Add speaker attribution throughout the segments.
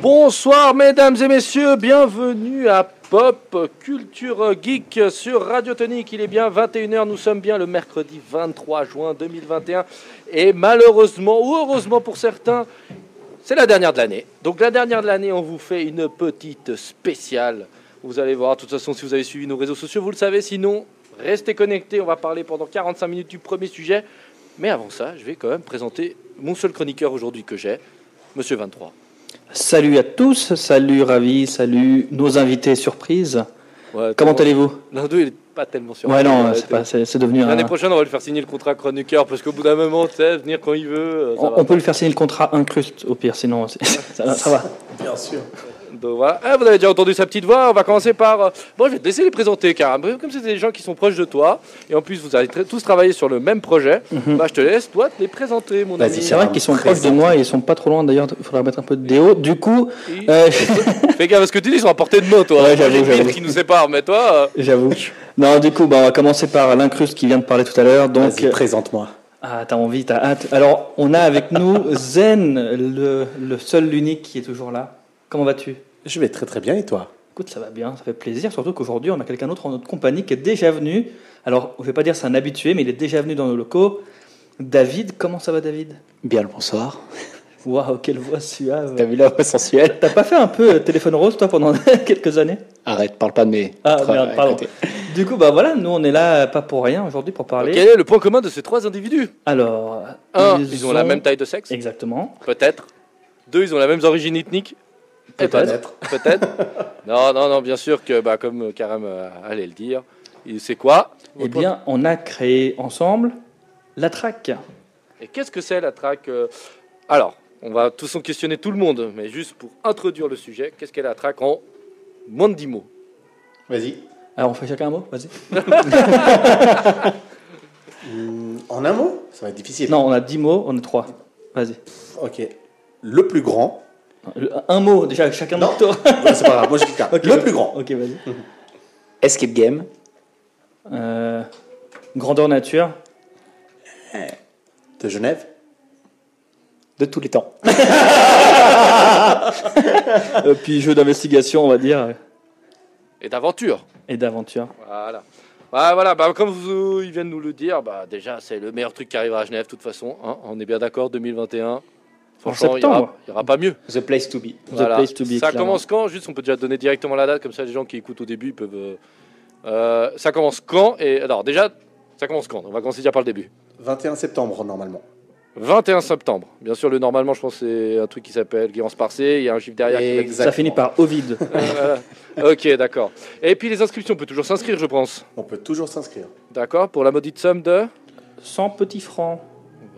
Speaker 1: Bonsoir mesdames et messieurs, bienvenue à Pop Culture Geek sur Radio Tonique. Il est bien 21h, nous sommes bien le mercredi 23 juin 2021 et malheureusement ou heureusement pour certains, c'est la dernière de l'année. Donc la dernière de l'année, on vous fait une petite spéciale. Vous allez voir, de toute façon si vous avez suivi nos réseaux sociaux, vous le savez, sinon restez connectés, on va parler pendant 45 minutes du premier sujet. Mais avant ça, je vais quand même présenter mon seul chroniqueur aujourd'hui que j'ai, Monsieur 23.
Speaker 2: Salut à tous, salut Ravi, salut nos invités surprises.
Speaker 1: Ouais,
Speaker 2: Comment allez-vous?
Speaker 1: L'un d'eux, il est pas tellement sûr.
Speaker 2: Ouais, non, c'est pas- c'est c'est devenu un.
Speaker 1: L'année prochaine, on va lui faire signer le contrat chroniqueur parce qu'au bout d'un moment, tu sais, venir quand il veut. euh, ça
Speaker 2: On,
Speaker 1: va
Speaker 2: on peut lui faire signer le contrat incruste au pire, sinon ça va.
Speaker 3: Bien sûr.
Speaker 1: Donc voilà. Ah, vous avez déjà entendu sa petite voix. On va commencer par. euh, Bon, je vais te laisser les présenter, car comme c'est des gens qui sont proches de toi, et en plus vous avez tous travaillé sur le même projet, bah, je te laisse toi te les présenter, mon
Speaker 3: Vas-y,
Speaker 1: ami.
Speaker 2: C'est vrai qu'ils sont proches de moi et ils sont pas trop loin d'ailleurs. Il faudra mettre un peu de déo. Du coup, euh,
Speaker 1: Fais gaffe à ce que tu dis, ils sont à portée de main, toi.
Speaker 2: Ouais, j'avoue,
Speaker 1: qui nous sépare, mais toi. euh,
Speaker 2: j'avoue. Non, du coup, bah, on va commencer par l'incruste qui vient de parler tout à l'heure. Donc,
Speaker 3: Vas-y, présente-moi.
Speaker 2: ah, t'as envie, t'as hâte. Alors, on a avec nous Zen, le, le seul, l'unique qui est toujours là. Comment vas-tu?
Speaker 3: Je vais très très bien et toi?
Speaker 2: Écoute, ça va bien, ça fait plaisir, surtout qu'aujourd'hui, on a quelqu'un d'autre en notre compagnie qui est déjà venu. Alors, je vais pas dire c'est un habitué, mais il est déjà venu dans nos locaux. David, comment ça va, David?
Speaker 4: Bien le bonsoir.
Speaker 2: Waouh, quelle voix suave.
Speaker 4: T'as vu la voix sensuelle?
Speaker 2: T'as pas fait un peu euh, téléphone rose, toi, pendant quelques années?
Speaker 4: Arrête, parle pas de mes.
Speaker 2: Ah, merde, pardon. Du coup, bah voilà, nous, on est là, pas pour rien aujourd'hui, pour parler.
Speaker 1: Quel est le point commun de ces trois individus?
Speaker 2: Alors,
Speaker 1: Un, ils, ont la même taille de sexe,
Speaker 2: Exactement.
Speaker 1: peut-être. Deux, ils ont la même origine ethnique.
Speaker 2: Peut-être.
Speaker 1: Peut-être. non, non, non, bien sûr que, bah, comme Karam euh, allait le dire, il- c'est quoi?
Speaker 2: Eh bien, on a créé ensemble la track.
Speaker 1: Et qu'est-ce que c'est la track euh, Alors, on va tous en questionner tout le monde, mais juste pour introduire le sujet, qu'est-ce qu'est la track en moins de 10 mots
Speaker 3: Vas-y.
Speaker 2: Alors, on fait chacun un mot? Vas-y.
Speaker 3: En un mot? Ça va être difficile.
Speaker 2: Non, on a 10 mots, on est 3. Vas-y.
Speaker 3: Ok. Le plus grand.
Speaker 2: Le- Un mot, déjà, chacun notre tour.
Speaker 3: Ouais, c'est pas grave, moi je dis qu'un.
Speaker 2: Ok,
Speaker 3: Le
Speaker 2: vas-y.
Speaker 3: plus grand.
Speaker 2: Ok, vas-y.
Speaker 4: Escape game.
Speaker 2: Euh, grandeur nature.
Speaker 3: De Genève.
Speaker 4: De tous les temps.
Speaker 2: Euh, puis jeu d'investigation, on va dire,
Speaker 1: Et d'aventure.
Speaker 2: et d'aventure.
Speaker 1: Voilà. Bah, voilà, bah, comme vous, ils viennent nous le dire, bah, déjà, c'est le meilleur truc qui arrivera à Genève, de toute façon. hein. on est bien d'accord, 2021. Franchement, il n'y aura,
Speaker 2: septembre.
Speaker 1: il y aura pas mieux.
Speaker 4: The place to be.
Speaker 2: The place to be,
Speaker 1: ça
Speaker 2: clairement.
Speaker 1: commence quand Juste, on peut déjà donner directement la date, comme ça, les gens qui écoutent au début ils peuvent. euh, euh, ça commence quand Et alors, déjà, ça commence quand? On va commencer déjà par le début.
Speaker 3: 21 septembre normalement.
Speaker 1: 21 septembre. Bien sûr, le normalement, je pense que c'est un truc qui s'appelle Guérance Parcé. Il y a un chiffre derrière. qui.
Speaker 2: Ça finit par Ovid.
Speaker 1: Ok, d'accord. Et puis les inscriptions, on peut toujours s'inscrire, je pense.
Speaker 3: On peut toujours s'inscrire.
Speaker 1: D'accord Pour la maudite somme de?
Speaker 2: 100 petits francs.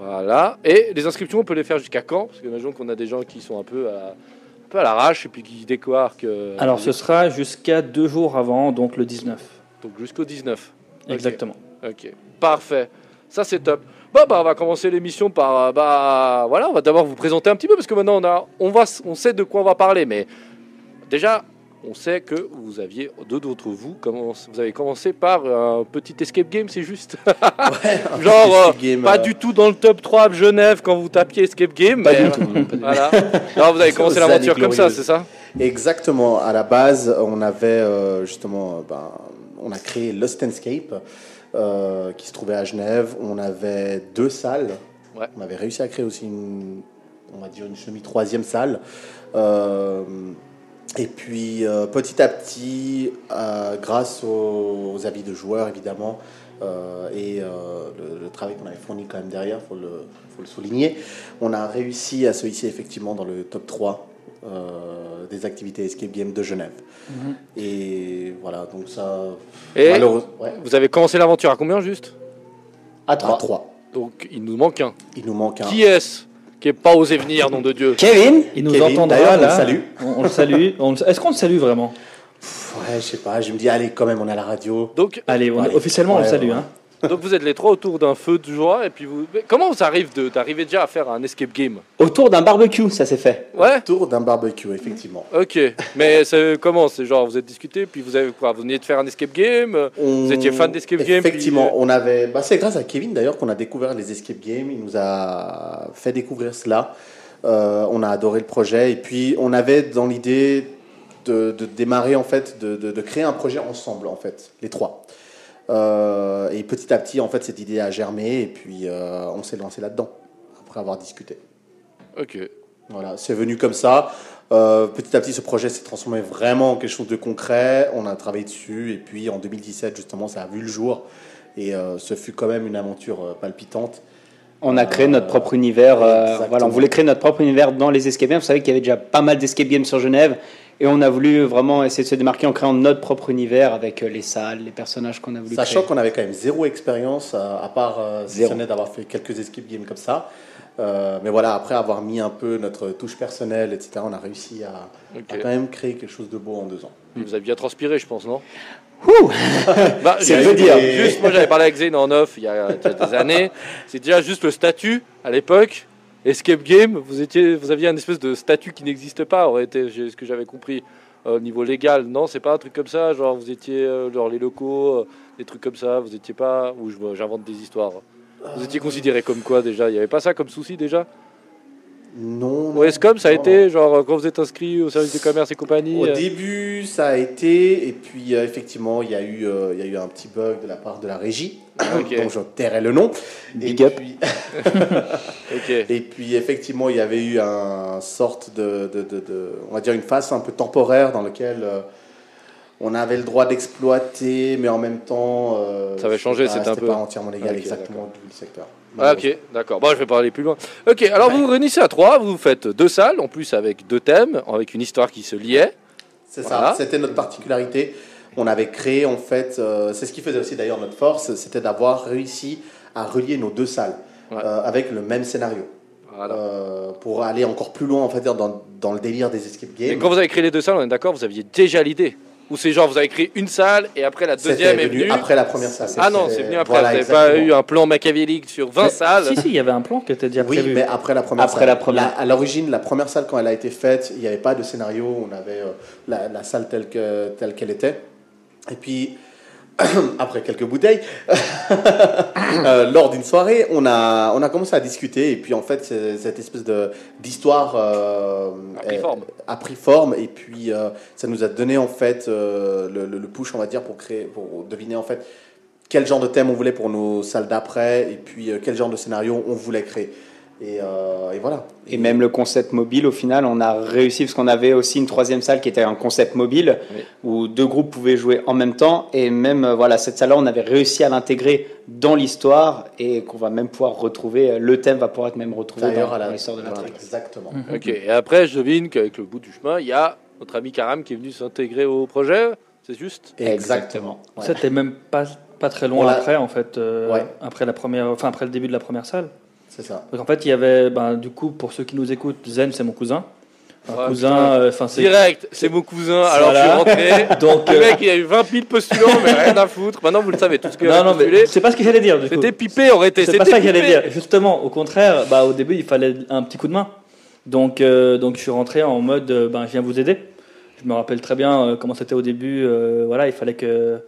Speaker 1: Voilà. Et les inscriptions, on peut les faire jusqu'à quand? Parce que imaginons qu'on a des gens qui sont un peu à, un peu à l'arrache et puis qui découvrent que.
Speaker 2: Alors, ce sera jusqu'à deux jours avant, donc le 19.
Speaker 1: Donc jusqu'au 19. Ok.
Speaker 2: Exactement.
Speaker 1: Ok. Parfait. Ça, c'est top. Bon, bah, on va commencer l'émission par. euh, Bah, voilà, on va d'abord vous présenter un petit peu parce que maintenant, on, a, on, va, on sait de quoi on va parler. Mais déjà, on sait que vous aviez, deux d'entre vous, commence- vous avez commencé par un petit escape game, c'est juste? Genre, euh,
Speaker 3: game,
Speaker 1: pas
Speaker 3: euh,
Speaker 1: du tout dans le top 3 de Genève quand vous tapiez escape game.
Speaker 3: Pas
Speaker 1: mais,
Speaker 3: du tout.
Speaker 1: Voilà. Vous avez commencé l'aventure comme ça, c'est ça?
Speaker 3: Exactement. À la base, on avait euh, justement, ben, on a créé Lost Escape euh, qui se trouvait à Genève. On avait deux salles.
Speaker 1: Ouais.
Speaker 3: On avait réussi à créer aussi une, on va dire une semi troisième salle. Euh, et puis euh, petit à petit, euh, grâce aux, aux avis de joueurs évidemment euh, et le, le travail qu'on avait fourni quand même derrière, faut le, faut le souligner, on a réussi à se hisser effectivement dans le top 3 euh, des activités escape game de Genève. Et voilà, donc ça.
Speaker 1: Et
Speaker 3: ouais,
Speaker 1: vous avez commencé l'aventure à combien juste?
Speaker 3: À 3.
Speaker 1: Donc, il nous manque un.
Speaker 3: Il nous manque un.
Speaker 1: Qui est-ce? Qui n'est pas osé venir, nom de Dieu
Speaker 4: Kevin
Speaker 2: Il nous
Speaker 3: Kevin,
Speaker 2: entendra
Speaker 3: d'ailleurs, on
Speaker 2: là.
Speaker 3: le salue.
Speaker 2: On, on le salue. On le- Est-ce qu'on le salue vraiment?
Speaker 3: Pff, Ouais, je sais pas, je me dis, allez, quand même, on est à la radio.
Speaker 1: Donc,
Speaker 2: Allez, on-
Speaker 3: Allez.
Speaker 2: officiellement, on le salue.
Speaker 3: ouais.
Speaker 2: hein.
Speaker 1: Donc vous êtes les trois autour d'un feu de joie et puis vous. mais comment vous arrive d'arriver déjà à faire un escape game
Speaker 4: Autour d'un barbecue, ça s'est fait.
Speaker 1: Ouais.
Speaker 3: Tour d'un barbecue, effectivement.
Speaker 1: Ok. Mais comment C'est genre vous êtes discuté puis vous avez quoi Vous veniez de faire un escape game
Speaker 3: On-
Speaker 1: Vous étiez fan d'escape game,
Speaker 3: Effectivement,
Speaker 1: puis-
Speaker 3: on avait. Bah, c'est grâce à Kevin d'ailleurs qu'on a découvert les escape games. Il nous a fait découvrir cela. Euh, on a adoré le projet et puis on avait dans l'idée de, de démarrer en fait, de, de- de créer un projet ensemble en fait, les trois. Euh, et petit à petit en fait cette idée a germé et puis euh, on s'est lancé là-dedans après avoir discuté.
Speaker 1: Ok.
Speaker 3: Voilà, c'est venu comme ça. Euh, petit à petit, ce projet s'est transformé vraiment en quelque chose de concret. On a travaillé dessus et puis en 2017, justement, ça a vu le jour. Et euh, ce fut quand même une aventure euh, palpitante.
Speaker 4: On a créé notre propre univers. euh, voilà, on voulait créer notre propre univers dans les escape games. Vous savez qu'il y avait déjà pas mal d'escape games sur Genève. Et on a voulu vraiment essayer de se démarquer en créant notre propre univers avec euh, les salles, les personnages qu'on a voulu
Speaker 3: Sachant
Speaker 4: créer.
Speaker 3: qu'on avait quand même zéro expérience, euh, à part euh, si
Speaker 4: Zéro.
Speaker 3: ce n'est d'avoir fait quelques escape games comme ça. Euh, mais voilà, après avoir mis un peu notre touche personnelle, etc., on a réussi à, quand même créer quelque chose de beau en deux ans.
Speaker 1: Vous avez bien transpiré, je pense, non
Speaker 4: Ouh
Speaker 1: Bah,
Speaker 4: C'est peu dire.
Speaker 1: Juste, moi j'avais parlé avec Zane en off il y a, il y a des années. C'est déjà juste le statut à l'époque. Escape Game, vous, étiez, vous aviez un espèce de statut qui n'existe pas, aurait été ce que j'avais compris euh, au niveau légal. Non, c'est pas un truc comme ça. Genre, vous étiez euh, genre les locaux, euh, des trucs comme ça. Vous étiez pas. Ou j'invente des histoires. Vous étiez considéré comme quoi déjà? Il n'y avait pas ça comme souci déjà?
Speaker 3: Non.
Speaker 1: Au ESCOM, ça a
Speaker 3: non,
Speaker 1: été genre quand vous êtes inscrit au service de commerce et compagnie
Speaker 3: Au
Speaker 1: euh,
Speaker 3: début, ça a été, et puis euh, effectivement, il y, a eu, euh, il y a eu un petit bug de la part de la régie,
Speaker 1: Ok.
Speaker 3: dont je tairai le nom.
Speaker 4: Big
Speaker 3: et
Speaker 4: up.
Speaker 3: Puis, et puis effectivement, il y avait eu un sorte de, de, de- de- on va dire une phase un peu temporaire dans laquelle on avait le droit d'exploiter, mais en même temps,
Speaker 1: Ça avait changé,
Speaker 3: c'était
Speaker 1: un peu-
Speaker 3: pas entièrement légal exactement du le secteur.
Speaker 1: Ah, ok, d'accord. Bon, je vais pas aller plus loin. Ok, alors vous vous réunissez à trois, vous faites deux salles, en plus avec deux thèmes, avec une histoire qui se liait.
Speaker 3: C'est
Speaker 1: Voilà.
Speaker 3: ça, c'était notre particularité. On avait créé en fait, euh, c'est ce qui faisait aussi d'ailleurs notre force, c'était d'avoir réussi à relier nos deux salles
Speaker 1: Ouais.
Speaker 3: euh, avec le même scénario.
Speaker 1: Voilà.
Speaker 3: Euh, pour aller encore plus loin en fait dans, dans le délire des escape
Speaker 1: Et
Speaker 3: games.
Speaker 1: quand vous avez créé les deux salles, on est d'accord, vous aviez déjà l'idée Ou c'est genre vous avez créé une salle et après la deuxième est
Speaker 3: venu
Speaker 1: venue
Speaker 3: après la première salle.
Speaker 1: Ah non, c'est venu après,
Speaker 3: Voilà,
Speaker 1: vous n'avez pas eu un plan machiavélique sur 20
Speaker 2: Mais-
Speaker 1: salles
Speaker 2: Si, si, il y avait un plan qui était déjà
Speaker 3: Oui,
Speaker 2: prévu.
Speaker 3: mais après la première
Speaker 4: Après
Speaker 3: salle.
Speaker 4: la première.
Speaker 3: à l'origine, la première salle, quand elle a été faite, il n'y avait pas de scénario. On avait euh, la, la salle telle qu'elle était. Et puis, après quelques bouteilles, euh, lors d'une soirée, on a, on a commencé à discuter. Et puis, en fait, cette espèce de- d'histoire euh,
Speaker 1: A pris forme.
Speaker 3: a pris forme. Et puis, euh, ça nous a donné, en fait, le, le- push, on va dire, pour, créer, pour deviner, en fait, quel genre de thème on voulait pour nos salles d'après. Et puis, quel genre de scénario on voulait créer. Et, euh, et voilà.
Speaker 4: Et même le concept mobile, au final, on a réussi parce qu'on avait aussi une troisième salle qui était un concept mobile
Speaker 1: Oui.
Speaker 4: où deux groupes pouvaient jouer en même temps. Et même euh, voilà, cette salle-là, on avait réussi à l'intégrer dans l'histoire et qu'on va même pouvoir retrouver. euh, Le thème va pouvoir être même retrouvé dans,
Speaker 3: à la-
Speaker 4: dans l'histoire de la
Speaker 3: voilà,
Speaker 4: Matrix.
Speaker 3: Exactement.
Speaker 1: Ok, et après je devine qu'avec le bout du chemin, il y a notre ami Karam qui est venu s'intégrer au projet, c'est juste?
Speaker 4: Exactement.
Speaker 3: Ouais.
Speaker 2: C'était même pas, pas très loin après, en fait, euh,
Speaker 3: Ouais.
Speaker 2: après, la première, enfin, après le début de la première salle.
Speaker 3: C'est ça.
Speaker 2: Donc en fait, il y avait, ben, du coup, pour ceux qui nous écoutent, Zen, c'est mon cousin. Un
Speaker 1: Ouais,
Speaker 2: cousin,
Speaker 1: putain.
Speaker 2: euh, c'est.
Speaker 1: Direct, c'est mon cousin, alors
Speaker 2: Voilà.
Speaker 1: je suis rentré.
Speaker 2: Donc,
Speaker 1: Le
Speaker 2: euh,
Speaker 1: mec, il a eu 20 000 postulants, mais rien à foutre. Maintenant, vous le savez, tout ce qu'il
Speaker 2: non, non, mais c'est pas ce que j'allais dire,
Speaker 1: c'était pipé, aurait été.
Speaker 2: C'est pas ça que j'allais dire. Justement, au contraire, bah, au début, il fallait un petit coup de main. Donc, euh, donc je suis rentré en mode, euh, ben, je viens vous aider. Je me rappelle très bien euh, comment c'était au début. euh, voilà, il fallait que,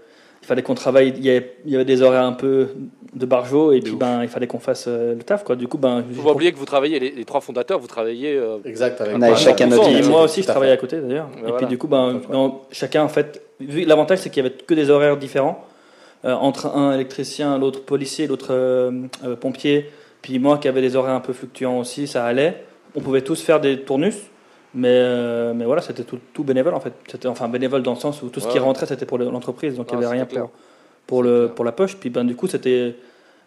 Speaker 2: il fallait qu'on travaille. Il y, avait, il y avait des horaires un peu de barjo et puis
Speaker 1: ouf.
Speaker 2: ben, il fallait qu'on fasse euh, le taf, quoi. Du coup, ben,
Speaker 1: Faut pas oublier que vous travaillez, les, les trois fondateurs, vous travaillez. euh,
Speaker 3: Exact. Avec
Speaker 4: On avait
Speaker 3: Ouais,
Speaker 4: chacun notre
Speaker 2: Et moi aussi, je travaillais à côté d'ailleurs. Et
Speaker 1: voilà.
Speaker 2: puis du coup, ben, chacun en fait, vu- l'avantage c'est qu'il y avait que des horaires différents euh, entre un électricien, l'autre policier, l'autre euh, euh, pompier, puis moi qui avais des horaires un peu fluctuants aussi, ça allait. On pouvait tous faire des tournus, mais euh, mais voilà, c'était tout, tout bénévole en fait. C'était enfin bénévole dans le sens où tout ce qui
Speaker 1: Ouais.
Speaker 2: rentrait c'était pour le- l'entreprise, donc il
Speaker 1: Ah,
Speaker 2: n'y avait rien
Speaker 1: c'était clair.
Speaker 2: pour pour le
Speaker 1: clair.
Speaker 2: pour la poche. Puis ben du coup c'était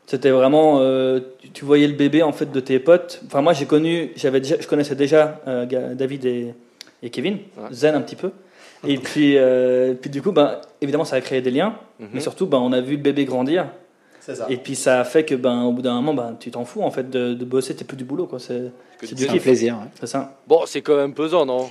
Speaker 2: c'était vraiment euh, tu, voyais le bébé en fait de tes potes. Enfin moi j'ai connu, j'avais déjà, je connaissais déjà euh, David et, et Kevin,
Speaker 1: Ouais.
Speaker 2: Zen un petit peu. Et puis euh, puis du coup ben évidemment ça a créé des liens,
Speaker 1: mhm.
Speaker 2: mais surtout ben on a vu le bébé grandir.
Speaker 3: Ça.
Speaker 2: Et puis ça fait que ben au bout d'un moment ben tu t'en fous en fait de, de bosser, t'es plus du boulot quoi. C'est du kiff.
Speaker 4: plaisir. ouais.
Speaker 2: c'est ça.
Speaker 1: Bon, c'est quand même pesant, non?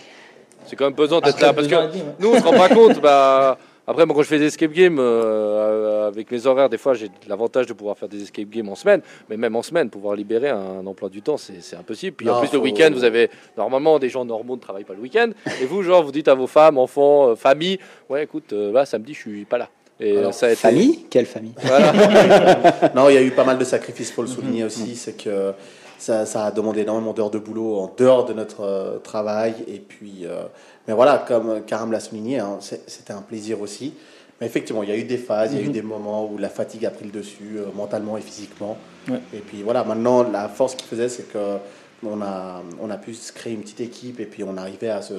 Speaker 1: C'est quand même pesant d'être là parce que
Speaker 2: demi, ouais.
Speaker 1: nous, on se rend pas compte. Bah, après, moi, quand je fais des escape games euh, avec mes horaires, des fois, j'ai l'avantage de pouvoir faire des escape games en semaine, mais même en semaine, pouvoir libérer un emploi du temps, c'est impossible. Puis en plus, le week-end, vous avez normalement des gens normaux ne travaillent pas le week-end, et vous, genre, vous dites à vos femmes, enfants, euh, famille, ouais, écoute, euh, là, samedi, je suis pas là. Et
Speaker 3: Alors,
Speaker 1: ça a été.
Speaker 4: Famille Quelle famille
Speaker 1: Voilà.
Speaker 3: Non, il y a eu pas mal de sacrifices, faut le souligner aussi. C'est que ça, ça a demandé énormément d'heures de boulot en dehors de notre euh, travail. Et puis, euh, mais voilà, comme Karam l'a souligné, hein, c'était un plaisir aussi. Mais effectivement, il y a eu des phases, il y a eu
Speaker 2: Mhm.
Speaker 3: des moments où la fatigue a pris le dessus, euh, mentalement et physiquement.
Speaker 2: Ouais.
Speaker 3: Et puis voilà, maintenant, la force qu'il faisait, c'est que on a, on a pu se créer une petite équipe et puis on arrivait à se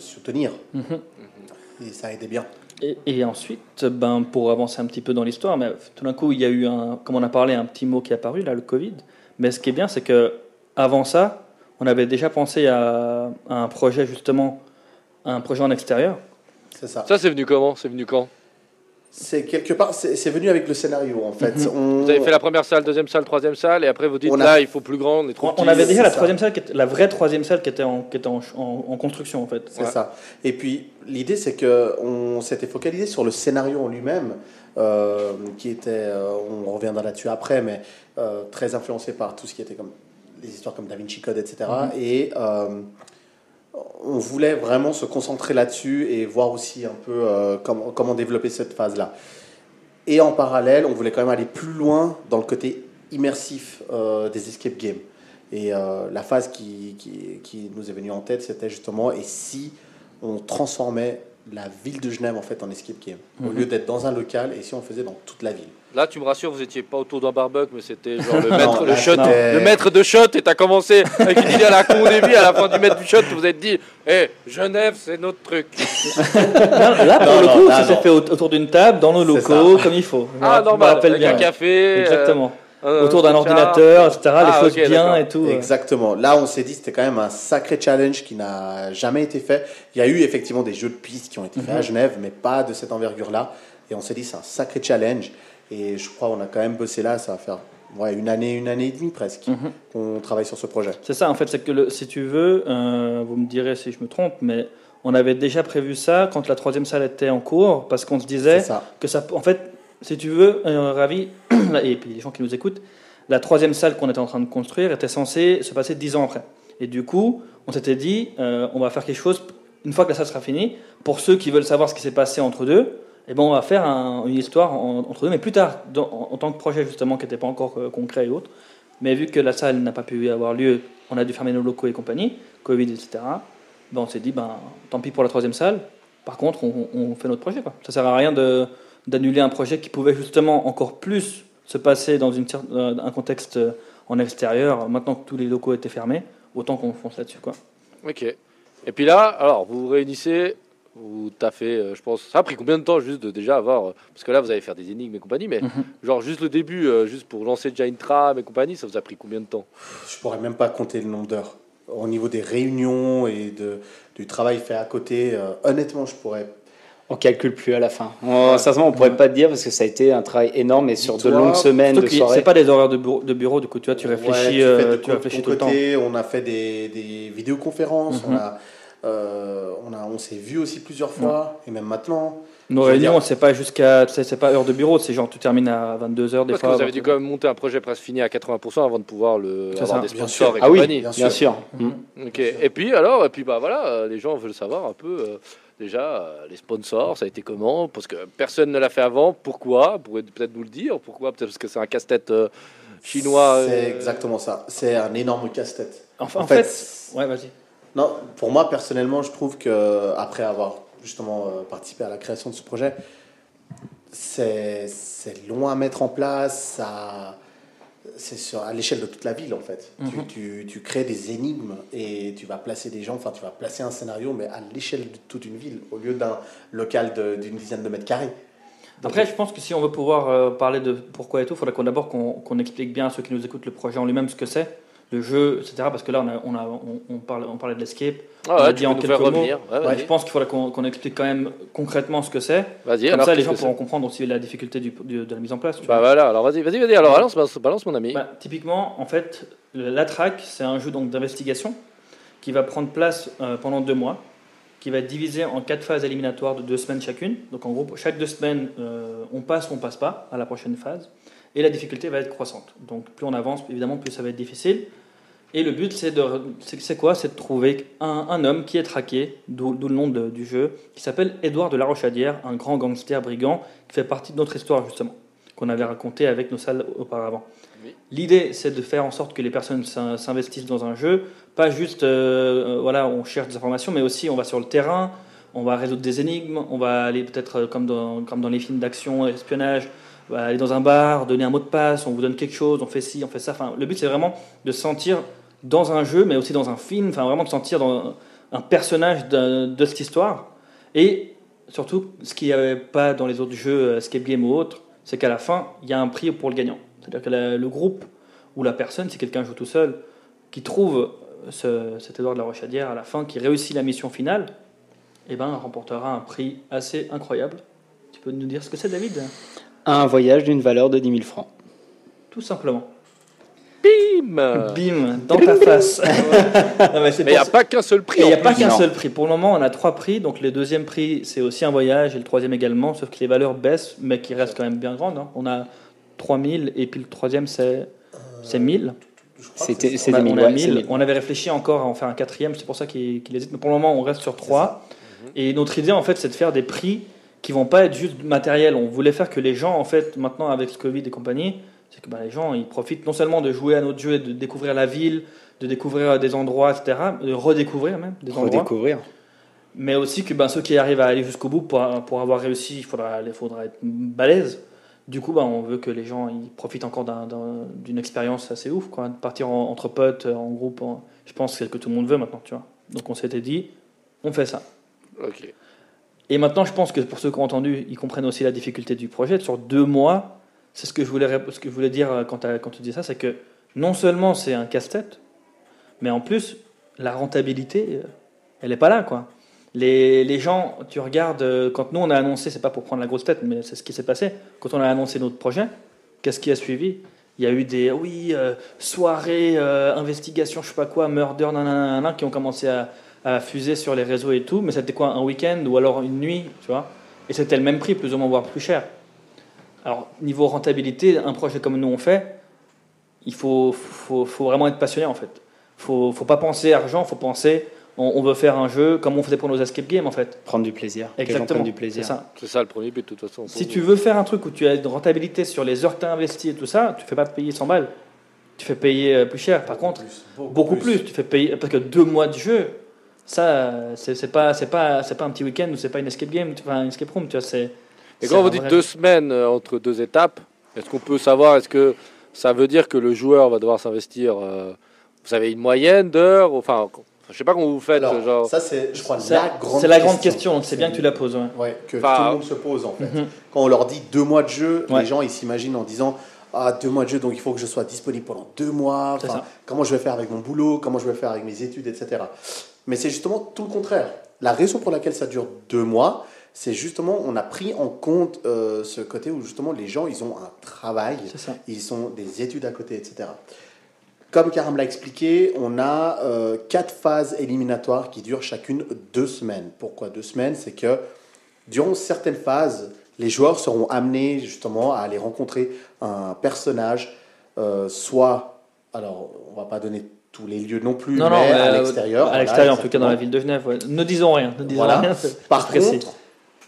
Speaker 3: soutenir.
Speaker 2: Mhm.
Speaker 3: Et ça aidait bien.
Speaker 2: Et, et ensuite, ben, pour avancer un petit peu dans l'histoire, mais tout d'un coup, il y a eu, un, comme on a parlé, un petit mot qui est apparu, là, le Covid. Mais ce qui est bien, c'est que avant ça, on avait déjà pensé à, à un projet, justement, un projet en extérieur.
Speaker 3: C'est ça.
Speaker 1: Ça, c'est venu comment? C'est venu quand?
Speaker 3: C'est quelque part, c'est c'est venu avec le scénario en fait.
Speaker 2: Mhm.
Speaker 3: On-
Speaker 1: Vous avez fait la première salle, deuxième salle, troisième salle, et après vous dites
Speaker 3: a-
Speaker 1: là, il faut plus grand, on est trop
Speaker 2: On, on avait déjà la
Speaker 3: ça.
Speaker 2: troisième salle, qui était, la vraie troisième salle qui était en, qui était en, en- en construction, en fait.
Speaker 3: C'est
Speaker 1: Ouais.
Speaker 3: ça. Et puis l'idée, c'est que on s'était focalisé sur le scénario en lui-même, euh, qui était, euh, on reviendra là-dessus après, mais euh, très influencé par tout ce qui était comme les histoires comme Da Vinci Code, etc. Et euh, on voulait vraiment se concentrer là-dessus et voir aussi un peu euh, comment, développer cette phase-là. Et en parallèle, on voulait quand même aller plus loin dans le côté immersif euh, des escape games. Et euh, la phase qui, qui nous est venue en tête, c'était justement, et si on transformait la ville de Genève en fait en escape game, au
Speaker 2: Mhm.
Speaker 3: lieu d'être dans un local, et si on le faisait dans toute la ville.
Speaker 1: Là, tu me rassures, vous étiez pas autour d'un barbecue, mais c'était genre le
Speaker 3: Non,
Speaker 1: maître,
Speaker 3: là,
Speaker 1: le shot, le maître de shot, et t'as commencé avec une idée à la con au début, à la fin du maître du shot, vous vous êtes dit, hé, Genève, c'est notre truc.
Speaker 2: Là, là, pour
Speaker 3: Non,
Speaker 2: le
Speaker 3: non,
Speaker 2: coup, ça s'est
Speaker 3: non.
Speaker 2: fait au- autour d'une table, dans nos locaux, comme il faut.
Speaker 1: Ah, normal, avec
Speaker 2: bien.
Speaker 1: un café.
Speaker 2: Exactement.
Speaker 1: euh, un
Speaker 2: autour d'un ordinateur, etc.
Speaker 1: Ah,
Speaker 2: les choses bien et tout. euh.
Speaker 3: Exactement. Là, on s'est dit c'était quand même un sacré challenge qui n'a jamais été fait. Il y a eu effectivement des jeux de piste qui ont été faits à Genève, mais pas de cette envergure-là. Et on s'est dit c'est un sacré challenge. Et je crois qu'on a quand même bossé là. Ça va faire ouais, une année, une année et demie presque
Speaker 2: Mhm.
Speaker 3: qu'on travaille sur ce projet.
Speaker 2: C'est ça, en fait, c'est que le- si tu veux, euh, vous me direz si je me trompe, mais on avait déjà prévu ça quand la troisième salle était en cours, parce qu'on se disait
Speaker 3: ça.
Speaker 2: que ça, en fait, si tu veux, Ravi, et puis les gens qui nous écoutent, la troisième salle qu'on était en train de construire était censée se passer dix ans après. Et du coup, on s'était dit, euh, on va faire quelque chose, une fois que la salle sera finie, pour ceux qui veulent savoir ce qui s'est passé entre deux, eh ben, on va faire un- une histoire en- entre deux, mais plus tard, en, tant que projet justement qui n'était pas encore euh, concret et autres. Mais vu que la salle n'a pas pu avoir lieu, on a dû fermer nos locaux et compagnie, Covid, etc. Ben, on s'est dit, ben, tant pis pour la troisième salle. Par contre, on, fait notre projet. Quoi. Ça sert à rien de, d'annuler un projet qui pouvait justement encore plus se passer dans une, euh, un contexte euh, en extérieur. Maintenant que tous les locaux étaient fermés, autant qu'on fonce là-dessus. Quoi.
Speaker 1: Ok. Et puis là, alors, vous vous réunissez, vous taffez, euh, je pense. Ça a pris combien de temps juste de déjà avoir. Parce que là, vous allez faire des énigmes et compagnie, mais
Speaker 2: Mhm.
Speaker 1: genre juste le début, juste pour lancer déjà une trame et compagnie, ça vous a pris combien de temps?
Speaker 3: Je pourrais même pas compter le nombre d'heures. Au niveau des réunions et de, du travail fait à côté, euh, honnêtement, je pourrais.
Speaker 4: On calcule plus à la fin. On, Sincèrement, on pourrait pas te dire parce que ça a été un travail énorme et sur de longues semaines de
Speaker 2: que
Speaker 4: soirées.
Speaker 2: c'est pas des horaires de bureau, de bureau, du coup, tu vois, tu réfléchis,
Speaker 3: Ouais, tu
Speaker 2: euh, tu réfléchis tout le temps.
Speaker 3: On a fait des, des vidéoconférences,
Speaker 2: Mhm.
Speaker 3: on, a, euh, on, a, on s'est vu aussi plusieurs fois, et même maintenant.
Speaker 2: Nos réunions,
Speaker 3: dire-
Speaker 2: c'est pas jusqu'à, c'est c'est pas heure de bureau, c'est genre tu termines à 22h des
Speaker 1: Parce que
Speaker 2: fois.
Speaker 1: vous avez dû quand même monter un projet presque fini à 80% avant de pouvoir le, avoir
Speaker 2: ça.
Speaker 1: des
Speaker 3: Bien
Speaker 1: sponsors et
Speaker 4: Ah oui,
Speaker 1: compagnie.
Speaker 3: bien
Speaker 4: bien sûr.
Speaker 2: Mhm.
Speaker 1: Ok. Et puis alors, et puis bah voilà, euh, les gens veulent savoir un peu euh, déjà euh, les sponsors, ça a été comment Parce que personne ne l'a fait avant. Pourquoi Vous pourrez peut-être nous le dire. Pourquoi Peut-être parce que c'est un casse-tête euh, chinois.
Speaker 3: C'est
Speaker 1: euh,
Speaker 3: exactement ça. C'est un énorme casse-tête.
Speaker 2: Enfin, en
Speaker 3: En
Speaker 2: fait,
Speaker 3: fait,
Speaker 2: ouais, vas-y.
Speaker 3: Non, pour moi, personnellement, je trouve que après avoir justement euh, participé à la création de ce projet, c'est c'est long à mettre en place. Ça, c'est sur, à l'échelle de toute la ville, en fait.
Speaker 2: Mhm.
Speaker 3: tu, tu, tu crées des énigmes et tu vas placer des gens, enfin, tu vas placer un scénario, mais à l'échelle de toute une ville, au lieu d'un local d'une dizaine de mètres carrés. Donc,
Speaker 2: Après, je pense que si on veut pouvoir euh, parler de pourquoi et tout, il faudrait qu'on d'abord qu'on qu'on explique bien à ceux qui nous écoutent le projet en lui-même ce que c'est, le jeu, etc. Parce que là, on, a, on, a, on, on parlait, on parlait de l'escape.
Speaker 1: Ah
Speaker 2: on a
Speaker 1: ouais,
Speaker 2: dit
Speaker 1: tu
Speaker 2: en quelques mots.
Speaker 1: Ouais,
Speaker 2: Ouais,
Speaker 1: vas-y.
Speaker 2: je pense qu'il faudrait qu'on explique quand même concrètement ce que c'est.
Speaker 1: Vas-y,
Speaker 2: Comme
Speaker 1: alors.
Speaker 2: ça, les gens pourront comprendre aussi la difficulté du, du- de la mise en place.
Speaker 1: Bah voilà, alors vas-y, vas-y, vas-y. Alors balance, balance, mon ami.
Speaker 2: Bah, typiquement, en fait, la track, c'est un jeu donc d'investigation qui va prendre place euh, pendant deux mois, qui va être divisé en quatre phases éliminatoires de deux semaines chacune. Donc en gros, chaque deux semaines, euh, on passe ou on passe pas à la prochaine phase, et la difficulté va être croissante. Donc plus on avance, évidemment, plus ça va être difficile. Et le but, c'est de, c'est quoi? C'est de trouver un, un homme qui est traqué, d'où le nom de- du jeu, qui s'appelle Édouard de la Rochadière, un grand gangster brigand qui fait partie de notre histoire justement, qu'on avait raconté avec nos salles auparavant.
Speaker 1: Oui.
Speaker 2: L'idée, c'est de faire en sorte que les personnes s'in- s'investissent dans un jeu, pas juste, euh, euh, voilà, on cherche des informations, mais aussi on va sur le terrain, on va résoudre des énigmes, on va aller peut-être euh, comme dans, comme dans les films d'action, espionnage, aller dans un bar, donner un mot de passe, on vous donne quelque chose, on fait ci, on fait ça. Enfin, le but, c'est vraiment de se sentir dans un jeu, mais aussi dans un film, enfin vraiment de sentir dans un personnage de, cette histoire. Et surtout, ce qu'il n'y avait pas dans les autres jeux, euh, escape game ou autres, c'est qu'à la fin, il y a un prix pour le gagnant. C'est-à-dire que le groupe ou la personne, si quelqu'un joue tout seul, qui trouve ce, cet Édouard de la Rochadière à la fin, qui réussit la mission finale, eh ben, remportera un prix assez incroyable. Tu peux nous dire ce que c'est, David?
Speaker 4: Un voyage d'une valeur de 10 000 francs.
Speaker 2: Tout simplement.
Speaker 1: Bim
Speaker 2: Bim, dans ta face. Non, mais
Speaker 1: il n'y a pas qu'un seul prix.
Speaker 2: Il n'y a pas qu'un seul prix. Pour le moment, on a trois prix. Donc, le deuxième prix, c'est aussi un voyage, et le troisième également, sauf que les valeurs baissent, mais qui restent quand même bien grandes. hein. On a 3000, et puis le troisième, c'est c'est 1000.
Speaker 3: Je crois que
Speaker 4: C'était-
Speaker 2: On, a-
Speaker 4: 1000,
Speaker 2: on a
Speaker 4: ouais,
Speaker 2: 1000.
Speaker 4: c'est 1000.
Speaker 2: On avait réfléchi encore à en faire un quatrième, c'est pour ça qu'il qu'il hésite. Mais pour le moment, on reste sur trois. Et notre idée, en fait, c'est de faire des prix qui vont pas être juste matériels. On voulait faire que les gens, en fait, maintenant avec le Covid et compagnie, c'est que bah, les gens, ils profitent non seulement de jouer à notre jeu et de découvrir la ville, de découvrir des endroits, etc., de redécouvrir même des endroits,
Speaker 4: Redécouvrir.
Speaker 2: mais aussi que ben, ceux qui arrivent à aller jusqu'au bout pour, pour avoir réussi, il faudra, il faudra être balèze. Du coup, ben, on veut que les gens ils profitent encore d'un- d'un- d'une expérience assez ouf, quoi, de partir en- entre potes, en groupe. en- je pense que c'est ce que tout le monde veut maintenant, tu vois. Donc on s'était dit, on fait ça.
Speaker 1: Ok.
Speaker 2: Et maintenant, je pense que pour ceux qui ont entendu, ils comprennent aussi la difficulté du projet. Sur deux mois, c'est ce que je voulais, ce que je voulais dire euh, quand, tu dis ça, c'est que non seulement c'est un casse-tête, mais en plus, la rentabilité, euh, elle n'est pas là. quoi. Les, les gens, tu regardes, euh, quand nous on a annoncé, c'est pas pour prendre la grosse tête, mais c'est ce qui s'est passé, quand on a annoncé notre projet, qu'est-ce qui a suivi? Il y a eu des, oui, soirées, euh, investigation, je sais pas quoi, murder, nanana, qui ont commencé à, à fuser sur les réseaux et tout, mais c'était quoi Un week-end ou alors une nuit, tu vois? Et c'était le même prix, plus ou moins, voire plus cher. Alors, niveau rentabilité, un projet comme nous on fait, il faut, faut, faut vraiment être passionné en fait. Faut, faut pas penser argent, faut penser on, on veut faire un jeu comme on faisait pour nos escape games en fait.
Speaker 4: Prendre du plaisir.
Speaker 2: Exactement.
Speaker 4: du
Speaker 2: C'est
Speaker 4: plaisir.
Speaker 2: ça.
Speaker 1: C'est ça le premier but, de toute façon.
Speaker 2: Si tu veux faire un truc où tu as une rentabilité sur les heures que tu as investies et tout ça, tu fais pas payer 100 balles. Tu fais payer euh, plus cher. Par contre, beaucoup plus. Tu fais payer parce que deux mois de jeu, ça, c'est pas, c'est pas, c'est pas un petit week-end ou c'est pas une escape game, enfin une escape room. Tu vois, c'est.
Speaker 1: Et quand vous dites
Speaker 2: vrai-
Speaker 1: deux semaines euh, entre deux étapes, est-ce qu'on peut savoir, est-ce que ça veut dire que le joueur va devoir s'investir, euh, vous savez, une moyenne d'heures Enfin, je sais pas comment vous faites,
Speaker 3: Alors,
Speaker 1: genre.
Speaker 3: ça, c'est, je crois, la grande
Speaker 2: C'est la grande question, c'est bien que tu la poses. ouais.
Speaker 3: Ouais, que
Speaker 1: Enfin,
Speaker 3: tout le monde se pose en fait.
Speaker 2: Mhm.
Speaker 3: Quand on leur dit deux mois de jeu,
Speaker 2: Ouais.
Speaker 3: les gens ils s'imaginent en disant ah deux mois de jeu donc il faut que je sois disponible pendant deux mois. Enfin, comment je vais faire avec mon boulot, comment je vais faire avec mes études, etc. Mais c'est justement tout le contraire. La raison pour laquelle ça dure deux mois, c'est justement on a pris en compte euh, ce côté où justement les gens ils ont un travail, ils ont des études à côté, etc. Comme Karam l'a expliqué, on a euh, quatre phases éliminatoires qui durent chacune deux semaines. Pourquoi deux semaines? C'est que durant certaines phases, les joueurs seront amenés justement à aller rencontrer un personnage, euh, soit, alors on va pas donner tous les lieux non plus,
Speaker 2: Non, non,
Speaker 3: mais à
Speaker 2: euh,
Speaker 3: l'extérieur.
Speaker 2: À
Speaker 3: voilà,
Speaker 2: l'extérieur, en tout cas dans la ville de Genève. ouais. Ne disons rien. Ne disons
Speaker 3: Voilà.
Speaker 2: rien.
Speaker 3: Par
Speaker 2: précis.
Speaker 3: contre,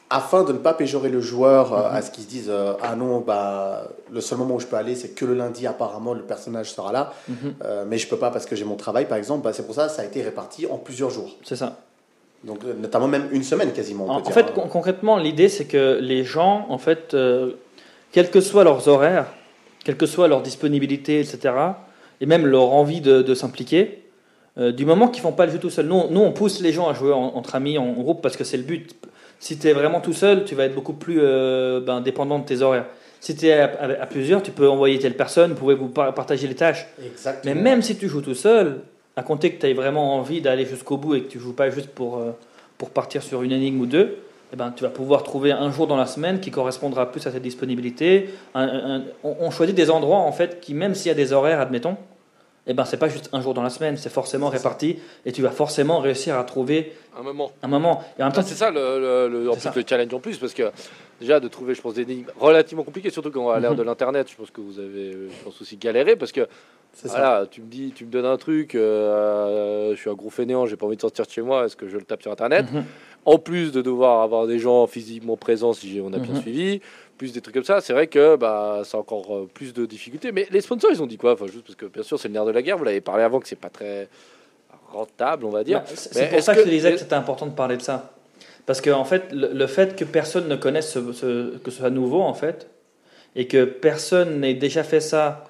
Speaker 3: afin de ne pas péjorer le joueur euh, à ce qu'ils se disent euh, ah non bah le seul moment où je peux aller c'est que le lundi apparemment le personnage sera là
Speaker 2: Mhm.
Speaker 3: euh, mais je peux pas parce que j'ai mon travail par exemple bah, c'est pour ça ça a été réparti en plusieurs jours
Speaker 2: c'est ça.
Speaker 3: donc notamment même une semaine quasiment on
Speaker 2: En,
Speaker 3: peut
Speaker 2: en
Speaker 3: dire,
Speaker 2: fait, con- concrètement, l'idée, c'est que les gens, en fait, quels que soient leurs horaires, quelle que soit leur disponibilité, etc., et même leur envie de, de s'impliquer, euh, du moment qu'ils font pas le jeu tout seul, nous, nous, on pousse les gens à jouer en- entre amis, en, groupe, parce que c'est le but. Si tu es vraiment tout seul, tu vas être beaucoup plus euh, ben, dépendant de tes horaires. Si tu es à, à- à plusieurs, tu peux envoyer telle personne, vous pouvez vous par- partager les tâches.
Speaker 3: exactement
Speaker 2: Mais même si tu joues tout seul, à compter que tu aies vraiment envie d'aller jusqu'au bout et que tu joues pas juste pour, euh, pour partir sur une énigme ou deux, eh ben, tu vas pouvoir trouver un jour dans la semaine qui correspondra plus à ta disponibilité. Un- un- on, on choisit des endroits en fait qui, même s'il y a des horaires, admettons, eh ben, c'est pas juste un jour dans la semaine, c'est forcément réparti et tu vas forcément réussir à trouver
Speaker 1: un moment.
Speaker 2: Un moment. Et en même
Speaker 1: Ah,
Speaker 2: temps,
Speaker 1: c'est ça, le, le- le- en
Speaker 2: C'est
Speaker 1: plus,
Speaker 2: ça.
Speaker 1: le challenge en plus, parce que déjà de trouver, je pense, des énigmes relativement compliquées, surtout quand à l'ère
Speaker 2: Mhm.
Speaker 1: de l'internet, je pense que vous avez, je pense aussi galéré, parce que
Speaker 3: C'est ça.
Speaker 1: voilà, tu me dis, tu me donnes un truc, euh, je suis un gros fainéant, j'ai pas envie de sortir de chez moi, est-ce que je le tape sur internet?
Speaker 2: Mhm.
Speaker 1: En plus de devoir avoir des gens physiquement présents si on a bien
Speaker 2: Mhm.
Speaker 1: suivi, plus des trucs comme ça, c'est vrai que bah, c'est encore euh, plus de difficultés. Mais les sponsors, ils ont dit quoi? Enfin, juste parce que bien sûr, c'est le nerf de la guerre. Vous l'avez parlé avant que c'est pas très rentable, on va dire.
Speaker 2: Bah, c'est pour ça que, je disais que c'était important de parler de ça. Parce que en fait, le, le fait que personne ne connaisse ce, ce- que ce soit nouveau, en fait, et que personne n'ait déjà fait ça,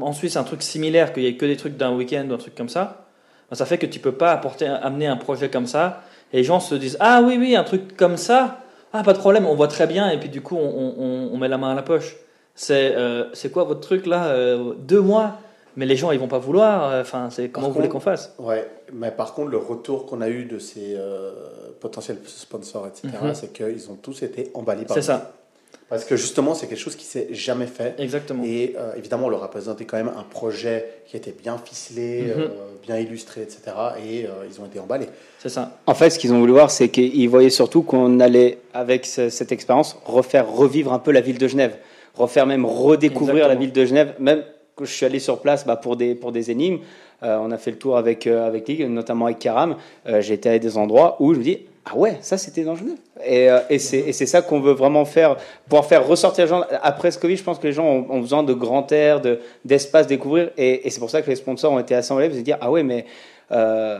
Speaker 2: en Suisse, un truc similaire, qu'il n'y ait que des trucs d'un week-end ou un truc comme ça, ben, ça fait que tu peux pas apporter, amener un projet comme ça, et les gens se disent Ah oui, oui, un truc comme ça, ah pas de problème, on voit très bien, et puis du coup, on, on- on met la main à la poche. C'est euh, c'est quoi votre truc là Euh, Deux mois? Mais les gens ils vont pas vouloir. euh, Enfin, c'est comment vous voulez qu'on fasse?
Speaker 3: Ouais, mais par contre, le retour qu'on a eu de ces euh, potentiels sponsors, etc.,
Speaker 2: Mhm.
Speaker 3: c'est qu'ils ont tous été emballés par
Speaker 2: C'est ça,
Speaker 3: Parce que justement, c'est quelque chose qui s'est jamais fait.
Speaker 2: exactement.
Speaker 3: Et euh, évidemment, on leur a présenté quand même un projet qui était bien ficelé,
Speaker 2: Mhm.
Speaker 3: euh, bien illustré, etc. Et euh, ils ont été emballés.
Speaker 2: C'est ça.
Speaker 4: En fait, ce qu'ils ont voulu voir, c'est qu'ils voyaient surtout qu'on allait, avec ce- cette expérience, refaire revivre un peu la ville de Genève, refaire même redécouvrir la ville de Genève. Même quand je suis allé sur place bah, pour, des, pour des énigmes, euh, on a fait le tour avec, euh, avec Ligue, notamment avec Karam. Euh, J'ai été à des endroits où je me dis, ah ouais, ça c'était dans Genève. Et, euh, et c'est et c'est ça qu'on veut vraiment faire, pouvoir faire ressortir les gens. Après ce Covid, je pense que les gens ont, ont besoin de grand air, de- d'espace découvrir. Et, et c'est pour ça que les sponsors ont été assemblés, pour se dire, ah ouais, mais euh,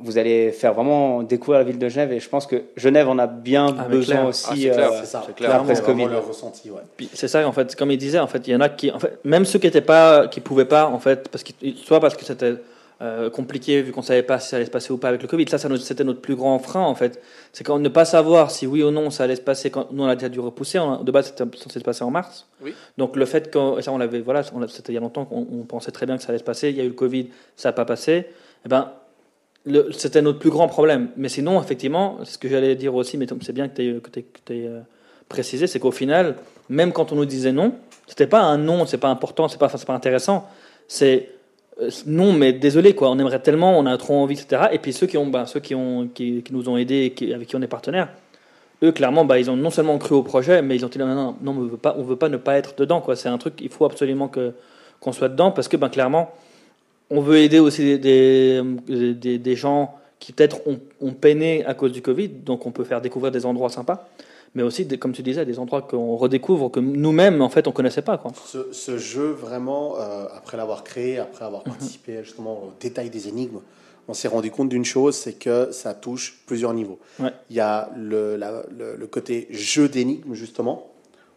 Speaker 4: vous allez faire vraiment découvrir la ville de Genève. Et je pense que Genève en a bien
Speaker 2: Ah,
Speaker 4: besoin
Speaker 2: clair.
Speaker 4: aussi.
Speaker 1: Ah, c'est clair,
Speaker 4: euh,
Speaker 3: c'est ça.
Speaker 1: c'est clair.
Speaker 4: après ce
Speaker 3: C'est vraiment
Speaker 4: Covid.
Speaker 3: leur ressenti, ouais.
Speaker 2: C'est ça en fait, comme il disait, en fait, il y en a qui, en fait, même ceux qui étaient pas, qui pouvaient pas, en fait, parce que soit parce que c'était euh, compliqué vu qu'on savait pas si ça allait se passer ou pas avec le Covid. Ça, c'était notre plus grand frein en fait. C'est quand ne pas savoir si oui ou non ça allait se passer. Quand nous on a déjà dû repousser. On de base c'était censé se passer en mars.
Speaker 1: Oui.
Speaker 2: Donc le fait que et ça on l'avait, voilà, c'était il y a longtemps qu'on on pensait très bien que ça allait se passer. Il y a eu le Covid, ça n'a pas passé. Eh ben c'était notre plus grand problème. Mais sinon, effectivement, c'est ce que j'allais dire aussi, mais c'est bien que tu aies, précisé, c'est qu'au final, même quand on nous disait non, c'était pas un non, c'est pas important, c'est pas, pas intéressant. C'est euh, non, mais désolé, quoi. On aimerait tellement, on a trop envie, etc. Et puis ceux qui ont, ben, ceux qui ont, qui, nous ont aidés, avec qui on est partenaire, eux, clairement, bah, ils ont non seulement cru au projet, mais ils ont dit non, non, non, on veut pas, on veut pas ne pas être dedans, quoi. C'est un truc, il faut absolument que qu'on soit dedans, parce que, ben, clairement, on veut aider aussi des, des, des- des gens qui peut-être ont, ont peiné à cause du Covid, donc on peut faire découvrir des endroits sympas, mais aussi, comme tu disais, des endroits qu'on redécouvre, que nous-mêmes, en fait, on connaissait pas, quoi.
Speaker 3: Ce, ce jeu, vraiment, euh, après l'avoir créé, après avoir
Speaker 2: Mhm.
Speaker 3: participé justement au détail des énigmes, on s'est rendu compte d'une chose, c'est que ça touche plusieurs niveaux.
Speaker 2: Ouais.
Speaker 3: Il y a le, la- le, le côté jeu d'énigmes, justement,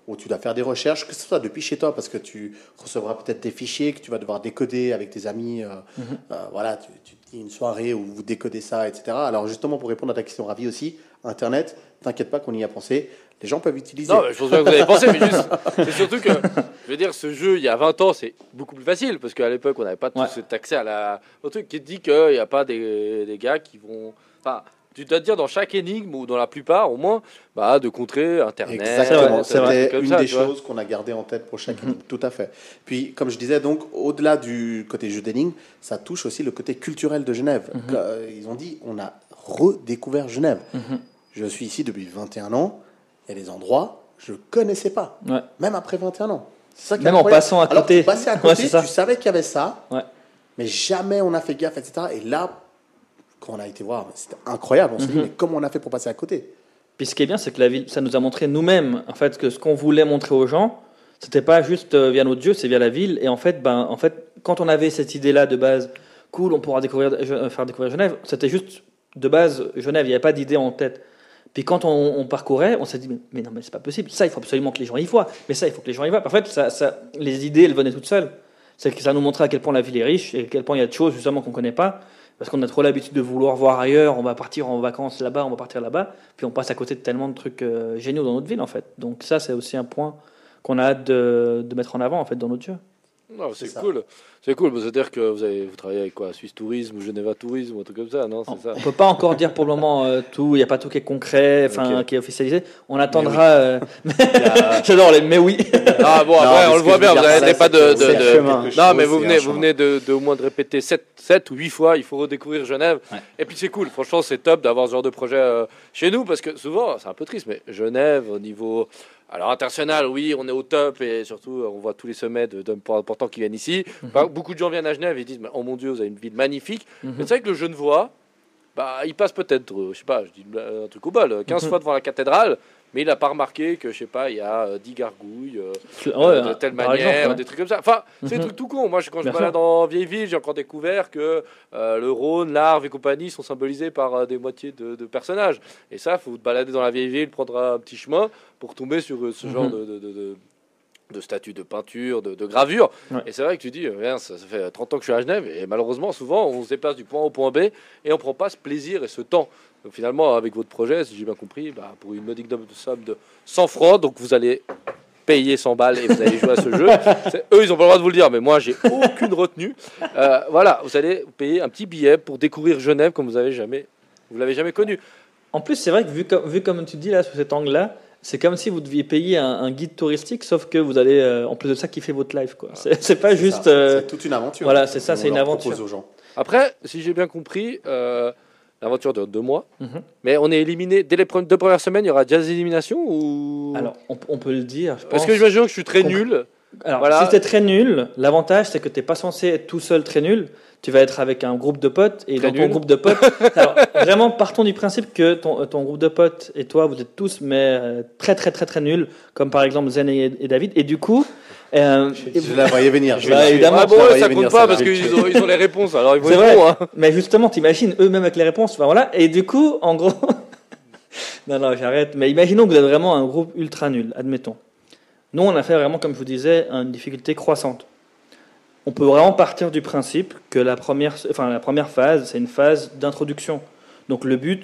Speaker 3: où tu dois faire des recherches, que ce soit depuis chez toi, parce que tu recevras peut-être des fichiers que tu vas devoir décoder avec tes amis. euh,
Speaker 2: Mhm.
Speaker 3: euh, voilà, tu, tu une soirée où vous décodez ça, etc. Alors justement, pour répondre à ta question, Ravi aussi, Internet, t'inquiète pas qu'on y a pensé. Les gens peuvent utiliser.
Speaker 1: Non, je pense pas que vous avez pensé, mais juste, c'est surtout que, je veux dire, ce jeu, il y a 20 ans, c'est beaucoup plus facile, parce qu'à l'époque, on n'avait pas tout
Speaker 2: Ouais.
Speaker 1: cet accès à la, au truc qui te dit qu'il n'y a pas des, des gars qui vont, enfin, tu dois te dire dans chaque énigme, ou dans la plupart au moins, bah, de contrer Internet.
Speaker 3: Exactement,
Speaker 2: c'est
Speaker 1: trucs comme
Speaker 3: une
Speaker 1: ça,
Speaker 3: des choses qu'on a gardé en tête pour chaque énigme, tout à fait. Puis, comme je disais, donc, au-delà du côté jeu d'énigmes, ça touche aussi le côté culturel de Genève.
Speaker 2: Mhm.
Speaker 3: Euh, Ils ont dit, on a redécouvert Genève.
Speaker 2: Mhm.
Speaker 3: Je suis ici depuis 21 ans, il y a des endroits, je ne connaissais pas,
Speaker 2: Ouais.
Speaker 3: même après 21 ans. C'est ça qui est
Speaker 2: Même en passant à
Speaker 3: Alors,
Speaker 2: côté.
Speaker 3: tu à
Speaker 2: c'est ça.
Speaker 3: tu savais qu'il y avait ça,
Speaker 2: Ouais.
Speaker 3: mais jamais on a fait gaffe, etc. Et là, quand on a été voir, c'était incroyable. On s'est dit,
Speaker 2: Mhm.
Speaker 3: mais comment on a fait pour passer à côté?
Speaker 2: Puis ce qui est bien, c'est que la ville, ça nous a montré nous-mêmes, en fait, que ce qu'on voulait montrer aux gens, c'était pas juste euh, via notre Dieu, c'est via la ville. Et en fait, ben, en fait, quand on avait cette idée-là de base, cool, on pourra découvrir, euh, faire découvrir Genève, c'était juste de base Genève, il n'y avait pas d'idée en tête. Puis quand on, parcourait, on s'est dit, mais, mais non, mais c'est pas possible. Ça, il faut absolument que les gens y voient. Mais ça, il faut que les gens y voient. En fait, ça, ça, les idées, elles venaient toutes seules. C'est que ça nous montrait à quel point la ville est riche et à quel point il y a de choses justement qu'on connaît pas. Parce qu'on a trop l'habitude de vouloir voir ailleurs, on va partir en vacances là-bas, on va partir là-bas, puis on passe à côté de tellement de trucs euh, géniaux dans notre ville en fait. Donc ça c'est aussi un point qu'on a hâte de, de mettre en avant en fait dans notre jeu.
Speaker 1: Non, c'est cool. C'est cool. C'est-à-dire que vous, avez, vous travaillez avec quoi Suisse Tourisme ou Geneva Tourisme ou un truc comme ça, non
Speaker 2: On
Speaker 1: ça.
Speaker 2: on peut pas encore dire pour le moment euh, tout, il n'y a pas tout qui est concret, enfin
Speaker 1: Ok.
Speaker 2: qui est officialisé. On attendra. euh, J'adore les mais oui.
Speaker 1: Ah bon,
Speaker 3: Non,
Speaker 1: après, on le voit bien, vous n'arrêtez pas de. de- Non,
Speaker 3: chose,
Speaker 1: mais vous venez, vous de, de au moins de répéter 7, 7 ou 8 fois, il faut redécouvrir Genève.
Speaker 2: Ouais.
Speaker 1: Et puis c'est cool, franchement, c'est top d'avoir ce genre de projet euh, chez nous parce que souvent, c'est un peu triste, mais Genève, au niveau. Alors international, oui, on est au top et surtout, euh, on voit tous les sommets d'hommes importants qui viennent ici. Bah, beaucoup de gens viennent à Genève et disent Oh mon Dieu, vous avez une ville magnifique.
Speaker 2: Mhm.
Speaker 1: Mais c'est vrai que le Genevois, bah, il passe peut-être, euh, je sais pas, je dis bla- un truc au bol, euh, 15
Speaker 2: Mhm.
Speaker 1: fois devant la cathédrale, mais il n'a pas remarqué que, je sais pas, il y a euh, 10 gargouilles. euh,
Speaker 2: Ouais,
Speaker 1: euh, de telle manière,
Speaker 2: exemple, ouais.
Speaker 1: des trucs comme ça. Enfin, c'est des
Speaker 2: Mhm.
Speaker 1: trucs tout con. Moi, je- quand je me balade en vieille ville, j'ai encore découvert que euh, le Rhône, l'Arve et compagnie sont symbolisés par euh, des moitiés de, de personnages. Et ça, faut vous balader dans la vieille ville, prendre un petit chemin pour tomber sur euh, ce genre
Speaker 2: Mhm.
Speaker 1: de, de, de, de- de statues, de peintures, de, de gravures.
Speaker 2: Ouais.
Speaker 1: Et c'est vrai que tu dis, euh, ça, ça fait 30 ans que je suis à Genève, et malheureusement, souvent, on se déplace du point A au point B, et on prend pas ce plaisir et ce temps. Donc finalement, avec votre projet, si j'ai bien compris, bah, pour une modique somme de 100 francs, donc vous allez payer 100 balles et vous allez jouer à ce jeu. Eux, ils ont pas le droit de vous le dire, mais moi, j'ai aucune retenue. Euh, voilà, vous allez payer un petit billet pour découvrir Genève comme vous avez jamais, vous l'avez jamais connu.
Speaker 2: En plus, c'est vrai que vu comme, vu comme tu dis là, sous cet angle-là, c'est comme si vous deviez payer un, un guide touristique, sauf que vous allez, euh, en plus de ça, kiffer votre life. quoi. C'est c'est pas
Speaker 3: C'est
Speaker 2: juste. euh,
Speaker 3: C'est toute une aventure.
Speaker 2: voilà, c'est ça, c'est une aventure.
Speaker 3: aux gens.
Speaker 1: Après, si j'ai bien compris, euh, l'aventure dure deux mois,
Speaker 2: Mhm.
Speaker 1: mais on est éliminé dès les deux premières semaines. Il y aura déjà des éliminations ou?
Speaker 2: Alors, on, on peut le dire. Je
Speaker 1: Parce que j'imagine que je suis très nul.
Speaker 2: Alors,
Speaker 1: Voilà.
Speaker 2: si t'es très nul, l'avantage c'est que t'es pas censé être tout seul très nul. Tu vas être avec un groupe de potes et
Speaker 1: Très
Speaker 2: dans ton groupe de potes. alors, vraiment, partons du principe que ton, ton groupe de potes et toi, vous êtes tous mais euh, très très très très nuls, comme par exemple Zen et, et David. Et du coup, euh,
Speaker 3: Je la voyais venir. je
Speaker 2: Bah, évidemment,
Speaker 1: Ah bon,
Speaker 3: je
Speaker 1: ouais, ça compte
Speaker 3: venir,
Speaker 1: pas parce qu'ils ont, ils ont les réponses. Alors ils vont
Speaker 2: vrai.
Speaker 1: bons. hein.
Speaker 2: Mais justement, t'imagines eux-mêmes avec les réponses, enfin, voilà. Et du coup, en gros, non, non, j'arrête. Mais imaginons que vous êtes vraiment un groupe ultra nul, admettons. Nous, on a fait vraiment, comme je vous disais, une difficulté croissante. On peut vraiment partir du principe que la première, enfin, la première phase, c'est une phase d'introduction. Donc le but,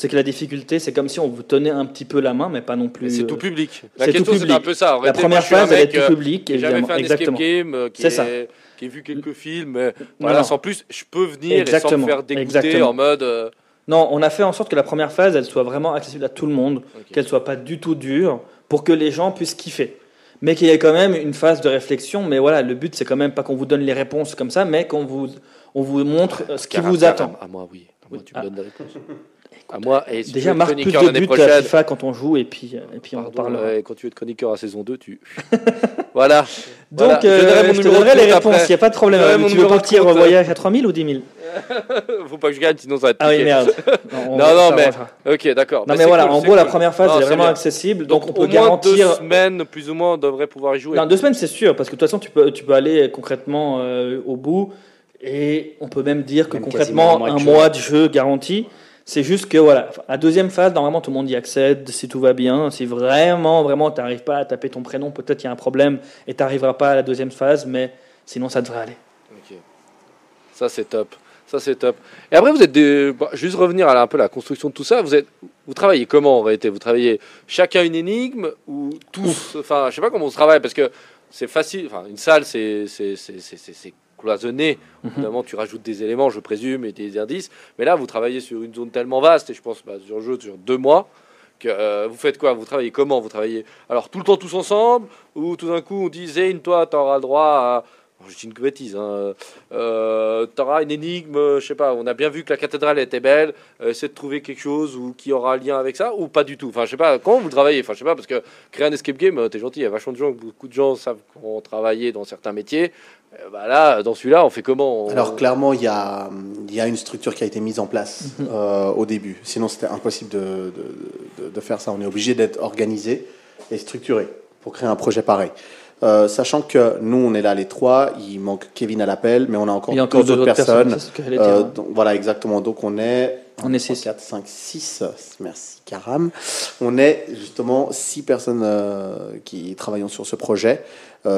Speaker 2: c'est que la difficulté, c'est comme si on vous tenait un petit peu la main, mais pas non plus.
Speaker 1: C'est
Speaker 2: euh,
Speaker 1: tout public. La
Speaker 2: c'est tout
Speaker 1: question, c'est un peu ça. En
Speaker 2: La
Speaker 1: réalité,
Speaker 2: première phase, elle est tout
Speaker 1: euh,
Speaker 2: public,
Speaker 1: J'ai jamais fait un escape
Speaker 2: Exactement.
Speaker 1: game euh, qui,
Speaker 2: C'est ça.
Speaker 1: est- qui a vu quelques films. mais voilà,
Speaker 2: non.
Speaker 1: sans plus, je peux venir et sans
Speaker 2: Exactement.
Speaker 1: me faire dégoûter
Speaker 2: Exactement.
Speaker 1: en mode. euh,
Speaker 2: Non, on a fait en sorte que la première phase, elle soit vraiment accessible à tout le monde.
Speaker 1: ok.
Speaker 2: qu'elle soit pas du tout dure, pour que les gens puissent kiffer. Mais qu'il y ait quand même une phase de réflexion. Mais voilà, le but, c'est quand même pas qu'on vous donne les réponses comme ça, mais qu'on vous, on vous montre euh, ce qui vous attend.
Speaker 1: À moi, oui. À moi, tu
Speaker 2: Ah.
Speaker 1: me donnes des réponses. À moi, et si
Speaker 2: Déjà, marque plus de buts à
Speaker 1: prochaine.
Speaker 2: FIFA quand on joue, et puis, euh, et puis on parlera.
Speaker 1: ouais, quand tu veux être chroniqueur à saison 2, tu. voilà.
Speaker 2: Donc,
Speaker 1: Voilà. Je
Speaker 2: euh,
Speaker 1: mon
Speaker 2: je te
Speaker 1: de
Speaker 2: donnerai les
Speaker 1: compte
Speaker 2: réponses, il n'y a pas de problème.
Speaker 1: Mon
Speaker 2: tu veux
Speaker 1: de
Speaker 2: partir au voyage à 3000 ou 10 000
Speaker 1: Faut pas que je gagne, sinon ça va être
Speaker 2: Ah oui, merde.
Speaker 1: Non,
Speaker 2: on-
Speaker 1: non, mais-. Ok, d'accord.
Speaker 2: Non,
Speaker 1: Bah,
Speaker 2: mais voilà,
Speaker 1: cool,
Speaker 2: en gros, la première phase
Speaker 1: Non,
Speaker 2: est vraiment accessible. Donc, on
Speaker 1: au
Speaker 2: peut
Speaker 1: moins
Speaker 2: garantir.
Speaker 1: deux semaines, plus ou moins, on devrait pouvoir y jouer.
Speaker 2: Non, deux semaines, c'est sûr, parce que de toute façon, tu peux, tu peux aller concrètement euh, au bout, et on peut même dire que
Speaker 4: Même
Speaker 2: concrètement,
Speaker 4: un de
Speaker 2: mois de jeu garanti. C'est juste que voilà, la deuxième phase, normalement, tout le monde y accède si tout va bien. Si vraiment, vraiment, tu n'arrives pas à taper ton prénom, peut-être il y a un problème et tu n'arriveras pas à la deuxième phase, mais sinon, ça devrait aller.
Speaker 1: Ok. Ça c'est top. Ça c'est top. Et après vous êtes des... bon, juste revenir à la- un peu la construction de tout ça. Vous êtes, vous travaillez comment en réalité? Vous travaillez chacun une énigme ou tous Enfin, je sais pas comment on se travaille parce que c'est facile. Enfin, une salle c'est c'est cloisonné. Évidemment, tu rajoutes des éléments, je présume, et des indices. Mais là, vous travaillez sur une zone tellement vaste et je pense bah, sur un jeu sur deux mois. Que, euh, vous faites quoi? Vous travaillez comment? Vous travaillez alors tout le temps tous ensemble? Ou tout d'un coup on dit Zane, toi, tu auras le droit à je dis une bêtise. Hein. Euh, T'auras une énigme, je sais pas. On a bien vu que la cathédrale était belle. Euh, essaie de trouver quelque chose ou qui aura un lien avec ça ou pas du tout. Enfin, je sais pas. Comment vous travaillez? Enfin, je sais pas parce que créer un escape game, euh, t'es gentil. Il y a vachement de gens, beaucoup de gens savent comment travailler dans certains métiers. Euh, bah là, dans celui-là, on fait comment? On-
Speaker 3: Alors clairement, il y a, il y a une structure qui a été mise en place euh, au début. Sinon, c'était impossible de, de- de- de faire ça. On est obligé d'être organisé et structuré pour créer un projet pareil. Euh, sachant que nous, on est là les trois, il manque Kevin à l'appel, mais on a encore
Speaker 2: encore
Speaker 3: deux autres
Speaker 2: d'autres
Speaker 3: personnes.
Speaker 2: j'allais
Speaker 3: Euh, donc, voilà, exactement. Donc on est
Speaker 2: On est six.
Speaker 3: 4, 5, 6. Merci, Karam. On est justement six personnes euh, qui travaillons sur ce projet.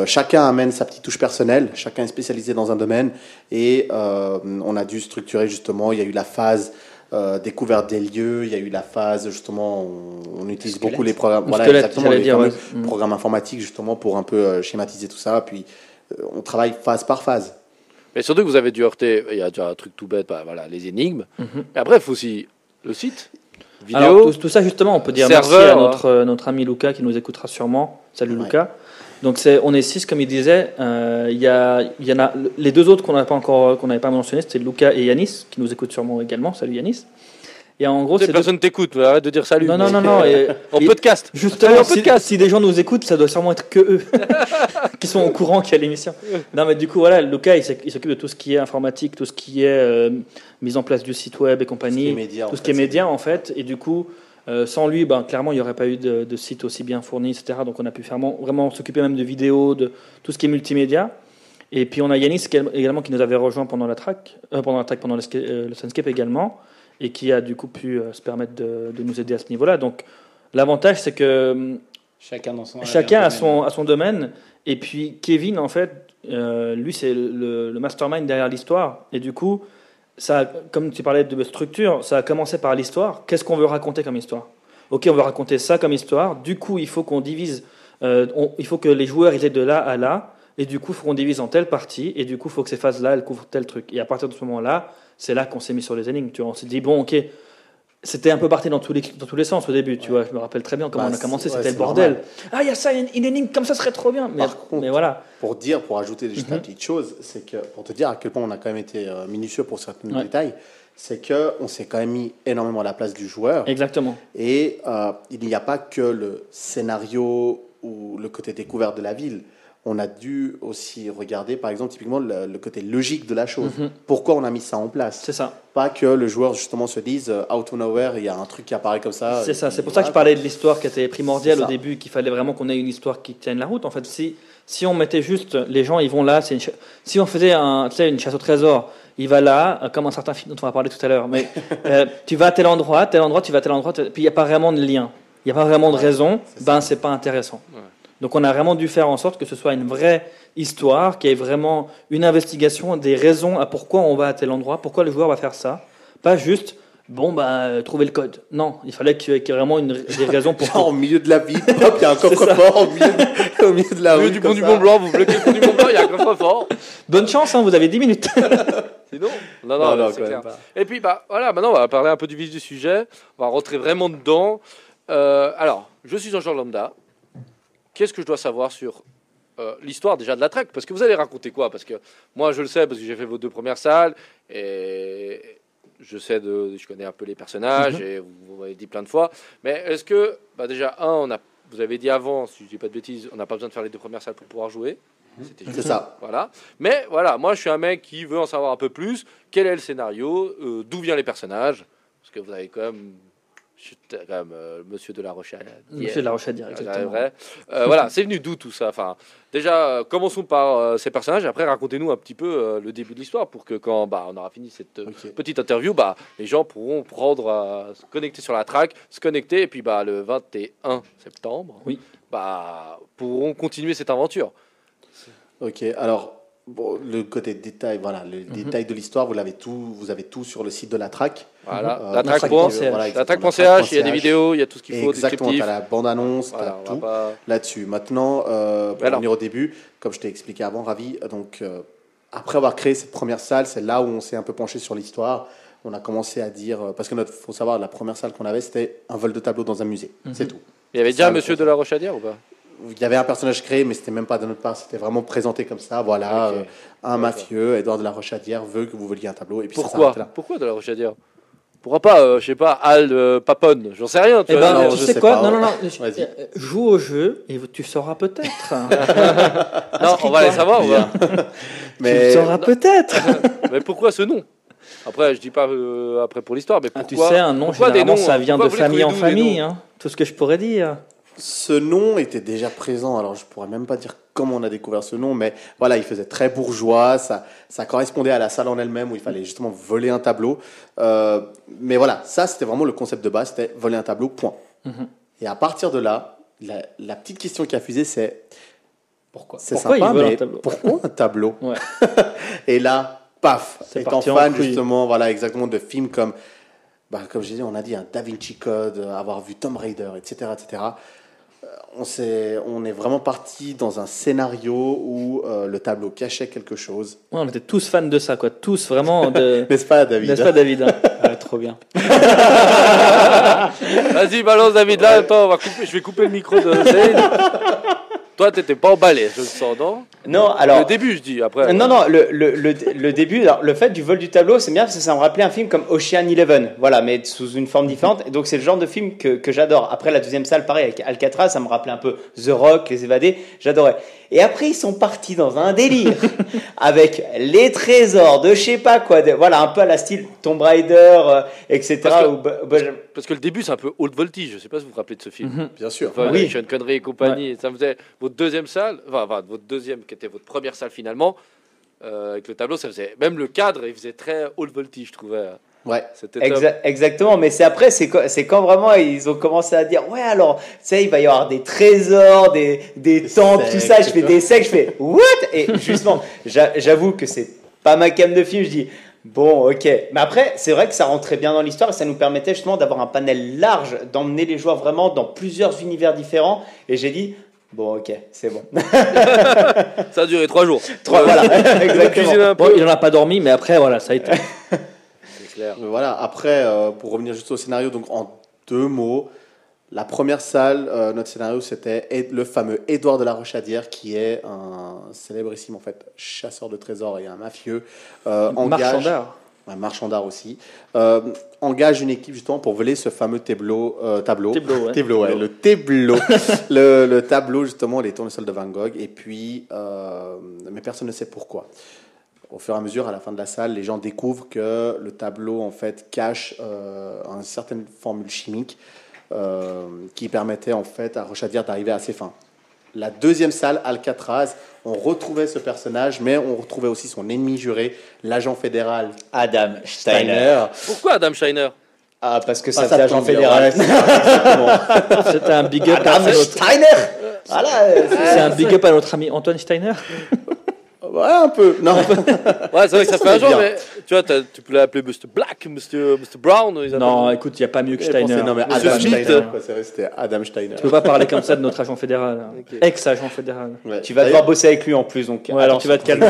Speaker 3: Chacun amène sa petite touche personnelle. Chacun est spécialisé dans un domaine. Et on a dû structurer justement. Il y a eu la phase euh, découverte des lieux. Il y a eu la phase justement. On, on utilise beaucoup les programmes.
Speaker 2: Le
Speaker 3: Voilà,
Speaker 2: squelette,
Speaker 3: exactement.
Speaker 2: j'allais
Speaker 3: Les
Speaker 2: dire,
Speaker 3: fameux
Speaker 2: ouais. Mm.
Speaker 3: programmes informatiques justement pour un peu euh, schématiser tout ça. Puis euh, on travaille phase par phase.
Speaker 1: Mais surtout que vous avez dû heurter, il y a déjà un truc tout bête, bah, voilà, les énigmes.
Speaker 2: Mhm.
Speaker 1: Et après, il faut aussi le site, vidéo.
Speaker 2: Alors, tout, tout ça, justement, on peut dire merci à notre, euh, notre ami Lucas qui nous écoutera sûrement. Salut
Speaker 3: Ouais.
Speaker 2: Lucas. Donc, c'est, on est six, comme il disait. Euh, Il y, a, il y en a les deux autres qu'on n'a pas encore, qu'on n'avait pas mentionné, c'était Lucas et Yanis qui nous écoutent sûrement également. Salut Yanis. Et en gros, c'est
Speaker 1: personne t'écoute, mais arrête de dire salut.
Speaker 2: Non, non, non, non. et-
Speaker 1: En
Speaker 2: et-
Speaker 1: podcast.
Speaker 2: Justement,
Speaker 1: en
Speaker 2: si,
Speaker 1: podcast.
Speaker 2: si des gens nous écoutent, ça doit sûrement être que eux qui sont au courant qu'il y a l'émission. Non, mais du coup, voilà, Lucas, il s'oc- il s'occupe de tout ce qui est informatique, tout ce qui est euh, mise en place du site web et compagnie,
Speaker 3: Tout ce qui est média, en
Speaker 2: tout ce
Speaker 3: fait,
Speaker 2: qui est média en fait. Et du coup, euh, sans lui, ben, clairement, il n'y aurait pas eu de, de site aussi bien fourni, etc. Donc, on a pu vraiment, vraiment s'occuper même de vidéos, de tout ce qui est multimédia. Et puis, on a Yanis également qui nous avait rejoint pendant la track, euh, pendant la track, pendant le, euh, le Sunscape également, et qui a du coup pu se permettre de, de nous aider à ce niveau-là. Donc, l'avantage, c'est que
Speaker 4: Chacun dans son.
Speaker 2: Chacun a
Speaker 4: domaine.
Speaker 2: son, a son domaine. Et puis Kevin, en fait, euh, lui, c'est le, le mastermind derrière l'histoire. Et du coup, comme tu parlais de structure, ça a commencé par l'histoire. Qu'est-ce qu'on veut raconter comme histoire? Ok, on veut raconter ça comme histoire. Du coup, il faut qu'on divise. euh, on- il faut que les joueurs ils aient de là à là. Et du coup, il faut qu'on divise en telle partie. Et du coup, il faut que ces phases-là, elles couvrent tel truc. Et à partir de ce moment-là, c'est là qu'on s'est mis sur les énigmes. Tu vois, on s'est dit, bon, ok. C'était un peu parti dans tous les, dans tous les sens au début, tu vois. Je me rappelle très bien comment
Speaker 3: Bah,
Speaker 2: on a commencé,
Speaker 3: ouais,
Speaker 2: c'était le bordel.
Speaker 3: normal.
Speaker 2: Ah, il y a ça, une, une énigme comme ça serait trop bien. Mais,
Speaker 3: Par contre,
Speaker 2: mais voilà.
Speaker 3: Pour dire, pour ajouter juste
Speaker 2: Mhm.
Speaker 3: une petite chose, c'est que pour te dire à quel point on a quand même été euh, minutieux pour certains
Speaker 2: Ouais.
Speaker 3: détails, c'est que on s'est quand même mis énormément à la place du joueur.
Speaker 2: Exactement.
Speaker 3: Et euh, il n'y a pas que le scénario ou le côté découvert de la ville. On a dû aussi regarder, par exemple, typiquement le, le côté logique de la chose.
Speaker 2: Mhm.
Speaker 3: Pourquoi on a mis ça en place?
Speaker 2: C'est ça.
Speaker 3: Pas que le joueur justement se dise euh, out of nowhere, il y a un truc qui apparaît comme ça.
Speaker 2: C'est ça. C'est pour ça que je parlais de l'histoire qui était primordiale au début, qu'il fallait vraiment qu'on ait une histoire qui tienne la route. En fait, si, si on mettait juste les gens, ils vont là. c'est si on faisait un, une chasse au trésor, il va là, euh, comme un certain film dont on va parler tout à l'heure. Mais euh, tu vas à tel endroit, tel endroit, tu vas à tel endroit, tel- puis il n'y a pas vraiment de lien. Il n'y a pas vraiment de raison. Ben, c'est pas intéressant.
Speaker 1: Ouais.
Speaker 2: Donc, on a vraiment dû faire en sorte que ce soit une vraie histoire, qu'il y ait vraiment une investigation des raisons à pourquoi on va à tel endroit, pourquoi le joueur va faire ça. Pas juste, bon, bah, euh, trouver le code. Non, il fallait qu'il y ait vraiment une, des raisons pour.
Speaker 3: Genre, au milieu de la ville, hop, il y a un coffre-fort au, milieu de- au milieu de la rue.
Speaker 1: du pont du. Mont Blanc, vous bloquez le pont du Mont Blanc, il y a un coffre-fort.
Speaker 2: Bonne chance, hein, vous avez 10 minutes.
Speaker 1: Sinon, non, non,
Speaker 3: Non, non,
Speaker 1: c'est clair. Et puis, bah, voilà, maintenant, on va parler un peu du vif du sujet. On va rentrer vraiment dedans. Euh, alors, je suis un joueur lambda. Qu'est-ce que je dois savoir sur euh, l'histoire déjà de la track Parce que vous allez raconter quoi? Parce que moi, je le sais, parce que j'ai fait vos deux premières salles. Et je sais, de, je connais un peu les personnages.
Speaker 2: Mhm.
Speaker 1: Et vous, m'avez dit plein de fois. Mais est-ce que, bah, déjà, un, on a, vous avez dit avant, si je dis pas de bêtises, on n'a pas besoin de faire les deux premières salles pour pouvoir jouer. Juste
Speaker 3: C'est ça.
Speaker 1: voilà. Mais voilà, moi je suis un mec qui veut en savoir un peu plus. Quel est le scénario? Euh, D'où viennent les personnages? Parce que vous avez quand même, je suis quand même euh, Monsieur de la Rochelle.
Speaker 2: Monsieur de la Rochelle, exactement.
Speaker 1: vrai. Euh, voilà, c'est venu d'où tout ça? Enfin, déjà, euh, commençons par ces personnages. Après, racontez-nous un petit peu le début de l'histoire pour que quand bah, on aura fini cette petite interview, bah, les gens pourront prendre, se connecter sur la track, se connecter, et puis bah, le 21 septembre,
Speaker 2: Oui.
Speaker 1: bah, pourront continuer cette aventure.
Speaker 3: Ok, alors bon, le côté détail, voilà, le détail de l'histoire, vous l'avez tout, vous avez tout sur le site de la track.
Speaker 1: Voilà,
Speaker 3: Euh,
Speaker 1: la
Speaker 2: track
Speaker 1: track.
Speaker 2: point,
Speaker 1: point-
Speaker 2: c'est-
Speaker 3: voilà,
Speaker 1: track.ch, il y a des
Speaker 3: track.ch.
Speaker 1: vidéos, il y a tout ce qu'il faut,
Speaker 3: Exactement, tu as la bande-annonce, tu as tout
Speaker 1: pas-
Speaker 3: là-dessus. Maintenant, euh, pour
Speaker 1: Alors.
Speaker 3: revenir au début, comme je t'ai expliqué avant, Ravi, donc euh, après avoir créé cette première salle, c'est là où on s'est un peu penché sur l'histoire. On a commencé à dire, euh, parce que notre, faut savoir, la première salle qu'on avait, c'était un vol de tableau dans un musée,
Speaker 2: Mhm.
Speaker 3: c'est tout.
Speaker 1: Il y avait déjà
Speaker 3: le
Speaker 1: Monsieur de la Rochadière ou pas?
Speaker 3: Il y avait un personnage créé, mais c'était même pas de notre part, c'était vraiment présenté comme ça. Voilà, euh, un mafieux, Edouard de la Rochadière veut que vous voliez un tableau, et puis ça
Speaker 1: Pourquoi
Speaker 3: là.
Speaker 1: Pourquoi de la Rochadière? Pourquoi pas, euh, je sais pas, Al euh, Papone J'en sais rien. Tu
Speaker 2: Eh
Speaker 1: vois,
Speaker 2: ben,
Speaker 3: non,
Speaker 2: tu sais
Speaker 3: sais
Speaker 2: quoi
Speaker 3: pas.
Speaker 2: Non, non, non.
Speaker 3: Vas-y.
Speaker 2: Euh, Joue au jeu et tu sauras peut-être.
Speaker 1: non, on va aller savoir.
Speaker 2: Tu sauras peut-être.
Speaker 1: mais pourquoi ce nom? Après, je dis pas euh, après pour l'histoire, mais
Speaker 2: Ah, tu
Speaker 1: pourquoi
Speaker 2: sais, un nom,
Speaker 1: pourquoi des
Speaker 2: généralement,
Speaker 1: noms
Speaker 2: ça vient
Speaker 1: Pourquoi
Speaker 2: de famille en famille. hein. Tout ce que je pourrais dire.
Speaker 3: Ce nom était déjà présent, alors je pourrais même pas dire comment on a découvert ce nom, mais voilà, il faisait très bourgeois, ça, ça correspondait à la salle en elle-même où il fallait justement voler un tableau. Euh, mais voilà, ça c'était vraiment le concept de base, c'était voler un tableau, point.
Speaker 2: Mhm.
Speaker 3: Et à partir de là, la, la petite question qui a fusé, c'est
Speaker 2: Pourquoi?
Speaker 3: C'est sympa, mais
Speaker 2: un tableau?
Speaker 3: pourquoi un tableau?
Speaker 2: Ouais.
Speaker 3: Et là, paf,
Speaker 2: C'est
Speaker 3: étant
Speaker 2: en
Speaker 3: fan
Speaker 2: couille.
Speaker 3: justement, voilà, exactement de films comme, bah, comme je disais, on a dit un Da Vinci Code, euh, avoir vu Tomb Raider, etc., etc. on, s'est- on est vraiment parti dans un scénario où euh, le tableau cachait quelque chose.
Speaker 2: Ouais, on était tous fans de ça, quoi. Tous vraiment de.
Speaker 3: N'est-ce pas, David
Speaker 2: N'est-ce pas, David
Speaker 4: Ouais, trop bien.
Speaker 1: Vas-y, balance David. Là, attends, on va couper, je vais couper le micro de Zayn. Toi, t'étais pas emballé, je le sens, non?
Speaker 4: Non, alors.
Speaker 1: Le début, je dis. Après.
Speaker 4: Non, non, le, le, le, le début, alors, le fait du vol du tableau, c'est bien parce que ça me rappelait un film comme Ocean Eleven, voilà, mais sous une forme différente. Et donc, c'est le genre de film que, que j'adore. Après, la deuxième salle, pareil, avec Alcatraz, ça me rappelait un peu The Rock, Les Évadés, j'adorais. Et après, ils sont partis dans un délire avec les trésors de je sais pas quoi, de- voilà, un peu à la style Tomb Raider, euh, etc.
Speaker 1: Parce que-
Speaker 4: ou Ba- Ba-
Speaker 1: Parce que le début, c'est un peu haute voltige. Je sais pas si vous vous rappelez de ce film.
Speaker 2: Mhm.
Speaker 3: Bien sûr.
Speaker 1: Enfin,
Speaker 4: Oui.
Speaker 1: Sean Connery et compagnie. Ça faisait votre deuxième salle, enfin, enfin, votre deuxième qui était votre première salle finalement, euh, avec le tableau, ça faisait même le cadre, il faisait très haute voltige, je trouvais.
Speaker 3: Ouais.
Speaker 4: Exa- exactement, mais c'est après, c'est quand, vraiment ils ont commencé à dire ouais alors, tu sais, il va y avoir des trésors, des, des,
Speaker 3: Des
Speaker 4: temples, tout ça. Je fais des sectes, je fais what? Et justement, j'a- j'avoue que c'est pas ma cam de film. Je dis bon, ok, mais après c'est vrai que ça rentrait bien dans l'histoire et ça nous permettait justement d'avoir un panel large, d'emmener les joueurs vraiment dans plusieurs univers différents. Et j'ai dit bon, ok, c'est bon.
Speaker 1: Ça a duré trois jours.
Speaker 4: Trois, voilà, exactement.
Speaker 2: Bon, il en a pas dormi, mais après, voilà, ça a été.
Speaker 1: C'est clair.
Speaker 3: Mais Voilà, après, euh, pour revenir juste au scénario, donc en deux mots, la première salle, euh, notre scénario, c'était le fameux Édouard de la Rochadière, qui est un célébrissime en fait, chasseur de trésors et un mafieux. euh, engage-
Speaker 2: Marchand d'art.
Speaker 3: un marchand d'art aussi, euh, engage une équipe justement pour voler ce fameux tableau. euh, tableau.
Speaker 2: Tableau, ouais.
Speaker 3: Tableau, ouais, le tableau. le, le tableau, justement, les tournesols de Van Gogh. Et puis, euh, mais personne ne sait pourquoi. Au fur et à mesure, à la fin de la salle, les gens découvrent que le tableau, en fait, cache euh, une certaine formule chimique euh, qui permettait, en fait, à Rochadière d'arriver à ses fins. La deuxième salle, Alcatraz, on retrouvait ce personnage, mais on retrouvait aussi son ennemi juré, l'agent fédéral
Speaker 4: Adam Steiner.
Speaker 3: Steiner.
Speaker 1: Pourquoi Adam Steiner?
Speaker 4: Ah, parce que
Speaker 3: Ah,
Speaker 4: ça fédéral.
Speaker 3: c'est ça, exactement.
Speaker 2: C'était un big up à
Speaker 4: Adam
Speaker 2: notre,
Speaker 4: Steiner Voilà,
Speaker 2: c'est un big up à notre ami Antoine Steiner.
Speaker 3: Ouais, un peu. Non,
Speaker 1: Ouais, c'est vrai que ça
Speaker 3: Ça
Speaker 1: fait un jour,
Speaker 3: bien.
Speaker 1: mais tu vois, tu peux l'appeler Mr. Black, Mr. Mr. Brown. ils appellent-
Speaker 2: Non, écoute, il n'y a pas mieux que Steiner.
Speaker 3: Non, mais
Speaker 1: Monsieur
Speaker 3: Adam. Steiner, c'est vrai, c'était Adam Steiner.
Speaker 2: Tu peux pas parler comme ça de notre agent fédéral. hein. Ex-agent fédéral.
Speaker 3: Ouais.
Speaker 4: tu vas devoir bosser avec lui en plus, donc.
Speaker 2: Ouais, alors tu vas te calmer.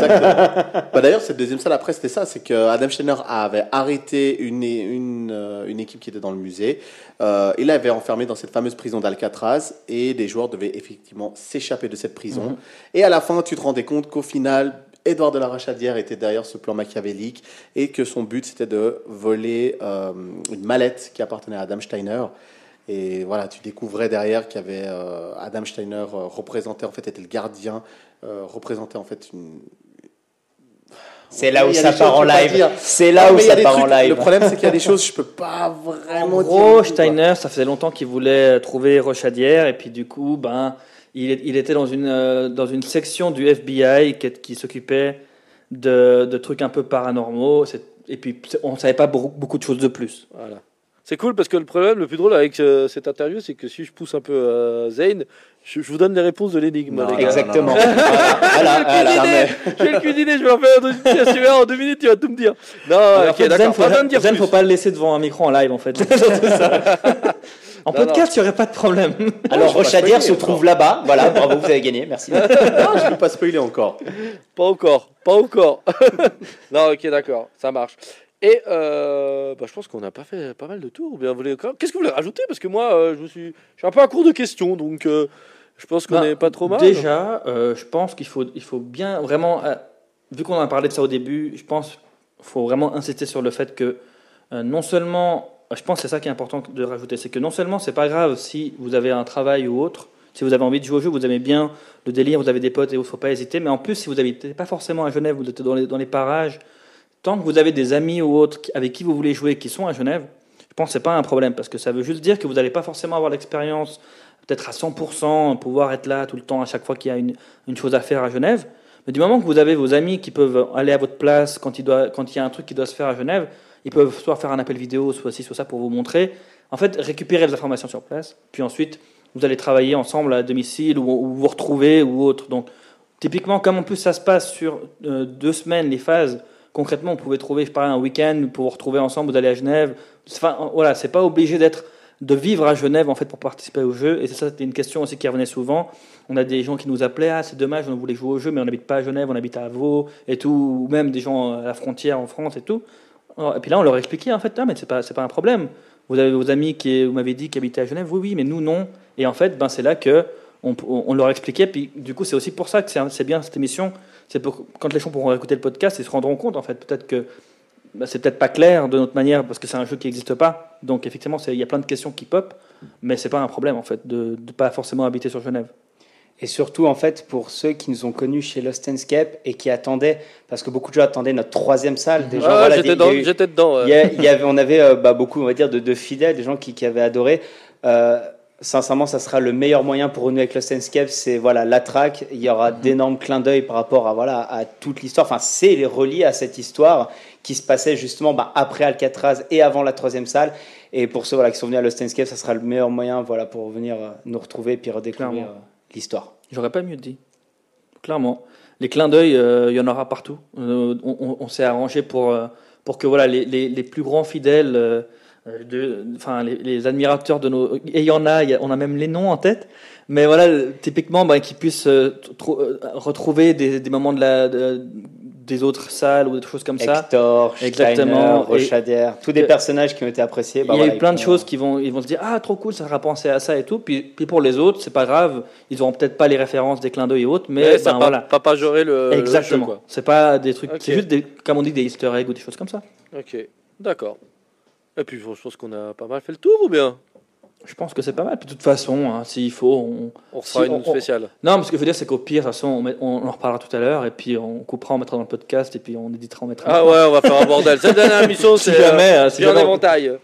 Speaker 3: Bah, D'ailleurs, cette deuxième salle après, c'était ça c'est que Adam Steiner avait arrêté une, une, euh, une équipe qui était dans le musée. Euh, il l'avait enfermé dans cette fameuse prison d'Alcatraz et les joueurs devaient effectivement s'échapper de cette prison. Et à la fin, tu te rendais compte qu'au final, Édouard de la Rachadière était derrière ce plan machiavélique et que son but c'était de voler euh, une mallette qui appartenait à Adam Steiner. Et voilà, tu découvrais derrière qu'il y avait euh, Adam Steiner euh, représentait en fait était le gardien, représentait en fait une,
Speaker 4: C'est là où ça part en live. C'est là où ça part en live.
Speaker 3: Le problème, c'est qu'il y a des choses, je peux pas vraiment
Speaker 2: En
Speaker 3: dire.
Speaker 2: gros. Steiner, ça faisait longtemps qu'il voulait trouver Rochadière, et puis du coup, ben, il, était dans une, euh, dans une section du FBI qui, qui s'occupait de, de trucs un peu paranormaux, et puis on ne savait pas beaucoup, beaucoup de choses de plus.
Speaker 1: Voilà. C'est cool parce que le problème, le plus drôle avec euh, cette interview, c'est que si je pousse un peu euh, Zane, je, je vous donne les réponses de l'énigme.
Speaker 4: Exactement.
Speaker 1: Je vais le cuisiner, je vais le cuisiner, je vais en faire un veux, en deux minutes, tu vas tout me dire. Non,
Speaker 2: Alors, en
Speaker 1: ok,
Speaker 2: fait,
Speaker 1: d'accord.
Speaker 2: Zen, faut,
Speaker 1: plus.
Speaker 2: faut pas le laisser devant un micro en live, en fait. En
Speaker 1: Non,
Speaker 2: podcast, il n'y aurait pas de problème.
Speaker 4: Alors, Rochadière se trouve là-bas. Voilà, bravo, vous avez gagné. Merci.
Speaker 3: Non, je ne vais pas spoiler encore.
Speaker 1: Pas encore, pas encore. non, ok, d'accord, ça marche. Et euh, bah, je pense qu'on a pas fait pas mal de tours. Bien, Qu'est-ce que vous voulez rajouter? Parce que moi, euh, je me suis, je suis un peu à court de questions, donc euh, je pense qu'on
Speaker 2: Bah,
Speaker 1: n'est pas trop mal.
Speaker 2: Déjà, euh, je pense qu'il faut, il faut bien vraiment, euh, vu qu'on en a parlé de ça au début, je pense qu'il faut vraiment insister sur le fait que euh, non seulement, je pense que c'est ça qui est important de rajouter, c'est que non seulement c'est pas grave si vous avez un travail ou autre, si vous avez envie de jouer au jeu, vous aimez bien le délire, vous avez des potes et il faut pas hésiter, mais en plus si vous n'habitez pas forcément à Genève, vous êtes dans les, parages, tant que vous avez des amis ou autres avec qui vous voulez jouer qui sont à Genève, je pense que c'est pas un problème parce que ça veut juste dire que vous n'allez pas forcément avoir l'expérience peut-être à 100%, pouvoir être là tout le temps à chaque fois qu'il y a une, chose à faire à Genève. Mais du moment que vous avez vos amis qui peuvent aller à votre place quand il y a un truc qui doit se faire à Genève, ils peuvent soit faire un appel vidéo, soit ci, soit ça pour vous montrer. En fait, récupérer les informations sur place, puis ensuite vous allez travailler ensemble à domicile ou, ou vous retrouver ou autre. Donc, typiquement, comme en plus ça se passe sur euh, deux semaines, les phases, concrètement, vous pouvez trouver, je pas, un week-end pour vous retrouver ensemble, vous allez à Genève. Enfin, voilà, c'est pas obligé d'être de vivre à Genève en fait pour participer au jeu. Et c'est ça, c'était une question aussi qui revenait souvent. On a des gens qui nous appelaient, ah c'est dommage, on voulait jouer au jeu, mais on n'habite pas à Genève, on habite à Vaud et tout, ou même des gens à la frontière en France et tout. Et puis là, on leur expliquait en fait, non, mais c'est pas, pas un problème. Vous avez vos amis qui, vous m'avez dit, qui habitaient à Genève, oui, oui, mais nous non. Et en fait, ben c'est là que on, leur expliquait. Puis du coup, c'est aussi pour ça que c'est, bien cette émission. C'est pour quand les gens pourront écouter le podcast, ils se rendront compte en fait, peut-être que bah, c'est peut-être pas clair de notre manière parce que c'est un jeu qui n'existe pas. Donc effectivement, il y a plein de questions qui pop, mais c'est pas un problème en fait de ne pas forcément habiter sur Genève.
Speaker 4: Et surtout, en fait, pour ceux qui nous ont connus chez Lost Escape et qui attendaient, parce que beaucoup de gens attendaient notre troisième salle.
Speaker 1: Des gens, j'étais, dedans,
Speaker 4: Il y, avait, on avait euh, bah, beaucoup, on va dire, de, fidèles, des gens qui, qui avaient adoré. Euh, sincèrement, ça sera le meilleur moyen pour renouer avec Lost Escape. C'est voilà, la track. Il y aura mhm. d'énormes clins d'œil par rapport à, voilà, à toute l'histoire. Enfin, c'est relié à cette histoire qui se passait justement bah, après Alcatraz et avant la troisième salle. Et pour ceux voilà, qui sont venus à Lost Escape, ça sera le meilleur moyen voilà, pour venir euh, nous retrouver et puis redécouvrir l'histoire.
Speaker 2: J'aurais pas mieux dit. Clairement. Les clins d'œil, euh, il y en aura partout. on, s'est arrangé pour, pour que voilà, les, les, plus grands fidèles, enfin, les, admirateurs de nos. Et il y en a, on a même les noms en tête. Mais voilà, typiquement, bah, qu'ils puissent retrouver des, des, moments de la, de, des autres salles ou des choses comme
Speaker 4: ça. Hector, Exactement. Rochadière, tous des personnages qui ont été appréciés.
Speaker 2: Bah il y a eu plein de choses qui vont, ils vont se dire ah trop cool, ça va penser à ça et tout. Puis, puis pour les autres, c'est pas grave, ils auront peut-être pas les références des clins d'œil et autres, mais,
Speaker 1: ça ben, voilà. Pas, pas le.
Speaker 2: Exactement. C'est pas des trucs, c'est juste des, comme on dit des Easter eggs ou des choses comme ça.
Speaker 1: Ok, d'accord. Et puis je pense qu'on a pas mal fait le tour ou bien?
Speaker 2: Je pense que c'est pas mal. de toute façon, hein, s'il faut, on,
Speaker 1: on fera une spéciale.
Speaker 2: Non, mais ce que je veux dire, c'est qu'au pire, de toute façon, on, on, en reparlera tout à l'heure, et puis on coupera, on mettra dans le podcast, et puis on éditera, on mettra.
Speaker 1: Ah ouais, on va faire un bordel. Cette dernière émission, c'est jamais, euh, bien éventail.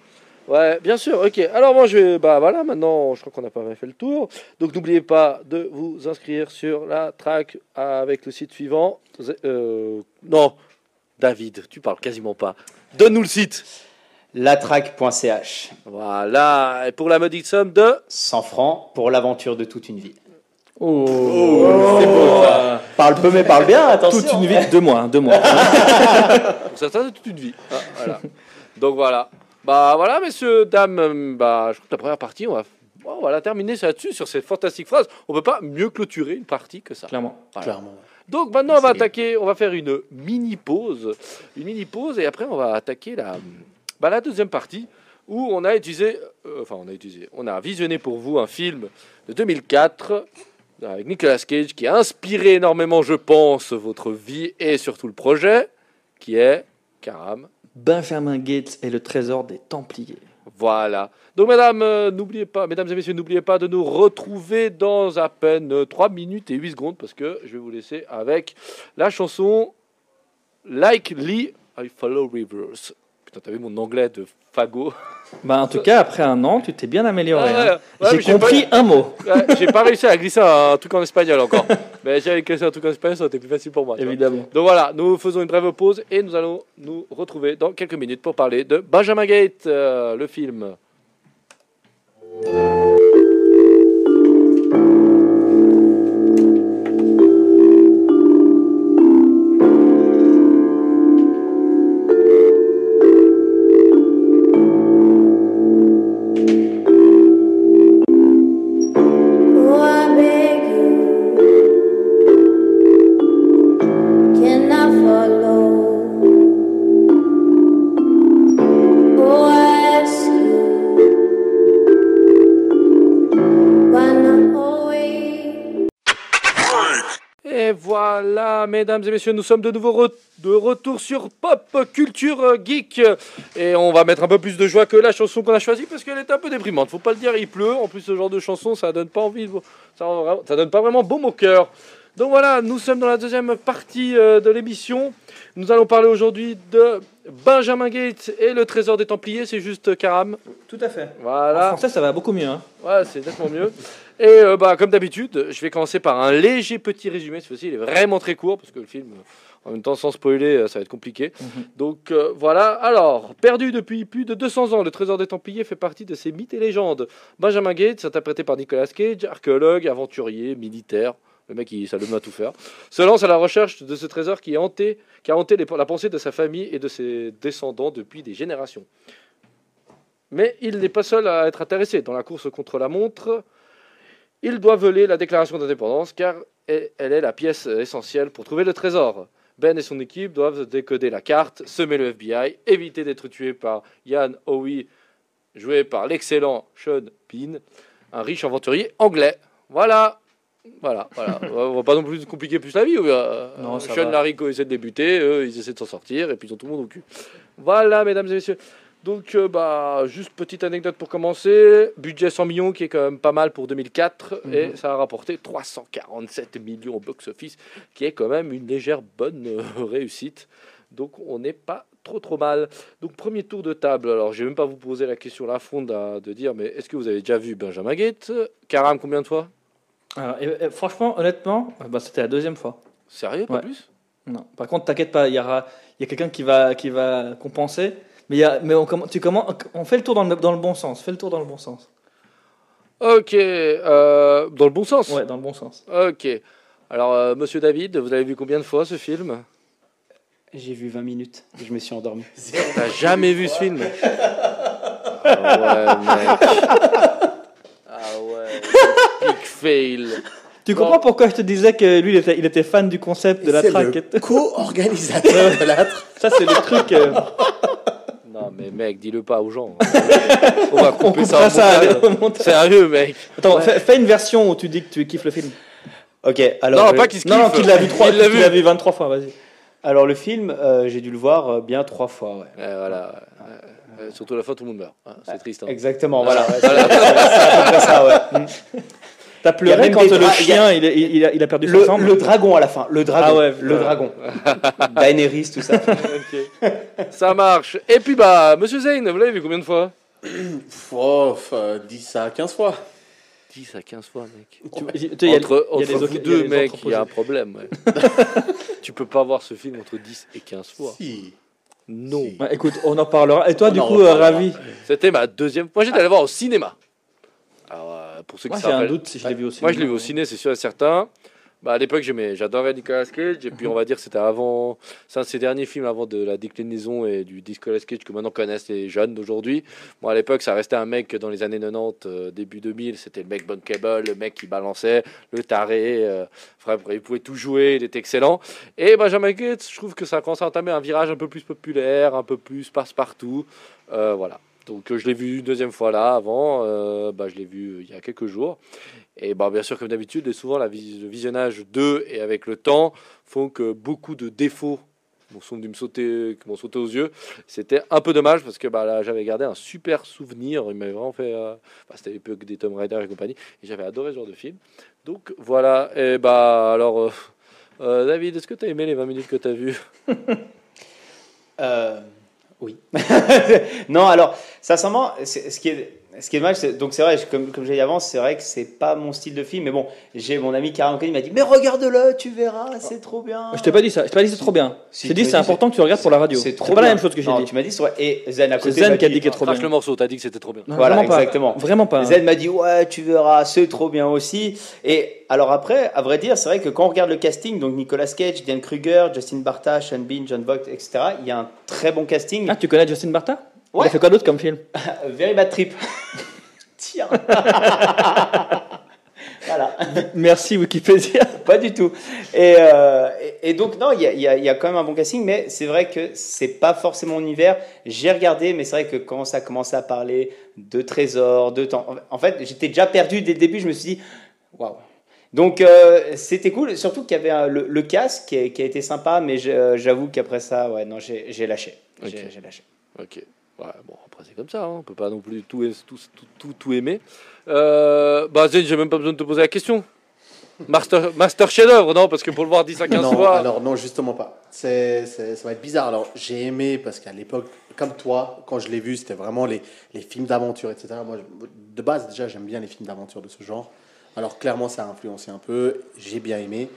Speaker 1: Ouais, bien sûr. Ok. Alors moi, je vais, bah voilà, maintenant, je crois qu'on a pas mal fait le tour. Donc n'oubliez pas de vous inscrire sur la track avec le site suivant. Euh, non, David, tu parles quasiment pas. Donne-nous le site
Speaker 4: latrac.ch.
Speaker 1: Voilà, et pour la modique somme de
Speaker 4: 100 francs pour l'aventure de toute une vie.
Speaker 2: Oh, oh
Speaker 4: c'est beau Parle peu mais parle bien, attention.
Speaker 2: Toute une vie, deux mois, deux mois.
Speaker 1: pour certains, c'est toute une vie. Ah, voilà. Donc voilà. Bah voilà, messieurs, dames, bah, je crois que la première partie, on va, on va la terminer là-dessus, sur cette fantastique phrase. On ne peut pas mieux clôturer une partie que ça.
Speaker 2: Clairement.
Speaker 4: Clairement.
Speaker 1: Donc maintenant, on va attaquer, on va faire une mini pause. Une mini pause, et après, on va attaquer la bah, la deuxième partie, où on a utilisé, euh, enfin on a utilisé, on a visionné pour vous un film de 2004 avec Nicolas Cage qui a inspiré énormément, je pense, votre vie et surtout le projet, qui est Karam.
Speaker 2: Benjamin Gates et le trésor des Templiers.
Speaker 1: Voilà. Donc, mesdames, euh, n'oubliez pas, mesdames et messieurs, n'oubliez pas de nous retrouver dans à peine 3 minutes et 8 secondes parce que je vais vous laisser avec la chanson Like Lee, I Follow Rivers. T'as vu mon anglais de fagot
Speaker 2: bah, En tout cas, après un an, tu t'es bien amélioré. Hein. j'ai compris un mot.
Speaker 1: j'ai pas réussi à glisser un truc en espagnol encore. Mais j'avais glissé un truc en espagnol, ça aurait été plus facile pour moi.
Speaker 2: Évidemment.
Speaker 1: Donc voilà, nous faisons une brève pause et nous allons nous retrouver dans quelques minutes pour parler de Benjamin Gate, euh, le film. Mesdames et messieurs, nous sommes de nouveau de retour sur Pop Culture Geek. Et on va mettre un peu plus de joie que la chanson qu'on a choisie parce qu'elle est un peu déprimante. Faut pas le dire, il pleut. En plus, ce genre de chanson, ça donne pas envie, ça, ça donne pas vraiment baume au cœur. Donc voilà, nous sommes dans la deuxième partie euh, de l'émission. Nous allons parler aujourd'hui de Benjamin Gates et le trésor des Templiers. C'est juste Karam.
Speaker 2: Tout à fait.
Speaker 1: Voilà.
Speaker 2: En français, ça va beaucoup mieux. Hein.
Speaker 1: Ouais, c'est nettement mieux. Et euh, bah, comme d'habitude, je vais commencer par un léger petit résumé. Cette fois-ci, il est vraiment très court parce que le film, en même temps, sans spoiler, euh, ça va être compliqué. Mhm. Donc voilà. Alors, perdu depuis plus de 200 ans, le trésor des Templiers fait partie de ces mythes et légendes. Benjamin Gates, interprété par Nicolas Cage, archéologue, aventurier, militaire. Le mec, il, ça à tout faire. Se lance à la recherche de ce trésor qui, a hanté, la pensée de sa famille et de ses descendants depuis des générations. Mais il n'est pas seul à être intéressé. Dans la course contre la montre, il doit voler la déclaration d'indépendance car elle est la pièce essentielle pour trouver le trésor. Ben et son équipe doivent décoder la carte, semer le FBI, éviter d'être tués par Ian Howie, joué par l'excellent Sean Bean, un riche aventurier anglais. Voilà. Voilà, voilà. On va pas non plus compliquer plus la vie. Euh,
Speaker 2: Non, ça
Speaker 1: Sean
Speaker 2: va.
Speaker 1: Larico essaie de débuter, eux, ils essaient de s'en sortir, et puis ils ont tout le monde au cul. Voilà, mesdames et messieurs. Donc, euh, bah, juste petite anecdote pour commencer. Budget 100 millions, qui est quand même pas mal pour 2004, et ça a rapporté 347 millions au box-office, qui est quand même une légère bonne euh, réussite. Donc, on n'est pas trop trop mal. Donc, premier tour de table. Alors, je vais même pas vous poser la question la fronde à- de dire, mais est-ce que vous avez déjà vu Benjamin Gate Karam, combien de fois?
Speaker 2: Alors, et- et franchement, honnêtement, euh, bah, c'était la deuxième fois.
Speaker 1: Sérieux, pas
Speaker 2: Ouais.
Speaker 1: plus?
Speaker 2: Non. Par contre, t'inquiète pas, il y aura, il y a quelqu'un qui va, qui va compenser. Mais, il y a, mais on, tu comment, on fait le tour dans le, dans le bon sens. Fais le tour dans le bon sens.
Speaker 1: Ok, euh, dans le bon sens?
Speaker 2: Ouais, dans le bon sens.
Speaker 1: Ok. Alors, euh, monsieur David, vous avez vu combien de fois ce film?
Speaker 4: J'ai vu 20 minutes et je me suis endormi.
Speaker 1: T'as jamais vu ce film? Ah ouais, mec. Fail.
Speaker 2: Tu
Speaker 1: Bon.
Speaker 2: comprends pourquoi je te disais que lui, il était, il était fan du concept de la
Speaker 3: C'est
Speaker 2: traque.
Speaker 3: le co-organisateur de la traque.
Speaker 2: Ça, c'est le truc. euh,
Speaker 1: Non, mais mec, dis-le pas aux gens. On va
Speaker 2: on
Speaker 1: couper
Speaker 2: coupera
Speaker 1: ça.
Speaker 2: ça.
Speaker 1: Sérieux, mec.
Speaker 2: Attends, fais, fais une version où tu dis que tu kiffes le film.
Speaker 4: Ok, alors,
Speaker 1: non,
Speaker 4: le,
Speaker 1: pas qu'il se
Speaker 2: Non, non,
Speaker 1: kiffe.
Speaker 2: qu'il l'a vu trois,
Speaker 1: Il vu.
Speaker 2: vu 23 fois, vas-y.
Speaker 4: alors le film, euh, j'ai dû le voir euh, bien trois fois. Ouais.
Speaker 1: Voilà. Euh, euh, surtout à la fin, tout le monde meurt. hein. C'est triste. hein.
Speaker 4: Exactement, voilà. ouais,
Speaker 1: Voilà.
Speaker 4: c'est à peu près ça, ouais.
Speaker 2: T'as pleuré quand le chien, il, il, a, il a perdu son
Speaker 4: Le,
Speaker 2: sang.
Speaker 4: le dragon à la fin, le dragon,
Speaker 2: Ah ouais,
Speaker 4: le dragon. Daenerys, tout ça.
Speaker 1: Ça marche. Et puis, bah, monsieur Zayn, vous l'avez vu combien de fois?
Speaker 3: Oh, euh, 10 à 15 fois.
Speaker 1: 10 à 15 fois, mec.
Speaker 2: Tu- tu sais, il y a-
Speaker 1: entre
Speaker 2: il y a
Speaker 1: entre
Speaker 2: des
Speaker 1: vous deux, mec, il y a un problème. ouais. tu peux pas voir ce film entre 10 et 15 fois.
Speaker 3: Si.
Speaker 1: Non.
Speaker 3: Si.
Speaker 2: Ouais, écoute, on en parlera. Et toi,
Speaker 3: On
Speaker 2: du coup, euh, ravi?
Speaker 1: C'était ma deuxième. Moi, j'étais allé voir au cinéma. Alors, euh, pour ceux qui
Speaker 2: Moi, j'ai un doute si je l'ai vu aussi.
Speaker 1: Moi, je l'ai vu au ciné, c'est sûr et certain. Bah, à l'époque, j'aimais, j'adorais Nicolas Cage. Et puis, on va dire, c'était avant. C'est un de ses derniers films avant de la déclinaison et du Nicolas Cage que maintenant connaissent les jeunes d'aujourd'hui. Moi, à l'époque, ça restait un mec dans les années 90, euh, début 2000. C'était le mec bankable, le mec qui balançait, le taré. euh, Enfin, il pouvait tout jouer, il était excellent. Et Benjamin Gates, je trouve que ça commence à entamer un virage un peu plus populaire, un peu plus passe-partout. Euh, voilà. Donc euh, je l'ai vu une deuxième fois là, avant, euh, bah, je l'ai vu euh, il y a quelques jours. Et bah, bien sûr, comme d'habitude, et souvent la vis- le visionnage d'eux et avec le temps font que beaucoup de défauts m'ont- qui m'ont sauté aux yeux. C'était un peu dommage parce que bah, là, j'avais gardé un super souvenir. Il m'avait vraiment fait. euh, bah, C'était l'époque des Tomb Raider et compagnie. Et j'avais adoré ce genre de film. Donc voilà. Et bah alors, euh, David, est-ce que tu as aimé les 20 minutes que tu as vues
Speaker 4: oui. non, alors, sincèrement, ce qui est, ce qui est dommage, c'est- donc c'est vrai, je- comme, comme j'ai dit avant, c'est vrai que c'est pas mon style de film, mais bon, j'ai mon ami Karim Kani m'a dit, mais regarde-le, tu verras, c'est trop bien.
Speaker 2: Je t'ai pas dit ça. Je t'ai pas dit c'est trop bien.
Speaker 4: Si,
Speaker 2: je t'ai dit c'est important que tu regardes pour la radio.
Speaker 4: C'est
Speaker 2: C'est
Speaker 4: trop
Speaker 2: pas la même chose que j'ai
Speaker 4: Non,
Speaker 2: dit.
Speaker 4: tu m'as dit, c'est. Et Zen à
Speaker 2: C'est
Speaker 4: côté.
Speaker 2: Zen
Speaker 4: m'a
Speaker 2: qui a
Speaker 4: dit,
Speaker 2: est trop bien.
Speaker 1: le morceau, t'as dit que c'était trop bien.
Speaker 2: Non,
Speaker 4: Voilà,
Speaker 2: vraiment pas.
Speaker 4: exactement.
Speaker 2: Vraiment pas.
Speaker 4: Zen m'a dit ouais tu verras c'est trop bien aussi et alors après à vrai dire c'est vrai que quand on regarde le casting donc Nicolas Cage, Diane Kruger, Justin Bartha, Sean Bean, John Voight etc il y a un très bon casting
Speaker 2: Ah, tu connais Justin Bartha Il
Speaker 4: Ouais.
Speaker 2: a fait quoi d'autre comme film?
Speaker 4: Euh, Very Bad Trip. Tiens. Voilà.
Speaker 2: Merci Wikipédia.
Speaker 4: pas du tout. Et, euh, et, et donc non il y a, il y a- il y a quand même un bon casting mais c'est vrai que c'est pas forcément mon univers j'ai regardé mais c'est vrai que quand ça commençait à parler de trésors de temps en fait j'étais déjà perdu dès le début. Je me suis dit waouh. Donc euh, c'était cool. Surtout qu'il y avait le, le casque qui a, qui a été sympa mais j'avoue qu'après ça ouais non j'ai lâché. J'ai lâché.
Speaker 1: Ok. Ouais, bon, après, c'est comme ça. hein. On peut pas non plus tout, tout, tout, tout, tout aimer. Euh, bah, Zen, j'ai même pas besoin de te poser la question. Master, master chef-d'œuvre, non? Parce que pour le voir 10 à 15
Speaker 3: non,
Speaker 1: fois.
Speaker 3: alors non, justement pas. C'est, c'est- ça va être bizarre. Alors, j'ai aimé parce qu'à l'époque, comme toi, quand je l'ai vu, c'était vraiment les, les films d'aventure, etc. Moi, de base, déjà, j'aime bien les films d'aventure de ce genre. Alors, clairement, ça a influencé un peu. J'ai bien aimé.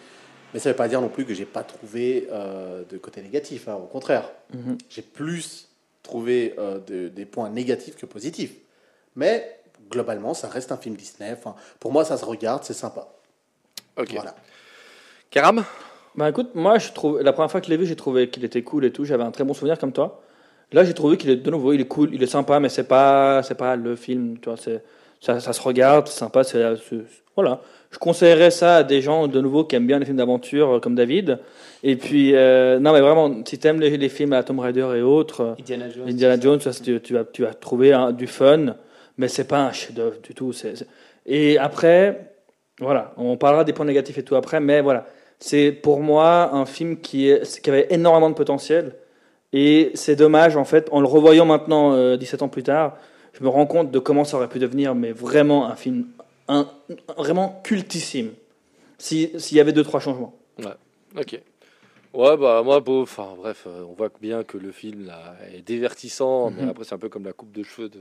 Speaker 3: Mais ça ne veut pas dire non plus que j'ai pas trouvé euh, de côté négatif. hein. Au contraire,
Speaker 2: Mhm.
Speaker 3: j'ai plus trouvé euh, de- des points négatifs que positifs. Mais globalement, ça reste un film Disney. Enfin, pour moi, ça se regarde, c'est sympa.
Speaker 1: Ok.
Speaker 3: Voilà.
Speaker 1: Karam?
Speaker 2: Bah écoute, moi je trouve la première fois que je l'ai vu, j'ai trouvé qu'il était cool et tout. J'avais un très bon souvenir comme toi. Là, j'ai trouvé qu'il est de nouveau, il est cool, il est sympa, mais c'est pas, c'est pas le film. Tu vois, c'est, ça, ça se regarde, c'est sympa. C'est, c'est- voilà. Je conseillerais ça à des gens de nouveau qui aiment bien les films d'aventure euh, comme David. Et puis, euh, non, mais vraiment, si t'aimes les, les films à Tomb Raider et autres, euh,
Speaker 4: Indiana Jones.
Speaker 2: Indiana Jones, ça, tu, tu vas, tu vas trouver un- du fun, mais c'est pas un chef-d'œuvre du tout. Et après, voilà, on parlera des points négatifs et tout après, mais voilà, c'est pour moi un film qui, est, qui avait énormément de potentiel. Et c'est dommage, en fait, en le revoyant maintenant, euh, 17 ans plus tard, je me rends compte de comment ça aurait pu devenir, mais vraiment un film un, vraiment cultissime. Si- S'il y avait deux, trois changements.
Speaker 1: Ok. Ouais, bah moi, bon, enfin bref, euh, on voit bien que le film là, est divertissant, mais
Speaker 2: Mhm.
Speaker 1: après c'est un peu comme la coupe de cheveux de.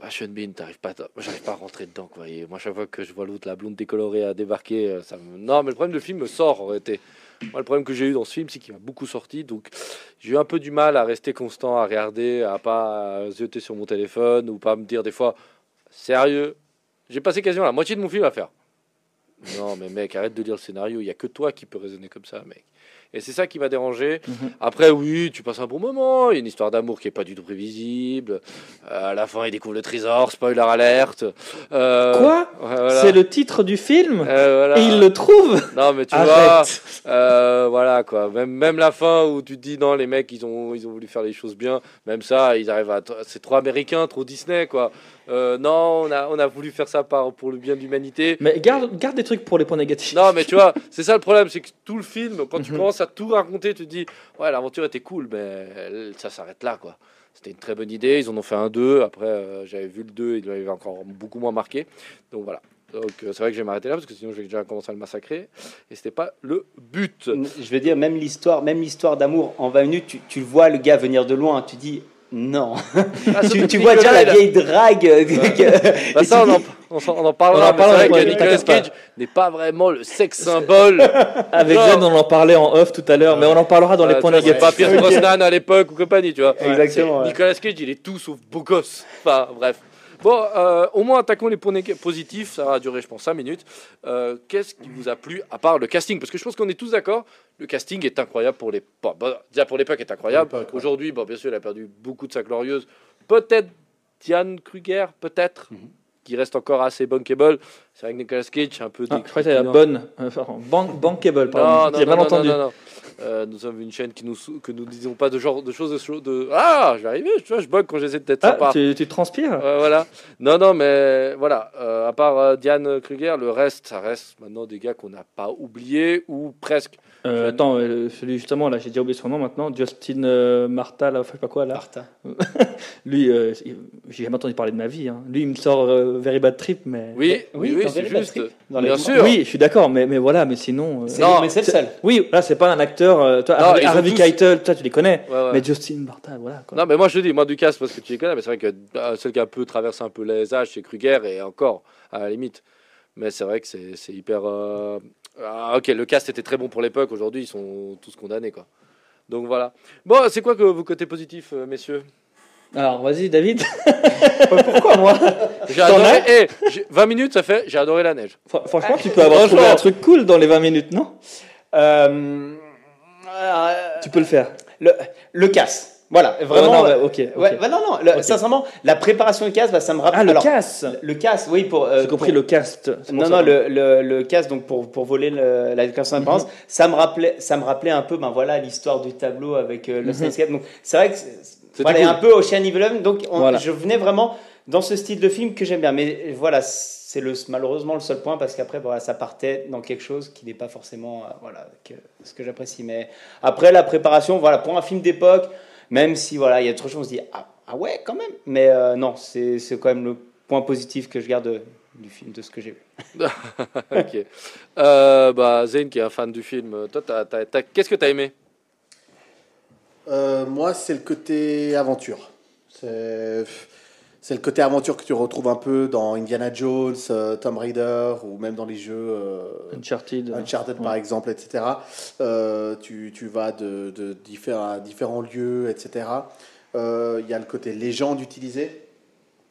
Speaker 1: Bah, Sean Bean, t'arrives pas, j'arrive pas à rentrer dedans quoi. Et moi, chaque fois que je vois l'autre, la blonde décolorée à débarquer, euh, ça me. Non, mais le problème, le film me sort en réalité. Le problème que j'ai eu dans ce film, c'est qu'il m'a beaucoup sorti, donc j'ai eu un peu du mal à rester constant, à regarder, à pas zioter sur mon téléphone ou pas me dire des fois, sérieux, j'ai passé quasiment la moitié de mon film à faire. Non, mais mec, arrête de lire le scénario. Il y a que toi qui peux raisonner comme ça, mec. Et c'est ça qui m'a dérangé.
Speaker 2: Mhm.
Speaker 1: Après, oui, tu passes un bon moment. Il y a une histoire d'amour qui est pas du tout prévisible. Euh, à la fin, il découvre le trésor. Spoiler alerte. Euh,
Speaker 2: Quoi
Speaker 1: voilà.
Speaker 2: C'est le titre du film
Speaker 1: Euh, voilà.
Speaker 2: et il le trouve
Speaker 1: Non, mais tu
Speaker 2: Arrête.
Speaker 1: vois, voilà quoi. Même, même la fin où tu te dis non, les mecs, ils ont, ils ont voulu faire les choses bien. Même ça, ils arrivent à. C'est trop américain, trop Disney quoi. Euh, non, on a, on a voulu faire ça par, pour le bien de l'humanité.
Speaker 2: Mais garde, garde des trucs pour les points négatifs.
Speaker 1: Non, mais tu vois, c'est ça le problème, c'est que tout le film, quand tu
Speaker 2: Mhm.
Speaker 1: commences à tout raconter, tu te dis, ouais, l'aventure était cool, mais elle- ça s'arrête là, quoi. C'était une très bonne idée, ils en ont fait un 2, après euh, j'avais vu le 2, il m'avait encore beaucoup moins marqué. Donc voilà. Donc euh, c'est vrai que je vais m'arrêter là, parce que sinon j'ai déjà commencé à le massacrer, et c'était pas le but.
Speaker 4: Je veux dire, même l'histoire, même l'histoire d'amour en 20 minutes, tu, tu le vois le gars venir de loin, tu dis non.
Speaker 1: Ah,
Speaker 4: tu, vois déjà la vieille drague.
Speaker 1: Bah, ça, on en,
Speaker 4: dis-
Speaker 1: on, s'en- on en parlera,
Speaker 2: On en
Speaker 1: mais
Speaker 2: parlera,
Speaker 1: c'est vrai
Speaker 2: ouais,
Speaker 1: que Nicolas. Cage n'est pas vraiment le sexe symbole.
Speaker 2: Avec Zen, on en parlait en off tout à l'heure, mais on en parlera dans les points négatifs.
Speaker 1: pas Pierce. Brosnan à l'époque ou compagnie, tu vois.
Speaker 4: Exactement, ouais.
Speaker 1: Nicolas Cage, il est tout sauf beau gosse. Enfin, bref. Bon, euh, au moins attaquons les points positifs. Ça va durer, je pense, 5 minutes. Euh, Qu'est-ce qui vous a plu à part le casting? Parce que je pense qu'on est tous d'accord. Le casting est incroyable pour les. Bon, bon, déjà pour l'époque est incroyable. Aujourd'hui, bon, bien sûr, il a perdu beaucoup de sa glorieuse. Peut-être Diane Kruger, peut-être,
Speaker 3: Mhm.
Speaker 1: Qui reste encore assez bankable. C'est vrai que Nicolas Cage, un peu.
Speaker 2: Ah, je crois que la bonne. euh, Enfin, bankable, pardon.
Speaker 1: non, non,
Speaker 2: mal
Speaker 1: non,
Speaker 2: entendu.
Speaker 1: Euh, nous sommes une chaîne qui nous que nous disons pas de genre de choses de, de ah arriver tu vois je bug quand j'essaie d'être
Speaker 2: Ah,
Speaker 1: sympa
Speaker 2: tu, tu transpires?
Speaker 1: Euh, voilà non non mais voilà euh, à part Diane Kruger le reste ça reste maintenant des gars qu'on n'a pas oublié ou presque
Speaker 2: Euh, Attends, euh, celui justement, là, j'ai déjà oublié son nom maintenant. Justin euh, Marta, là, je sais pas quoi, là.
Speaker 4: Martha.
Speaker 2: Lui, euh, j'ai jamais entendu parler de ma vie. hein. Lui, il me sort euh, Very Bad Trip, mais.
Speaker 1: oui oui
Speaker 4: oui,
Speaker 1: c'est juste
Speaker 4: dans les-
Speaker 1: bien sûr
Speaker 2: Oui, je suis d'accord, mais, mais voilà, mais sinon.
Speaker 1: Non,
Speaker 4: mais c'est le seul.
Speaker 2: Oui, là, c'est pas un acteur. toi,
Speaker 1: Non,
Speaker 2: Harvey,
Speaker 1: tous-
Speaker 2: Keitel, toi, tu les connais.
Speaker 1: Ouais, ouais.
Speaker 2: Mais Justin Marta, voilà. Quoi.
Speaker 1: non mais moi je dis moi du casse parce que tu les connais mais c'est vrai que celui qui a un peu traversé un peu les âges c'est Kruger et encore à la limite mais c'est vrai que c'est c'est hyper ah, ok le cast était très bon pour l'époque aujourd'hui ils sont tous condamnés quoi donc voilà bon c'est quoi que vos côtés positifs euh, messieurs?
Speaker 2: Alors, vas-y, David. Pourquoi moi?
Speaker 1: J'ai
Speaker 2: T'en
Speaker 1: adoré.
Speaker 2: as?
Speaker 1: Eh, j'ai- 20 minutes, ça fait. J'ai adoré la neige.
Speaker 2: Fr- Franchement, tu peux avoir trouvé
Speaker 1: Franchement.
Speaker 2: un truc cool dans les 20 minutes, non?
Speaker 4: Euh, euh,
Speaker 2: Tu peux le faire.
Speaker 4: le, le casse. Voilà, vraiment.
Speaker 2: Ouais, non,
Speaker 4: euh,
Speaker 2: ouais, ok. ok.
Speaker 4: ouais, bah non, non, le-
Speaker 2: Ok.
Speaker 4: sincèrement, la préparation du casse, bah, ça me rappelle.
Speaker 2: Ah, le
Speaker 4: alors,
Speaker 2: casse
Speaker 4: Le casse, oui, pour. euh,
Speaker 2: J'ai compris
Speaker 4: pour-
Speaker 2: le cast.
Speaker 4: Non, non, le, le, le casse, donc pour, pour voler le- la déclaration d'indépendance, ça, me rappelait, ça me rappelait un peu ben, voilà, l'histoire du tableau avec euh, le
Speaker 2: Mhm.
Speaker 4: Escape. Donc c'est vrai que c'est- voilà,
Speaker 1: cool.
Speaker 4: un peu Ocean Eleven. Donc on-
Speaker 2: Voilà.
Speaker 4: je venais vraiment dans ce style de film que j'aime bien. Mais voilà, c'est le, malheureusement le seul point parce qu'après, voilà, ça partait dans quelque chose qui n'est pas forcément euh, voilà, que, ce que j'apprécie. Mais après, la préparation, voilà, pour un film d'époque, même si voilà, il y a trop de choses, on se dit ah, ah ouais, quand même. Mais euh, non, c'est c'est quand même le point positif que je garde de- du film, de ce que j'ai vu.
Speaker 1: ok. Euh, bah, Zayn, qui est un fan du film, toi, qu'est-ce que t'as aimé?
Speaker 3: Euh, moi, c'est le côté aventure. C'est c'est le côté aventure que tu retrouves un peu dans Indiana Jones, euh, Tomb Raider ou même dans les jeux euh,
Speaker 2: Uncharted.
Speaker 3: Uncharted
Speaker 2: Ouais.
Speaker 3: par exemple, etc. Euh, tu, tu vas de, de différents, à différents lieux, etc. Euh, Il y a le côté légende utilisé,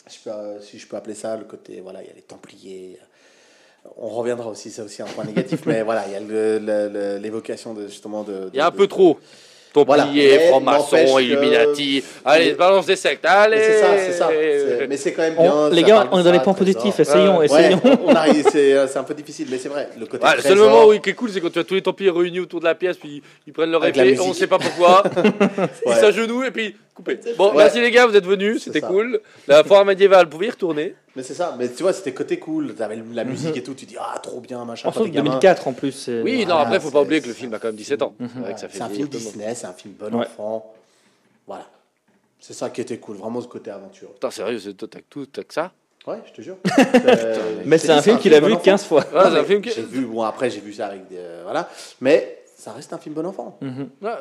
Speaker 3: je peux, si je peux appeler ça, le côté, voilà, il y a les Templiers. On reviendra aussi, c'est aussi un point négatif, mais voilà, il y a l'évocation de justement de.
Speaker 1: Il y a un
Speaker 3: de-
Speaker 1: peu trop. Francs-maçons,
Speaker 3: n'empêche que-
Speaker 1: Illuminati. Allez,
Speaker 3: Mais-
Speaker 1: balance des sectes. Allez.
Speaker 3: Mais c'est ça, c'est ça. Mais c'est quand même bien.
Speaker 2: On- les gars, on est dans les points positifs. Essayons, essayons.
Speaker 3: Ouais, on arrive, c'est euh, c'est un peu difficile, mais c'est vrai. Le côté
Speaker 1: Ouais,
Speaker 3: trésor,
Speaker 1: moment oui, qui est cool, c'est quand tu as tous les Templiers réunis autour de la pièce, puis ils prennent leur épée, on
Speaker 3: musique.
Speaker 1: sait pas pourquoi, ils s'agenouillent et puis coupé. Bon,
Speaker 3: Ouais.
Speaker 1: merci les gars, vous êtes venus, c'était cool. La foire médiévale, vous pouvez y retourner.
Speaker 3: Mais c'est ça. Mais tu vois, c'était côté cool. T'avais la musique et tout. Tu dis ah trop bien machin.
Speaker 2: En fait,
Speaker 3: gamin.
Speaker 2: 2004 en plus.
Speaker 1: Oui, non, après, faut pas oublier que le film a quand même 17 ans. C'est fait
Speaker 3: C'est un film. Disney, c'est un film bon
Speaker 2: Ouais.
Speaker 3: enfant. Voilà. C'est ça qui était cool, vraiment ce côté aventure.
Speaker 1: Putain, sérieux, c'est- tout, t'as que ça?
Speaker 3: Ouais, je te jure. Euh,
Speaker 2: Mais c'est un film qu'il a vu
Speaker 3: enfant.
Speaker 2: 15 fois.
Speaker 1: C'est un film.
Speaker 3: J'ai vu, bon après j'ai vu ça avec des. euh, voilà. Mais ça reste un film bon enfant.
Speaker 1: Ouais,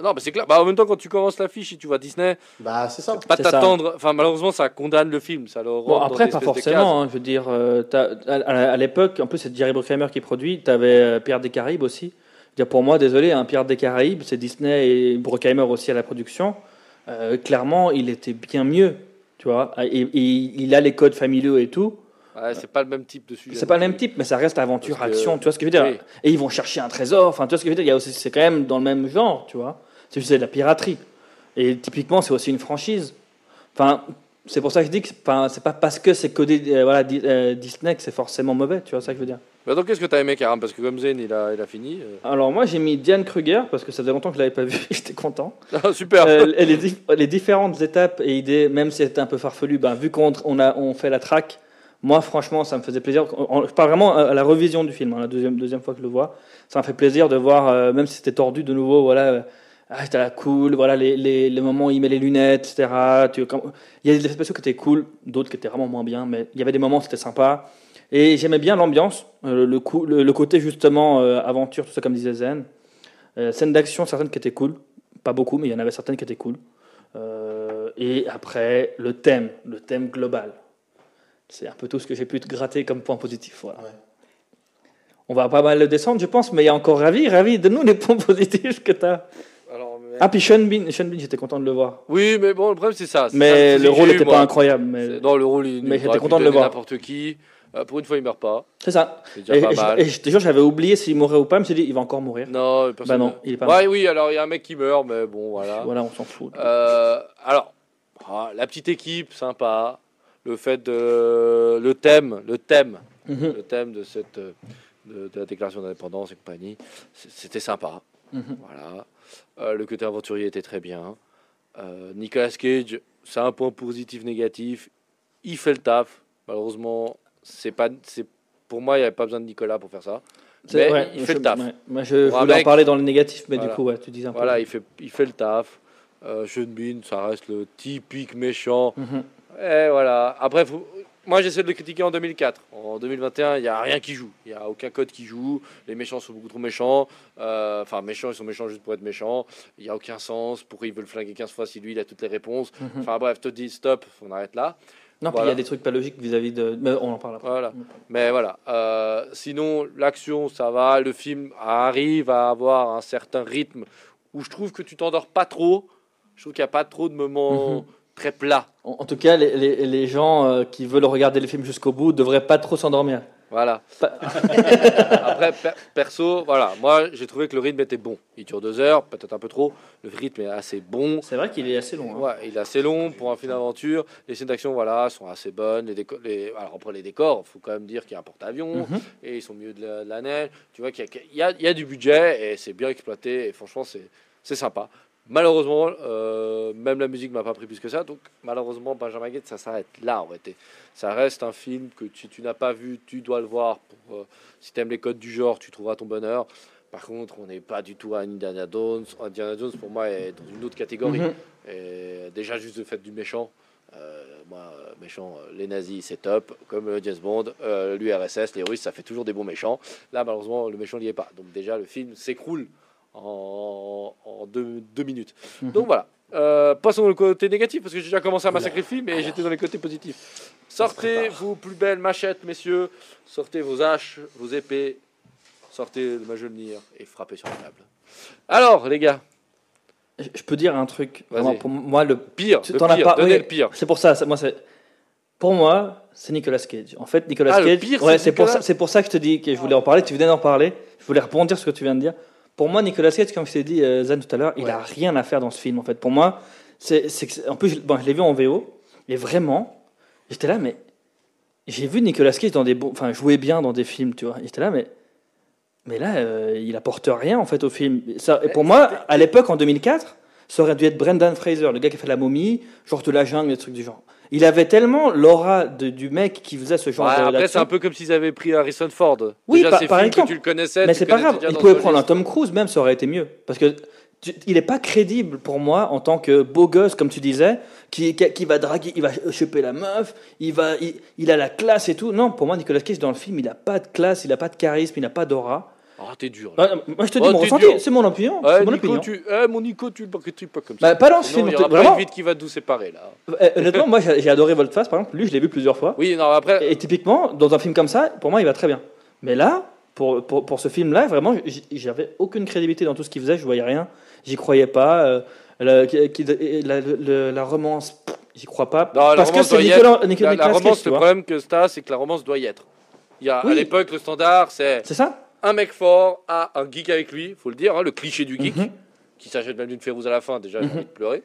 Speaker 1: non, mais c'est clair. Bah, en même temps, quand tu commences l'affiche et tu vois Disney,
Speaker 3: Bah c'est ça.
Speaker 1: pas
Speaker 2: C'est ça.
Speaker 1: t'attendre. Enfin, malheureusement, ça condamne le film. Ça le rend
Speaker 2: Bon, après, pas forcément. hein, je veux dire, euh, à, à- à l'époque, en plus, c'est Jerry Bruckheimer qui produit. Tu avais Pierre des Caraïbes aussi. Dire, pour moi, désolé, un Pierre des Caraïbes, c'est Disney et Bruckheimer aussi à la production. Euh, clairement, il était bien mieux. Tu vois, et, et il a les codes familiaux et tout.
Speaker 1: Ouais, c'est pas le même type de sujet.
Speaker 2: C'est pas le même type, mais ça reste aventure,
Speaker 1: Parce que-
Speaker 2: action. Tu vois ce que je veux dire
Speaker 1: Oui.
Speaker 2: Et ils vont chercher un trésor. Enfin, tu vois ce que je veux dire c'est quand même dans le même genre, tu vois. C'est juste de la piraterie. Et typiquement, c'est aussi une franchise. Enfin, c'est pour ça que je dis que c'est pas, c'est pas parce que c'est codé euh, voilà, euh, Disney que c'est forcément mauvais. Tu vois ça que je veux dire
Speaker 1: Bah, donc, qu'est-ce que t'as aimé, Karam Parce que comme Zen, il a, il a fini. euh.
Speaker 2: Alors moi, j'ai mis Diane Kruger parce que ça faisait longtemps que je l'avais pas vu. J'étais content.
Speaker 1: Ah, super.
Speaker 2: Les, dif- les différentes étapes et idées, même si c'était un peu farfelu, ben, vu qu'on on a, on fait la track, moi franchement ça me faisait plaisir. Je parle vraiment à la revision du film, hein, la deuxième, deuxième fois que je le vois. Ça m'a fait plaisir de voir, euh, même si c'était tordu de nouveau, voilà, euh, ah, c'était la cool, voilà, les, les, moments où il met les lunettes, etc. Tu, il y a des spéciaux qui étaient cool, d'autres qui étaient vraiment moins bien, mais il y avait des moments où c'était sympa. Et j'aimais bien l'ambiance, euh, le, coup, le, côté justement aventure, tout ça comme disait Zen. Scènes d'action, certaines qui étaient cool, pas beaucoup, mais il y en avait certaines qui étaient cool. Et après, le thème, le thème global. C'est un peu tout ce que j'ai pu te gratter comme point positif. Voilà.
Speaker 3: Ouais.
Speaker 2: On va pas mal le descendre, je pense, mais il y a encore Ravi. Ravi, donne-nous les points positifs que tu as.
Speaker 1: Alors, mais-
Speaker 2: Ah, puis Sean Bean, Sean Bean, j'étais content de le voir.
Speaker 1: Oui, mais bon, le problème, c'est ça.
Speaker 2: Mais le rôle n'était pas incroyable. Mais
Speaker 1: Non, le rôle, il
Speaker 2: Mais j'étais content de le voir.
Speaker 1: n'importe qui. Euh, pour une fois, il meurt pas.
Speaker 2: c'est ça.
Speaker 1: C'est
Speaker 2: Et,
Speaker 1: déjà pas
Speaker 2: et je-
Speaker 1: mal.
Speaker 2: et je te jure, j'avais oublié s'il mourrait ou pas. Je me suis dit, il va encore mourir.
Speaker 1: Non, personne
Speaker 2: Bah non,
Speaker 1: meurt.
Speaker 2: il est pas
Speaker 1: Ouais, oui, alors il y a un mec qui meurt, mais bon, voilà.
Speaker 2: Voilà, on s'en fout.
Speaker 1: Euh, alors, ah, la petite équipe, sympa. Le fait de. Le thème, le thème,
Speaker 2: Mhm.
Speaker 1: le thème de cette. De, de la déclaration d'indépendance et compagnie, c'était sympa.
Speaker 2: Mhm.
Speaker 1: Voilà. Euh, le côté aventurier était très bien. Euh, Nicolas Cage, c'est un point positif, négatif. Il fait le taf. Malheureusement, c'est pas, c'est pour moi, il n'y avait pas besoin de Nicolas pour faire ça. Mais
Speaker 2: ouais,
Speaker 1: il
Speaker 2: je-
Speaker 1: fait le taf.
Speaker 2: ouais. Moi, je voulais en
Speaker 1: mec-
Speaker 2: parler dans le négatif, mais
Speaker 1: Voilà.
Speaker 2: du coup, ouais, tu dis un peu.
Speaker 1: Voilà, il fait, il fait le taf. Euh, Sean Bean, ça reste le typique méchant.
Speaker 2: Mhm.
Speaker 1: Et voilà. Après, faut- moi, j'essaie de le critiquer en 2004. En 2021, il n'y a rien qui joue. Il n'y a aucun code qui joue. Les méchants sont beaucoup trop méchants. Euh, Enfin, méchants, ils sont méchants juste pour être méchants. Il n'y a aucun sens. Pourquoi ils veulent flinguer 15 fois si lui, il a toutes les réponses?
Speaker 2: Mhm.
Speaker 1: Enfin, bref, te dis stop, on arrête là.
Speaker 2: Non, puis il y a des trucs pas logiques vis-à-vis de. Mais on en parle après.
Speaker 1: Voilà. Mais voilà. Euh, sinon, l'action, ça va. Le film arrive à avoir un certain rythme où je trouve que tu t'endors pas trop. Je trouve qu'il n'y a pas trop de moments
Speaker 2: Mhm.
Speaker 1: Très plats.
Speaker 2: En, en tout cas, les, les, les gens euh, qui veulent regarder le film jusqu'au bout devraient pas trop s'endormir.
Speaker 1: Voilà.
Speaker 2: Pas-
Speaker 1: Après, per- perso, voilà. Moi, j'ai trouvé que le rythme était bon. Il dure deux heures, peut-être un peu trop. Le rythme est assez bon.
Speaker 2: C'est vrai qu'il est assez long. hein.
Speaker 1: Ouais, il est assez long pour un film d'aventure. Les scènes d'action, voilà, sont assez bonnes. Les décors, les... Alors après les décors, faut quand même dire qu'il y a un porte-avions
Speaker 2: Mhm.
Speaker 1: et ils sont au milieu de la, de la neige. Tu vois qu'il y y, a, il y a du budget et c'est bien exploité. Et franchement, c'est c'est sympa. Malheureusement, euh, même la musique m'a pas pris plus que ça. Donc malheureusement, Benjamin Gates, ça s'arrête là en. Et ça reste un film que si tu n'as pas vu, tu dois le voir. Pour, euh, si tu aimes les codes du genre, tu trouveras ton bonheur. Par contre, on n'est pas du tout à Indiana Jones. Indiana Jones, pour moi, est dans une autre catégorie.
Speaker 2: Mhm.
Speaker 1: Et déjà, juste le fait du méchant. euh, moi, méchant, les nazis, c'est top. Comme euh, James Bond, l'URSS, les Russes, ça fait toujours des bons méchants. Là, malheureusement, le méchant n'y est pas. Donc, déjà, le film s'écroule en, en deux, deux minutes.
Speaker 2: Mhm.
Speaker 1: Donc, voilà. Euh, passons au côté négatif, parce que j'ai déjà commencé à massacrer le film et j'étais dans les côtés positifs. Sortez vos plus belles machettes, messieurs. Sortez vos haches, vos épées. Sortez le Mjolnir et frappez sur la table. Alors, les gars,
Speaker 2: Je peux dire un truc. Vraiment, pour moi, le
Speaker 1: pire,
Speaker 2: Tu
Speaker 1: le
Speaker 2: t'en as
Speaker 1: pire,
Speaker 2: pas- oui.
Speaker 1: le pire.
Speaker 2: C'est pour ça, c'est- moi c'est pour moi, c'est Nicolas Cage. En fait, Nicolas
Speaker 1: Ah, le
Speaker 2: Cage,
Speaker 1: pire,
Speaker 2: ouais,
Speaker 1: c'est
Speaker 2: c'est pour
Speaker 1: Nicolas
Speaker 2: ça, c'est pour ça que je te dis que je voulais en parler, tu venais d'en parler. Je voulais rebondir sur ce que tu viens de dire. Pour moi, Nicolas Cage, comme je t'ai dit, euh, Zan, tout à l'heure, il
Speaker 3: Ouais.
Speaker 2: a rien à faire dans ce film, en fait. Pour moi, c'est, c'est en plus, je, bon, je l'ai vu en VO, et vraiment, j'étais là, mais j'ai vu Nicolas Cage dans des bons, enfin, jouer bien dans des films, tu vois. J'étais là, mais, mais là, euh, il apporte rien, en fait, au film. Ça, et pour moi, à l'époque, en 2004, ça aurait dû être Brendan Fraser, le gars qui a fait la momie, genre de la jungle, des trucs du genre. Il avait tellement l'aura de- du mec qui faisait ce genre
Speaker 1: Ouais,
Speaker 2: de
Speaker 1: après, c'est un peu comme s'ils avaient pris Harrison Ford.
Speaker 2: Oui,
Speaker 1: Déjà,
Speaker 2: par- exemple.
Speaker 1: que tu le connaissais.
Speaker 2: Mais c'est pas grave,
Speaker 1: déjà
Speaker 2: il
Speaker 1: dans
Speaker 2: pouvait prendre un. Tom Cruise même, ça aurait été mieux. Parce que tu- il n'est pas crédible pour moi en tant que beau gosse, comme tu disais, qui, qui, qui va draguer, il va choper la meuf, il, va, il, il a la classe et tout. Non, pour moi, Nicolas Cage dans le film, il n'a pas de classe, il n'a pas de charisme, il n'a pas d'aura.
Speaker 1: Ah, t'es dur. là.
Speaker 2: Ouais, moi, je te dis
Speaker 1: Oh,
Speaker 2: mon ressenti, c'est mon opinion.
Speaker 1: Ouais,
Speaker 2: mon
Speaker 1: Nico,
Speaker 2: opinion.
Speaker 1: tu... eh, mon Nico, tu le tu pas comme ça.
Speaker 2: Bah, pas dans ce
Speaker 1: Sinon,
Speaker 2: film,
Speaker 1: il y aura
Speaker 2: vraiment.
Speaker 1: pas une vite qui va nous séparer là.
Speaker 2: Euh, Honnêtement, moi, j'ai adoré Voltface, par exemple. Lui, je l'ai vu plusieurs fois.
Speaker 1: Oui, non, après.
Speaker 2: Et typiquement, dans un film comme ça, pour moi, il va très bien. Mais là, pour, pour, pour ce film-là, vraiment, j'avais aucune crédibilité dans tout ce qu'il faisait, je voyais rien, j'y croyais pas. euh, la, la, le- la romance, j'y crois pas.
Speaker 1: Non, la
Speaker 2: parce que c'est Nicolas. Nicolas,
Speaker 1: La, la romance, le problème que ça, c'est que la romance doit y être. Il y a,
Speaker 2: Oui.
Speaker 1: À l'époque, le standard, c'est
Speaker 2: C'est ça
Speaker 1: un mec fort a un geek avec lui, faut le dire, hein, le cliché du geek,
Speaker 2: Mhm.
Speaker 1: qui s'achète même d'une férouse à la fin, déjà, j'ai envie de pleurer,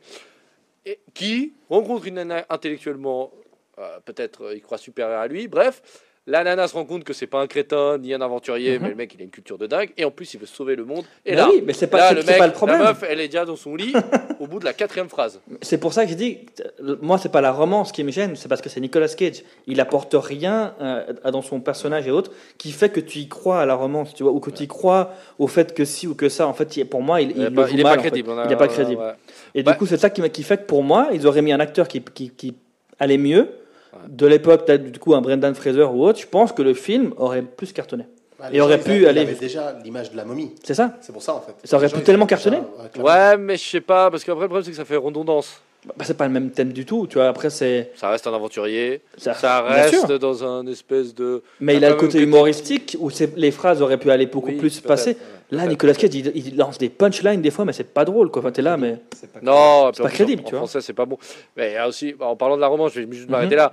Speaker 1: et qui rencontre une nana intellectuellement, euh, peut-être euh, il croit supérieure à lui, bref, la nana se rend compte que c'est pas un crétin ni un aventurier,
Speaker 2: Mhm.
Speaker 1: mais le mec il a une culture de dingue, et en plus il veut sauver le monde. Et
Speaker 2: Mais
Speaker 1: là,
Speaker 2: oui, mais c'est pas,
Speaker 1: là, le
Speaker 2: c'est
Speaker 1: mec,
Speaker 2: pas le problème.
Speaker 1: la meuf, elle est déjà dans son lit au bout de la quatrième phrase.
Speaker 2: C'est pour ça que j'ai dit, euh, moi, c'est pas la romance qui me gêne, c'est parce que c'est Nicolas Cage. Il apporte rien euh, dans son personnage et autres qui fait que tu y crois à la romance, tu vois, ou que tu y crois au fait que si ou que ça. En fait, pour moi, il, il,
Speaker 1: Il, est
Speaker 2: le
Speaker 1: pas,
Speaker 2: joue
Speaker 1: il est
Speaker 2: mal,
Speaker 1: pas
Speaker 2: en fait.
Speaker 1: crédible. a-
Speaker 2: Il est pas crédible.
Speaker 1: ouais.
Speaker 2: Et
Speaker 1: Bah-
Speaker 2: du coup, c'est ça qui, fait que pour moi, ils auraient mis un acteur qui, qui, qui allait mieux.
Speaker 1: Ouais.
Speaker 2: De l'époque, peut-être du coup un Brendan Fraser ou autre, je pense que le film aurait plus cartonné.
Speaker 3: Bah,
Speaker 2: Et
Speaker 3: gens,
Speaker 2: aurait
Speaker 3: ils
Speaker 2: pu
Speaker 3: avaient-
Speaker 2: aller-
Speaker 3: Il avait déjà l'image de la momie.
Speaker 2: C'est ça
Speaker 3: C'est pour ça en fait.
Speaker 2: Ça aurait
Speaker 3: Les
Speaker 2: pu
Speaker 3: gens,
Speaker 2: tellement cartonner.
Speaker 3: ouais,
Speaker 1: mais je sais pas, parce qu'après le problème c'est que ça fait redondance.
Speaker 2: bah, C'est pas le même thème du tout, tu vois. Après, c'est.
Speaker 1: Ça reste un aventurier,
Speaker 2: Ça,
Speaker 1: ça reste dans un espèce de.
Speaker 2: Mais il a le côté
Speaker 1: que-
Speaker 2: humoristique où les phrases auraient pu aller beaucoup
Speaker 1: Oui,
Speaker 2: plus passer.
Speaker 1: ouais,
Speaker 2: Là. Nicolas Cage, il, il lance des punchlines des fois, mais c'est pas drôle, quoi. Enfin, t'es là, mais.
Speaker 4: C'est pas
Speaker 1: Non,
Speaker 2: C'est pas
Speaker 1: en-
Speaker 2: crédible,
Speaker 1: en,
Speaker 2: tu vois.
Speaker 1: français, c'est pas bon. Mais il y a aussi, en parlant de la romance, je vais juste m'arrêter
Speaker 2: Mhm.
Speaker 1: là.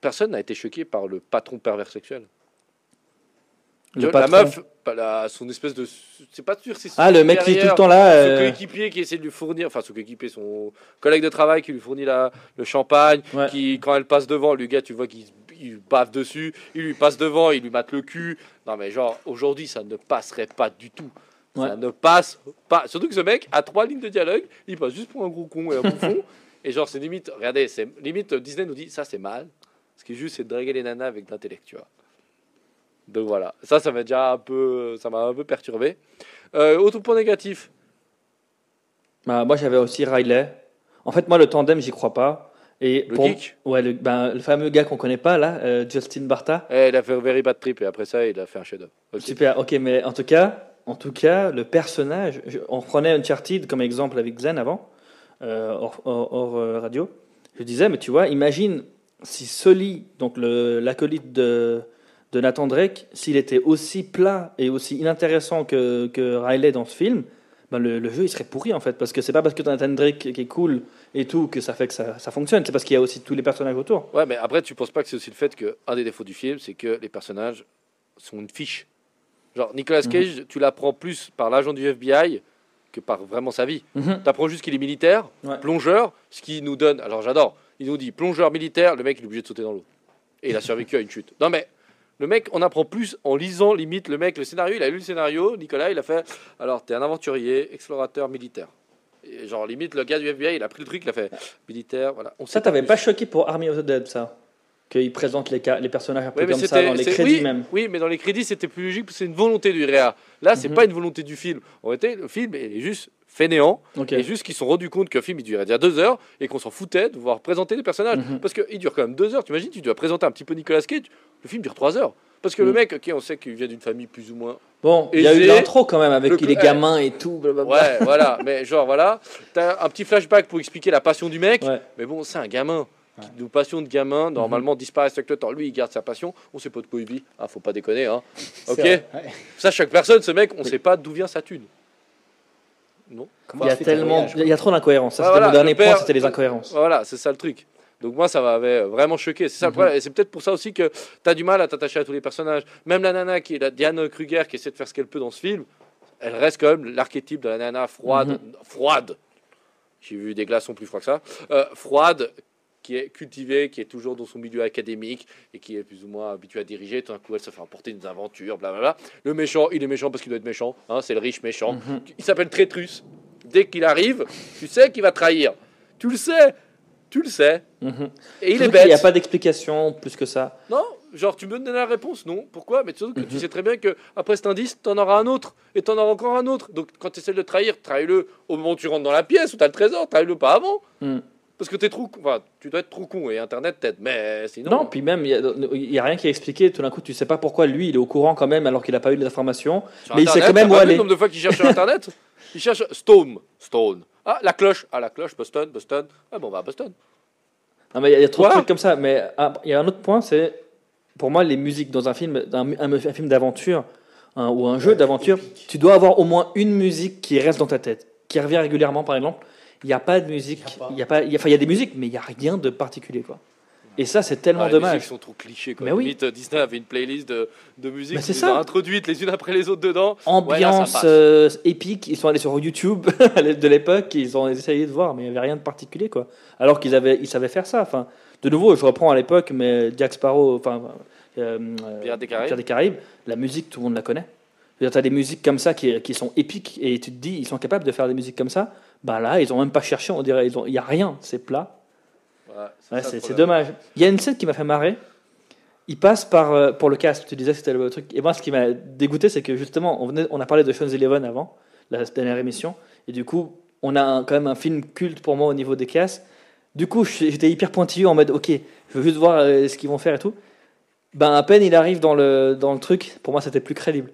Speaker 1: Personne n'a été choqué par le patron pervers sexuel.
Speaker 2: Le
Speaker 1: la
Speaker 2: patron.
Speaker 1: meuf, pas la- son espèce de. C'est pas sûr, c'est
Speaker 2: Ah, le mec qui est tout le temps là.
Speaker 1: Son
Speaker 2: euh,
Speaker 1: coéquipier qui essaie de lui fournir, enfin son coéquipier, son collègue de travail qui lui fournit la, le champagne,
Speaker 2: Ouais.
Speaker 1: qui quand elle passe devant, le gars, tu vois qu'il il bave dessus, il lui passe devant, il lui mate le cul. Non mais genre, aujourd'hui, ça ne passerait pas du tout.
Speaker 2: Ouais.
Speaker 1: Ça ne passe pas. Surtout que ce mec a trois lignes de dialogue, il passe juste pour un gros con et un bouffon. et genre, c'est limite, regardez, c'est limite Disney nous dit ça c'est mal. Ce qui est juste, c'est de draguer les nanas avec de l'intellect, tu vois. Donc voilà, ça, ça m'a déjà un peu, ça m'a un peu perturbé. Euh, autre point négatif.
Speaker 2: bah, moi, j'avais aussi Riley. En fait, moi, le tandem, j'y crois pas. Et
Speaker 1: Le
Speaker 2: pour-
Speaker 1: geek?
Speaker 2: Ouais, le, ben, le fameux gars qu'on connaît pas, là, euh, Justin Barta.
Speaker 1: Eh, il a fait Very Bad Trip et après ça, il a fait un chef-d'œuvre.
Speaker 2: Super, ok, mais en tout cas, en tout cas, le personnage, je- on prenait Uncharted comme exemple avec Zen avant, euh, hors, hors- hors, euh, radio. Je disais, mais tu vois, imagine si Sully, donc l'acolyte de, de Nathan Drake, s'il était aussi plat et aussi inintéressant que, que Riley dans ce film, ben le, le jeu il serait pourri en fait, parce que c'est pas parce que Nathan Drake qui est cool et tout que ça fait que ça, ça fonctionne, c'est parce qu'il y a aussi tous les personnages autour.
Speaker 1: Ouais, mais après, tu penses pas que c'est aussi le fait que un des défauts du film, c'est que les personnages sont une fiche. Genre, Nicolas
Speaker 2: Mhm.
Speaker 1: Cage, tu l'apprends plus par l'agent du FBI que par vraiment sa vie.
Speaker 2: Mhm.
Speaker 1: T'apprends juste qu'il est militaire,
Speaker 2: Ouais.
Speaker 1: plongeur, ce qui nous donne. Alors, j'adore. Il nous dit plongeur militaire, le mec, il est obligé de sauter dans l'eau. Et il a survécu à une chute. Non, mais. Le mec, on apprend plus en lisant, limite, le mec, le scénario, il a lu le scénario, Nicolas, il a fait, alors, t'es un aventurier, explorateur, militaire. Et genre, limite, le gars du FBI, il a pris le truc, il a fait, militaire, voilà. On
Speaker 2: Ça, t'avais pas choqué pour Army of the Dead, ça? Qu'ils présentent les, les personnages un peu
Speaker 1: Ouais,
Speaker 2: comme ça dans les crédits
Speaker 1: oui,
Speaker 2: même.
Speaker 1: Oui, mais dans les crédits, c'était plus logique parce que c'est une volonté du réa. Là, c'est
Speaker 2: Mhm.
Speaker 1: pas une volonté du film. En réalité, le film est juste fainéant.
Speaker 2: Ok.
Speaker 1: Et juste qu'ils se sont rendus compte qu'un film, il durait déjà deux heures et qu'on s'en foutait de voir présenter les personnages.
Speaker 2: Mhm.
Speaker 1: Parce qu'il dure quand même deux heures. Tu imagines, tu dois présenter un petit peu Nicolas Cage. Le film dure trois heures. Parce que le
Speaker 2: Mhm.
Speaker 1: mec, ok, on sait qu'il vient d'une famille plus ou moins.
Speaker 2: Bon, il y a eu l'intro quand même avec
Speaker 1: Le-
Speaker 2: les gamins et tout. blablabla.
Speaker 1: Ouais, voilà. Mais genre, voilà. T'as un petit flashback pour expliquer la passion du mec.
Speaker 2: Ouais.
Speaker 1: Mais bon, c'est un gamin. Qui nous passion de gamin, normalement disparaît avec le temps. Lui, il garde sa passion. On sait pas de quoi il vit. Ah, faut pas déconner, hein. Ok.
Speaker 4: Ouais.
Speaker 1: Ça, chaque personne, ce mec, on sait pas d'où vient sa thune. Non
Speaker 4: Comment
Speaker 2: Il y a tellement, il y a trop d'incohérences. Ça,
Speaker 1: Ouais,
Speaker 2: c'était
Speaker 1: voilà,
Speaker 2: mon dernier
Speaker 1: le père-
Speaker 2: point, c'était les incohérences.
Speaker 1: Voilà, c'est ça le truc. Donc moi, ça m'avait vraiment choqué. C'est ça
Speaker 2: Mhm.
Speaker 1: Et c'est peut-être pour ça aussi que tu as du mal à t'attacher à tous les personnages. Même la nana qui est la Diane Kruger qui essaie de faire ce qu'elle peut dans ce film, elle reste quand même l'archétype de la nana froide,
Speaker 2: Mhm.
Speaker 1: froide. J'ai vu des glaçons plus froids que ça. Euh, froide, qui est cultivée, qui est toujours dans son milieu académique et qui est plus ou moins habituée à diriger. Tout d'un coup, elle se fait emporter des aventures, blablabla. Le méchant, il est méchant parce qu'il doit être méchant. hein, c'est le riche méchant.
Speaker 2: Mhm.
Speaker 1: Il s'appelle Trétrus. Dès qu'il arrive, tu sais qu'il va trahir. Tu le sais. Tu le sais.
Speaker 2: Mhm.
Speaker 1: Et il
Speaker 2: Surtout
Speaker 1: est bête.
Speaker 2: n'y a pas d'explication plus que ça?
Speaker 1: Non, genre tu me donnes la réponse, non. Pourquoi? Mais surtout que tu
Speaker 2: Mhm.
Speaker 1: sais très bien que après cet indice, tu en auras un autre et tu en auras encore un autre. Donc quand tu essaies de le trahir, trahis-le au moment où tu rentres dans la pièce où tu as le trésor, trahis-le pas avant.
Speaker 2: Mhm.
Speaker 1: Parce que t'es trop. Enfin, tu dois être trop con et internet t'aide, mais sinon.
Speaker 2: Non, puis même, il n'y a, rien qui est expliqué. Tout d'un coup, tu sais pas pourquoi lui, il est au courant quand même alors qu'il n'a pas eu les informations.
Speaker 1: sur
Speaker 2: mais il sait quand même où aller.
Speaker 1: le nombre de fois qu'il cherche sur internet? Il cherche Stone. Stone. Ah, la cloche. Ah, la cloche, Boston, Boston. Ah bon, bah à Boston.
Speaker 2: Non, mais il y a- il y, a trop de trucs comme ça. Mais ah, il y a un autre point, c'est pour moi les musiques dans un film, un, un- un film d'aventure ou un jeu d'aventure, tu dois avoir au moins une musique qui reste dans ta tête, qui revient régulièrement, par exemple. Il n'y a pas de musique. Il y a pas. il y a- Enfin, il y a des musiques, mais il n'y a rien de particulier, quoi. Et ça, c'est tellement
Speaker 1: Ah, les musiques
Speaker 2: dommage.
Speaker 1: sont trop clichés. Quoi.
Speaker 2: Mais oui.
Speaker 1: Limite, Disney avait une playlist de, de musiques
Speaker 2: Bah, c'est
Speaker 1: qui
Speaker 2: ça.
Speaker 1: ont introduites les unes après les autres dedans.
Speaker 2: Ambiance
Speaker 1: Ouais, là,
Speaker 2: euh, épique. Ils sont allés sur YouTube de l'époque, ils ont essayé de voir, mais il n'y avait rien de particulier, quoi. Alors qu'ils avaient, ils savaient faire ça. Enfin, de nouveau, je reprends à l'époque, mais Jack Sparrow, enfin, euh, euh,
Speaker 1: Pirates des Caraïbes.
Speaker 2: Pirates des Caraïbes, la musique, tout le monde la connaît. Tu as des musiques comme ça qui, qui sont épiques et tu te dis, ils sont capables de faire des musiques comme ça. Bah là, ils ont même pas cherché, on dirait, il n'y a rien, c'est plat.
Speaker 1: Ouais,
Speaker 2: c'est dommage. Il y a une scène qui m'a fait marrer. Il passe par euh, pour le casque. Tu disais que c'était le truc. Et moi, ce qui m'a dégoûté, c'est que justement, on, venait- on a parlé de Sean's Eleven avant, la dernière émission, et du coup, on a un- quand même un film culte pour moi au niveau des casques. Du coup, j'étais hyper pointilleux en mode, ok, je veux juste voir euh, ce qu'ils vont faire et tout. Ben, à peine il arrive dans le dans le truc, pour moi, c'était plus crédible.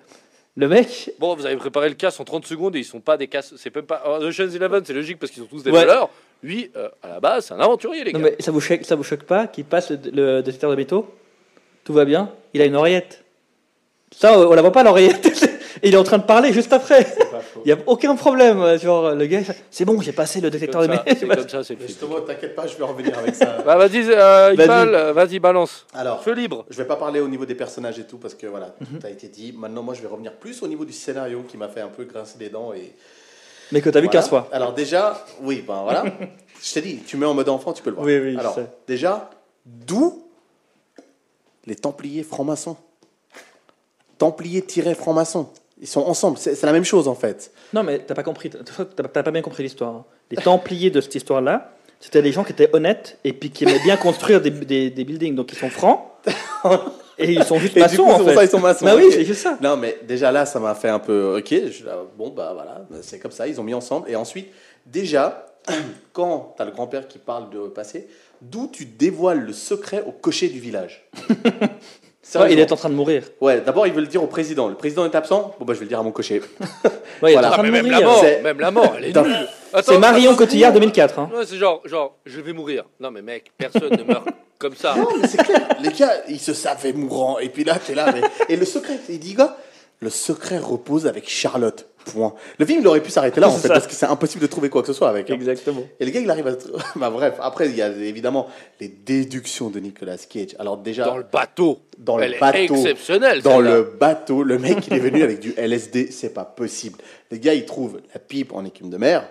Speaker 2: Le mec,
Speaker 1: Bon, vous avez préparé le casse en 30 secondes et ils sont pas des casses. C'est même pas. alors, Eleven, c'est logique parce qu'ils sont tous des
Speaker 2: Ouais.
Speaker 1: voleurs. Lui, euh, à la base, c'est un aventurier, les
Speaker 2: non,
Speaker 1: gars.
Speaker 2: mais ça vous choque, ça vous choque pas qu'il passe le, le détecteur de métaux? Tout va bien? Il a une oreillette. Ça, on la voit pas l'oreillette. Et il est en train de parler juste après. Il y a aucun problème. euh, Genre le gars, c'est bon, j'ai passé le détecteur de métaux.
Speaker 1: c'est comme ça, c'est le.
Speaker 3: Justement, t'inquiète pas, je vais revenir avec ça.
Speaker 1: Bah, vas-y, euh,
Speaker 2: vas-y,
Speaker 1: balance.
Speaker 3: Alors,
Speaker 1: Feu libre.
Speaker 3: je vais pas parler au niveau des personnages et tout parce que voilà,
Speaker 2: Mhm.
Speaker 3: tout a été dit. Maintenant, moi, je vais revenir plus au niveau du scénario qui m'a fait un peu grincer les dents et.
Speaker 2: Mais que t'as vu
Speaker 3: Voilà.
Speaker 2: 15 fois.
Speaker 3: Alors déjà, oui, ben voilà. je t'ai dit, tu mets en mode enfant, tu peux le voir.
Speaker 2: Oui, oui, je
Speaker 3: Alors
Speaker 2: sais.
Speaker 3: déjà, d'où les Templiers francs-maçons? Templiers-francs-maçons. Ils sont ensemble, c'est la même chose en fait.
Speaker 2: Non, mais t'as pas compris. T'as t'as pas bien compris l'histoire. hein. Les Templiers de cette histoire-là, c'était des gens qui étaient honnêtes et puis qui aimaient bien construire des, des, des buildings. Donc ils sont francs et ils sont juste maçons en
Speaker 3: c'est pour
Speaker 2: fait.
Speaker 3: ça ils sont maçons.
Speaker 2: Bah oui,
Speaker 3: ok.
Speaker 2: c'est ça.
Speaker 3: Non, mais déjà là, ça m'a fait un peu. Ok, je- là, bon, bah voilà, bah, c'est comme ça, ils ont mis ensemble. Et ensuite, déjà, quand tu as le grand-père qui parle de passé, d'où tu dévoiles le secret au cocher du village?
Speaker 2: Ouais, il est en train de mourir.
Speaker 3: Ouais, d'abord, il veut le dire au président. Le président est absent, bon, bah je vais le dire à mon cocher.
Speaker 2: Ouais, il est
Speaker 3: Voilà.
Speaker 2: en train
Speaker 1: Ah,
Speaker 2: de
Speaker 1: mais même la
Speaker 2: mourir.
Speaker 1: mort, même la mort, elle est nulle.
Speaker 2: C'est Marion
Speaker 1: attends.
Speaker 2: Cotillard 2004. Hein.
Speaker 1: Ouais, c'est genre, genre, je vais mourir. Non, mais mec, personne ne meurt comme ça.
Speaker 3: Non, mais c'est clair. Les gars, ils se savaient mourants. Et puis là, t'es là. Mais... Et le secret, il dit, gars, le secret repose avec Charlotte. Point. Le film, il aurait pu s'arrêter là, en
Speaker 2: C'est
Speaker 3: fait,
Speaker 2: ça.
Speaker 3: parce que c'est impossible de trouver quoi que ce soit avec. hein.
Speaker 2: Exactement.
Speaker 3: Et le gars, il arrive à. bah, bref, après, il y a évidemment les déductions de Nicolas Cage. Alors, déjà,
Speaker 1: Dans le bateau.
Speaker 3: Dans le
Speaker 1: elle
Speaker 3: bateau.
Speaker 1: est exceptionnelle.
Speaker 3: dans
Speaker 1: celle-là.
Speaker 3: le bateau, le mec, il est venu avec du LSD, c'est pas possible. Le gars, il trouve la pipe en écume de mer.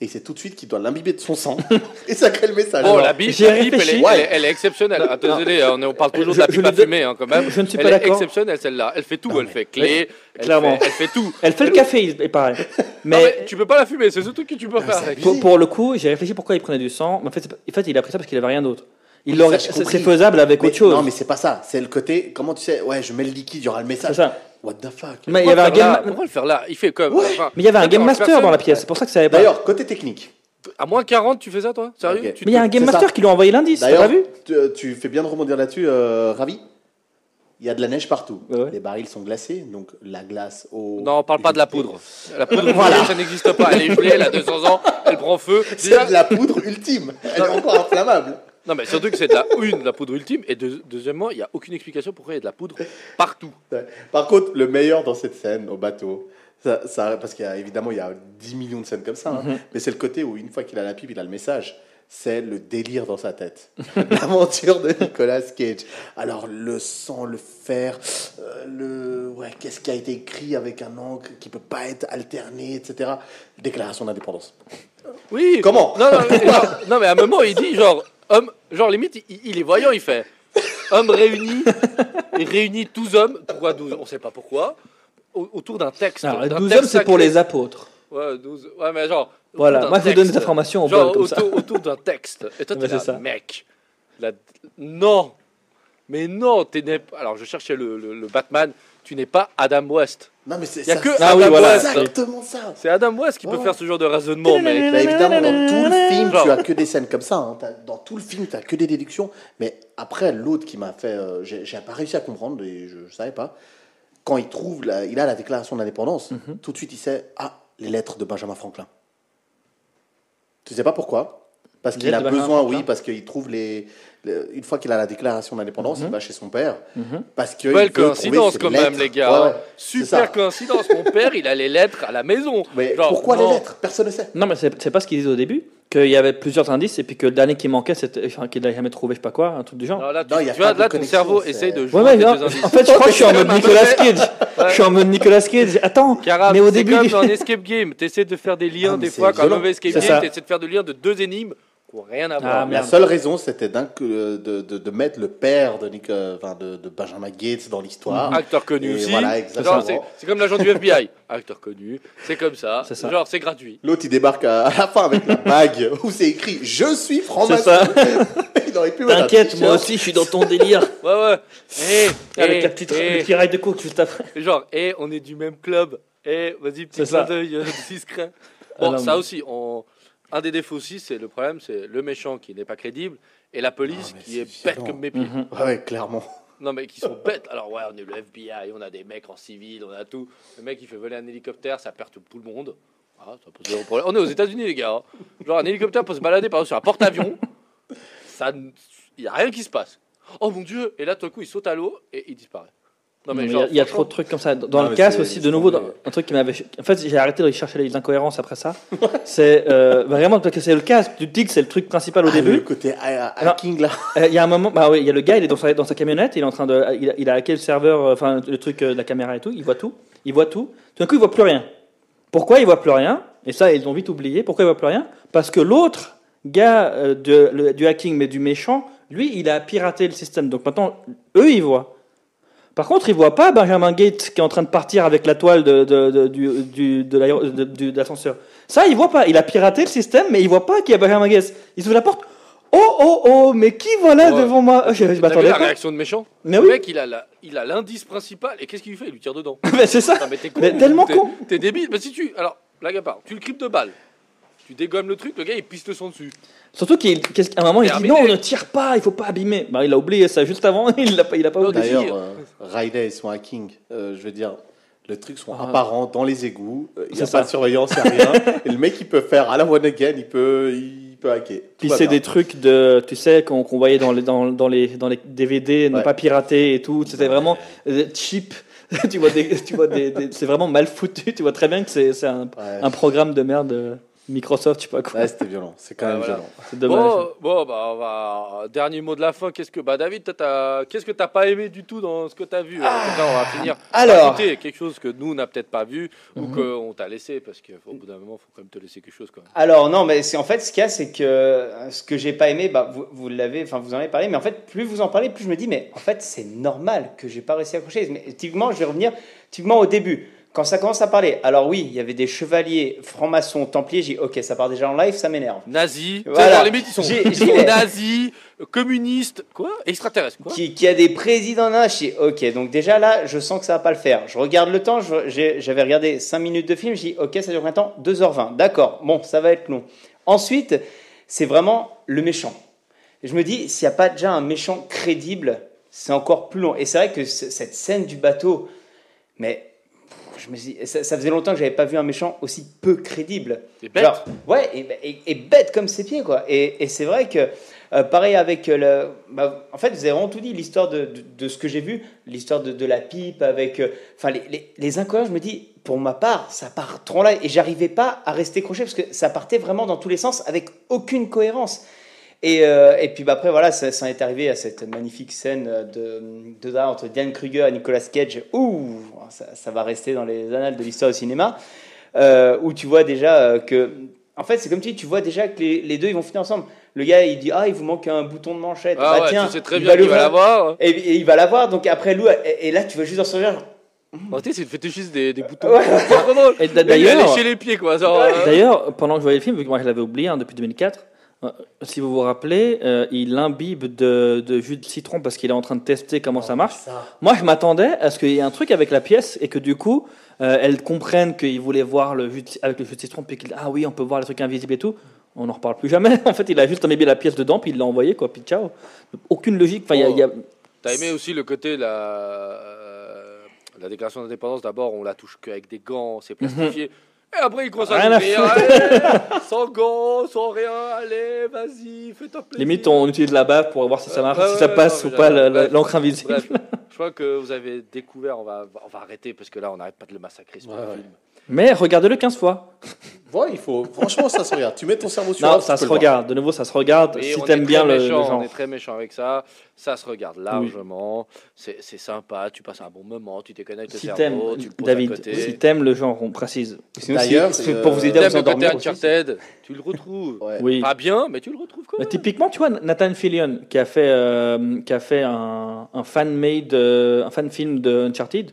Speaker 3: Et c'est tout de suite qu'il doit l'imbiber de son sang. et ça crée le message. Alors,
Speaker 1: la
Speaker 2: j'ai
Speaker 1: la elle, est,
Speaker 2: réfléchi.
Speaker 1: elle, est, elle est exceptionnelle. Ah, désolé, on, est- on parle toujours de la pipe à fumer hein, quand même.
Speaker 2: Je ne suis
Speaker 1: elle
Speaker 2: pas
Speaker 1: est
Speaker 2: d'accord.
Speaker 1: exceptionnelle celle-là. Elle fait tout.
Speaker 3: Non,
Speaker 1: elle
Speaker 3: mais-
Speaker 1: fait clé. Elle
Speaker 2: clairement.
Speaker 1: Fait, elle fait tout.
Speaker 2: Elle fait le café, il paraît.
Speaker 1: Non,
Speaker 2: Mais
Speaker 1: mais tu peux pas la fumer. C'est ce truc que tu peux faire avec.
Speaker 3: abusé.
Speaker 2: pour, pour le coup, j'ai réfléchi pourquoi il prenait du sang. Mais en fait, en fait, il a pris ça parce qu'il avait rien d'autre. Il
Speaker 3: j'ai
Speaker 2: c'est faisable avec
Speaker 3: mais-
Speaker 2: autre chose.
Speaker 3: Non, mais c'est pas ça. C'est le côté, comment tu sais, ouais, je mets le liquide, il y aura le
Speaker 2: C'est
Speaker 3: message.
Speaker 2: ça.
Speaker 3: What the fuck?
Speaker 2: Mais il y avait un game,
Speaker 1: Pourquoi le faire là? Il fait comme.
Speaker 3: Ouais.
Speaker 1: enfin,
Speaker 2: mais il y avait un game master dans la pièce. C'est pour ça que ça avait pas.
Speaker 3: D'ailleurs, côté technique.
Speaker 1: À moins 40, tu fais ça toi? Sérieux? Tu
Speaker 2: Mais il y a un game master
Speaker 3: ça.
Speaker 2: qui lui a envoyé l'indice. T'as
Speaker 3: D'ailleurs,
Speaker 2: pas vu?
Speaker 3: tu, tu fais bien de rebondir là-dessus, euh, Ravi. Il y a de la neige partout.
Speaker 2: Ouais.
Speaker 3: Les barils sont glacés, donc la glace au.
Speaker 1: Non, on parle pas de la poudre. La poudre, voilà. ça n'existe pas. Elle est gelée, elle a 200 ans, elle prend feu.
Speaker 3: C'est
Speaker 1: Déjà-
Speaker 3: de la poudre ultime. Elle est encore inflammable.
Speaker 1: Non, mais surtout que c'est de la, une, de la poudre ultime, et deux- deuxièmement, il n'y a aucune explication pourquoi il y a de la poudre partout.
Speaker 3: Ouais. Par contre, le meilleur dans cette scène au bateau, ça, ça- parce qu'il y a évidemment il y a 10 millions de scènes comme ça, hein,
Speaker 2: Mhm.
Speaker 3: mais c'est le côté où une fois qu'il a la pipe, il a le message. C'est le délire dans sa tête. L'aventure de Nicolas Cage. Alors le sang, le fer, euh, le, ouais, qu'est-ce qui a été écrit avec un angle qui peut pas être alterné, etc. Déclaration d'indépendance.
Speaker 1: Oui.
Speaker 3: Comment?
Speaker 1: Non, non, mais à un moment, il dit genre, homme, genre limite, il, il est voyant, il fait homme réuni, il réunit tous hommes, pourquoi 12 On sait pas pourquoi, au- autour d'un texte.
Speaker 2: Alors, les
Speaker 1: d'un
Speaker 2: 12
Speaker 1: texte
Speaker 2: hommes, c'est pour les apôtres.
Speaker 1: Ouais, 12, ouais, mais genre. autour
Speaker 2: Voilà, moi je donne des
Speaker 1: texte.
Speaker 2: informations au
Speaker 1: Genre
Speaker 2: comme ça.
Speaker 1: autour, autour d'un texte. Et toi, là,
Speaker 2: c'est ça.
Speaker 1: mec. la- Non, mais non, t'es n'est- Alors, je cherchais le, le- le Batman. Tu n'es pas Adam West.
Speaker 3: Non, mais c'est
Speaker 1: que
Speaker 2: Ah oui, voilà.
Speaker 3: exactement ça.
Speaker 1: C'est Adam West qui peut faire ce genre de raisonnement.
Speaker 3: Bah, évidemment, dans tout le film,
Speaker 1: Genre.
Speaker 3: tu as que des scènes comme ça. hein. Dans tout le film, tu as que des déductions. Mais après, l'autre qui m'a fait. euh, j'ai pas réussi à comprendre et je, je savais pas. Quand il trouve, la- il a la déclaration d'indépendance, tout de suite, il sait Ah, les lettres de Benjamin Franklin. Tu sais pas pourquoi Parce qu'il a besoin, oui, parce qu'il trouve les. le- une fois qu'il a la déclaration d'indépendance,
Speaker 2: Mhm.
Speaker 3: il va chez son père.
Speaker 2: Mhm.
Speaker 3: Parce que.
Speaker 1: Belle coïncidence quand même, les gars.
Speaker 3: Ouais,
Speaker 1: hein.
Speaker 3: ouais, c'est
Speaker 1: Super coïncidence. Mon père, il a les lettres à la maison.
Speaker 3: Mais
Speaker 1: Genre,
Speaker 3: pourquoi
Speaker 1: non.
Speaker 3: les lettres? Personne ne sait.
Speaker 2: Non, mais c'est c'est pas ce qu'ils disaient au début. Qu'il y avait plusieurs indices et puis que le dernier qui manquait, c'était. Enfin, qu'il n'avait jamais trouvé, je sais pas quoi, un truc du genre.
Speaker 1: Là, tu,
Speaker 3: Non, il y a
Speaker 1: tu vois, là, ton cerveau
Speaker 3: c'est-
Speaker 1: essaye de jouer
Speaker 2: ouais,
Speaker 1: les
Speaker 2: non,
Speaker 1: deux indices.
Speaker 2: en fait, je crois que je suis en mode Nicolas Cage. Je suis en mode Nicolas Cage. Attends, mais au
Speaker 1: c'est
Speaker 2: début.
Speaker 1: comme
Speaker 2: du-
Speaker 1: dans un escape game, tu essaies de faire des liens
Speaker 3: Ah,
Speaker 1: des
Speaker 3: c'est
Speaker 1: fois. Quand mauvais escape
Speaker 2: C'est
Speaker 1: game, tu essaies de faire des liens de deux énigmes qui n'ont rien à
Speaker 2: Ah,
Speaker 1: voir.
Speaker 2: merde.
Speaker 3: La seule raison, c'était d'un que- de, de, de mettre le père de, Nick- euh, de, de Benjamin Gates dans l'histoire.
Speaker 1: Acteur connu aussi.
Speaker 3: voilà,
Speaker 1: c'est comme l'agent du FBI. Acteur connu. C'est comme ça. Genre, c'est gratuit.
Speaker 3: L'autre, il débarque à, à la fin avec la bague où c'est écrit Je suis franc-maçon. il aurait pu
Speaker 2: T'inquiète, moi aussi, je suis dans ton délire.
Speaker 1: Ouais, ouais. Eh,
Speaker 2: Avec
Speaker 1: eh,
Speaker 2: la petite,
Speaker 1: eh.
Speaker 2: le petit rail de coke juste après.
Speaker 1: Genre, et on est du même club. Et vas-y, petit
Speaker 2: C'est ça.
Speaker 1: clin d'œil euh, discret.
Speaker 2: Ah
Speaker 1: Bon,
Speaker 2: non,
Speaker 1: ça
Speaker 2: mais-
Speaker 1: aussi, on... un des défauts aussi, c'est le problème, c'est le méchant qui n'est pas crédible et la police
Speaker 3: Ah,
Speaker 1: qui est bête comme mes pieds.
Speaker 2: Mhm.
Speaker 3: Ouais, ouais, clairement.
Speaker 1: Non, mais qui sont bêtes. Alors, ouais, on est le FBI, on a des mecs en civil, on a tout. Le mec, il fait voler un hélicoptère, ça perturbe tout le monde. Ah, ça pose zéro problème. On est aux États-Unis, les gars. hein. Genre, un hélicoptère peut se balader par sur un porte-avions. Ça, il n'y a rien qui se passe. Oh mon dieu! Et là, tout à coup, il saute à l'eau et il disparaît. Non,
Speaker 2: Non, mais il y a- trop de trucs comme ça. Dans
Speaker 3: Non,
Speaker 2: le casque aussi, de nouveau, un truc qui m'avait. En fait, j'ai arrêté de chercher les incohérences après ça. c'est euh, vraiment parce que c'est le casque. Tu te dis que c'est le truc principal au
Speaker 3: Ah, Le
Speaker 2: début.
Speaker 3: côté ha-
Speaker 2: Alors-
Speaker 3: hacking là.
Speaker 2: Euh, Il y a un moment, bah oui, il y a le gars, il est dans sa, dans sa camionnette, il est en train de, il a, il a hacké le serveur, euh, enfin le truc de la caméra et tout, il voit tout, il voit tout. Tout d'un coup, il voit plus rien. Pourquoi il voit plus rien? Et ça, ils ont vite oublié. Pourquoi il voit plus rien? Parce que l'autre gars de, le- du hacking, mais du méchant, lui, il a piraté le système. Donc maintenant, eux, ils voient. Par contre, ils voient pas Benjamin Gates qui est en train de partir avec la toile de, de, de- du, de l'ascenseur. Ça, il voit pas. Il a piraté le système, mais il voit pas qu'il y a Benjamin Gates. Il ouvre la porte. Oh, oh, oh, mais qui voilà
Speaker 1: Ouais.
Speaker 2: devant moi Je, je m'attendais
Speaker 1: la réaction de méchant?
Speaker 2: Mais
Speaker 1: Le
Speaker 2: oui,
Speaker 1: mec, il a la- il a l'indice principal et qu'est-ce qu'il fait? Il lui tire dedans.
Speaker 2: mais c'est ça.
Speaker 1: Non, mais t'es con.
Speaker 2: Mais tellement con.
Speaker 1: T'es débile. Mais si tu. Alors, blague à part, tu le cryptes de balle. Tu dégommes le truc, le gars il pisse le sang dessus.
Speaker 2: Surtout qu'à un moment, il dit non, on ne tire pas, il faut pas abîmer. Bah, il a oublié ça juste avant, il l'a pas, il a pas oublié.
Speaker 3: D'ailleurs, euh, Riley et son hacking, euh, je veux dire, les trucs sont
Speaker 2: Ah.
Speaker 3: apparents dans les égouts. euh, Il n'y a pas de surveillance, il n'y a rien. et le mec, il peut faire à la one again, il peut, il peut hacker. Tout
Speaker 2: Puis c'est des trucs de, tu sais, qu'on voyait dans les, dans, dans les, dans les DVD, ne
Speaker 3: Ouais.
Speaker 2: pas pirater et tout. C'était vraiment euh, cheap. tu vois, des, tu vois des, des- c'est vraiment mal foutu. Tu vois très bien que c'est un,
Speaker 3: Ouais,
Speaker 2: un programme de merde Microsoft, je sais pas quoi.
Speaker 3: Ouais, c'était violent. C'est quand
Speaker 1: Ouais,
Speaker 3: même
Speaker 1: voilà.
Speaker 3: violent.
Speaker 2: C'est dommage.
Speaker 1: Bon, bon, bah, on va. Dernier mot de la fin. Qu'est-ce que. Bah, David, qu'est-ce que t'as pas aimé du tout dans ce que t'as vu? Euh, Comme ça, on va finir.
Speaker 2: Ah, alors.
Speaker 1: Rajouter quelque chose que nous, on n'a peut-être pas vu ou
Speaker 2: Mhm.
Speaker 1: qu'on t'a laissé parce qu'au bout d'un moment, il faut quand même te laisser quelque chose quand même.
Speaker 4: Alors non, mais c'est en fait ce qu'il y a, c'est que ce que j'ai pas aimé, bah, vous, vous l'avez, enfin vous en avez parlé, mais en fait plus vous en parlez, plus je me dis, mais en fait c'est normal que j'ai pas réussi à accrocher. Mais typiquement, je vais revenir typiquement au début. Quand ça commence à parler, alors oui, il y avait des chevaliers, francs-maçons, templiers, j'ai dit, ok, ça part déjà en live, ça m'énerve.
Speaker 1: Nazis,
Speaker 4: Voilà.
Speaker 1: les ils sont,
Speaker 4: J'ai-
Speaker 1: ils sont nazis, communistes, quoi Extraterrestres, quoi
Speaker 4: Qui, qui a des présidents d'un, je dis, ok, donc déjà là, je sens que ça va pas le faire. Je regarde le temps, j'ai- j'avais regardé 5 minutes de film, je dis, ok, ça dure combien de temps? 2h20, d'accord, bon, ça va être long. Ensuite, c'est vraiment le méchant. Et je me dis, s'il n'y a pas déjà un méchant crédible, c'est encore plus long. Et c'est vrai que ce- cette scène du bateau, mais je me suis, ça, ça faisait longtemps que j'avais pas vu un méchant aussi peu crédible.
Speaker 1: Bêtes.
Speaker 4: Genre, ouais, et, et- et bête comme ses pieds, quoi. Et, et c'est vrai que, euh, pareil avec le. bah, en fait, vous avez vraiment tout dit, l'histoire de, de, de ce que j'ai vu, l'histoire de, de la pipe, avec. euh, Enfin, les, les, les incohérences, je me dis, pour ma part, ça part trop là. Et j'arrivais pas à rester crochet parce que ça partait vraiment dans tous les sens avec aucune cohérence. Et, euh, et puis bah, après, voilà, ça, ça en est arrivé à cette magnifique scène de, de drame entre Diane Kruger et Nicolas Cage. Ouh, ça, ça va rester dans les annales de l'histoire au cinéma. euh, où tu vois déjà euh, que. En fait, c'est comme si tu vois déjà que les, les deux ils vont finir ensemble. Le gars il dit Ah, il vous manque un bouton de manchette.
Speaker 1: Ah
Speaker 4: bah
Speaker 1: ouais,
Speaker 4: tiens,
Speaker 1: tu sais très
Speaker 4: il
Speaker 1: bien va
Speaker 4: voir.
Speaker 1: l'avoir.
Speaker 4: Et, et il va l'avoir. Donc après, Lou, et, et là, tu vas juste dans son regard.
Speaker 1: Oh, tu sais, c'est le fétichiste des, des boutons.
Speaker 4: Ouais.
Speaker 1: C'est trop drôle.
Speaker 2: Et d'a-
Speaker 1: Il est
Speaker 2: d'ailleurs,
Speaker 1: les pieds, quoi. Genre, euh,
Speaker 2: D'ailleurs, pendant que je voyais le film, vu que moi je l'avais oublié hein, depuis 2004, euh, si vous vous rappelez, euh, il imbibe de, de jus de citron parce qu'il est en train de tester comment ça marche.
Speaker 3: Ça.
Speaker 2: Moi, je m'attendais à ce qu'il y ait un truc avec la pièce et que du coup, euh, elle comprenne qu'il voulait voir le jus de- avec le jus de citron, puis qu'il ah oui, on peut voir les trucs invisibles et tout. On n'en reparle plus jamais. En fait, il a juste imbibé la pièce dedans, puis il l'a envoyé, quoi. Puis ciao. Aucune logique. Enfin, il y a- il y a-
Speaker 1: T'as aimé aussi le côté la, euh, la déclaration d'indépendance? D'abord, on la touche qu'avec des gants, c'est plastifié. Et après, il commence à
Speaker 2: Rien à
Speaker 1: ouvrir. Allez, sans gants, sans rien. Allez, vas-y, fais ta plaisir.
Speaker 2: limite, on utilise la bave pour voir si ça
Speaker 1: Ouais,
Speaker 2: marche,
Speaker 1: ouais,
Speaker 2: si ça
Speaker 1: ouais,
Speaker 2: passe
Speaker 1: non,
Speaker 2: ou pas l'encre invisible.
Speaker 1: Bref, je crois que vous avez découvert. On va, on va arrêter parce que là, on n'arrête pas de le massacrer. ce
Speaker 3: Ouais,
Speaker 1: film.
Speaker 2: Mais regardez-le 15 fois.
Speaker 3: Ouais, il faut. Franchement, ça se regarde. Tu mets ton cerveau sur
Speaker 2: Non,
Speaker 3: off,
Speaker 2: ça se
Speaker 3: le
Speaker 2: regarde. De nouveau, ça se regarde.
Speaker 1: Et
Speaker 2: si t'aimes bien
Speaker 1: très
Speaker 2: le, le
Speaker 1: méchant,
Speaker 2: genre.
Speaker 1: On est très méchant avec ça. Ça se regarde largement. C'est c'est sympa. Tu passes un bon moment. Tu déconnectes le
Speaker 2: Si t'aimes,
Speaker 1: cerveau. Tu le poses à
Speaker 2: David,
Speaker 1: côté.
Speaker 2: si t'aimes le genre, on précise.
Speaker 4: Sinon,
Speaker 3: D'ailleurs, euh,
Speaker 4: pour vous aider à vous
Speaker 1: le
Speaker 4: endormir. aussi.
Speaker 1: Uncharted, tu le retrouves.
Speaker 3: Ouais.
Speaker 2: Oui.
Speaker 1: Pas bien, mais tu le retrouves quand
Speaker 2: Mais
Speaker 1: même.
Speaker 2: typiquement, tu vois, Nathan Fillion, qui a fait, euh, qui a fait un, un fan-made, euh, un fan-film de Uncharted,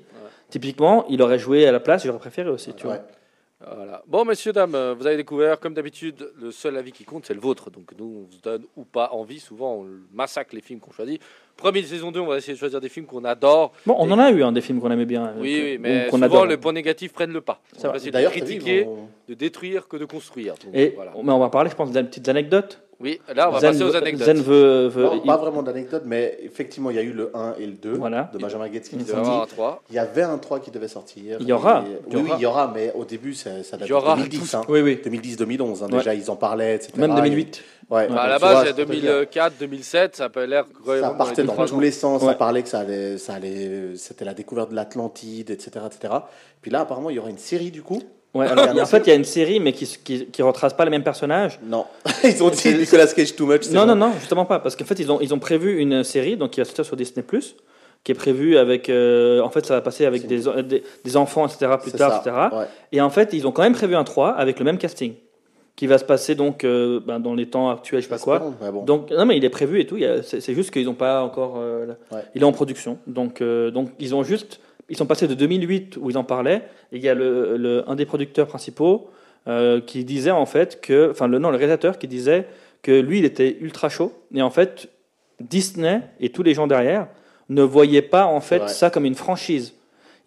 Speaker 2: typiquement, il aurait joué à la place, j'aurais préféré aussi, tu
Speaker 3: Ouais.
Speaker 2: vois.
Speaker 1: Voilà. Bon, messieurs, dames, vous avez découvert, comme d'habitude, le seul avis qui compte, c'est le vôtre. Donc, nous, on vous donne ou pas envie. Souvent, on massacre les films qu'on choisit. Première saison 2, on va essayer de choisir des films qu'on adore.
Speaker 2: Bon, on en a eu hein, des films qu'on aimait bien.
Speaker 1: Oui,
Speaker 2: euh,
Speaker 1: oui,
Speaker 2: ou
Speaker 1: mais souvent,
Speaker 2: adore.
Speaker 1: les points négatifs prennent le pas.
Speaker 2: C'est
Speaker 1: On
Speaker 2: vrai.
Speaker 1: va essayer de
Speaker 3: vu,
Speaker 1: critiquer, de détruire que de construire. Donc,
Speaker 2: Et
Speaker 1: voilà.
Speaker 2: mais on va parler, je pense, des petites anecdotes.
Speaker 1: Oui, là, on va
Speaker 2: Zen,
Speaker 1: passer aux anecdotes.
Speaker 2: Zen veut, veut-
Speaker 3: Non,
Speaker 2: il-
Speaker 3: pas vraiment d'anecdote, mais effectivement, il y a eu le 1 et le 2
Speaker 2: Voilà.
Speaker 3: de Benjamin Gates qui
Speaker 1: Il
Speaker 3: est
Speaker 1: doit y avoir un
Speaker 3: sorti.
Speaker 1: 3.
Speaker 3: Il y avait un 3 qui devait sortir.
Speaker 2: Il y aura.
Speaker 3: Et-
Speaker 2: Il y
Speaker 3: oui, il y aura, mais au début, ça, ça date
Speaker 1: Il y aura
Speaker 3: de 2010. hein.
Speaker 2: Oui, oui.
Speaker 3: 2010-2011, hein,
Speaker 2: Ouais.
Speaker 3: déjà, ils en parlaient, etc.
Speaker 2: Même 2008.
Speaker 3: Ouais,
Speaker 1: Bah, à la base, il y a
Speaker 3: ça peut dire-
Speaker 1: 2004, 2007, ça peut l'air.
Speaker 3: Ça partait dans tous les sens,
Speaker 2: Ouais.
Speaker 3: ça parlait que ça allait, ça allait, c'était la découverte de l'Atlantide, etc., etc. Puis là, apparemment, il y aura une série du coup.
Speaker 2: Ouais, alors, en fait, il y a une série, mais qui, qui, qui retrace pas les mêmes personnages.
Speaker 3: Non, ils ont dit Nicolas Cage too much.
Speaker 2: Non,
Speaker 3: bon.
Speaker 2: non, non, justement pas. Parce qu'en fait, ils ont, ils ont prévu une série donc, qui va sortir sur Disney, qui est prévue avec. euh, en fait, ça va passer avec des, des, des enfants, etc., plus tard,
Speaker 3: ça,
Speaker 2: etc.
Speaker 3: ouais.
Speaker 2: Et en fait, ils ont quand même prévu un 3 avec le même casting, qui va se passer donc euh, ben, dans les temps actuels, je sais pas quoi.
Speaker 3: Bon.
Speaker 2: Donc, non, mais il est prévu et tout. C'est juste qu'ils n'ont pas encore. euh,
Speaker 3: Ouais.
Speaker 2: Il est en production. Donc, donc, ils ont juste. Ils sont passés de 2008 où ils en parlaient. Et il y a le, le- un des producteurs principaux euh, qui disait en fait que. Enfin, le, non, le réalisateur qui disait que lui, il était ultra chaud. Et en fait, Disney et tous les gens derrière ne voyaient pas en fait ça comme une franchise.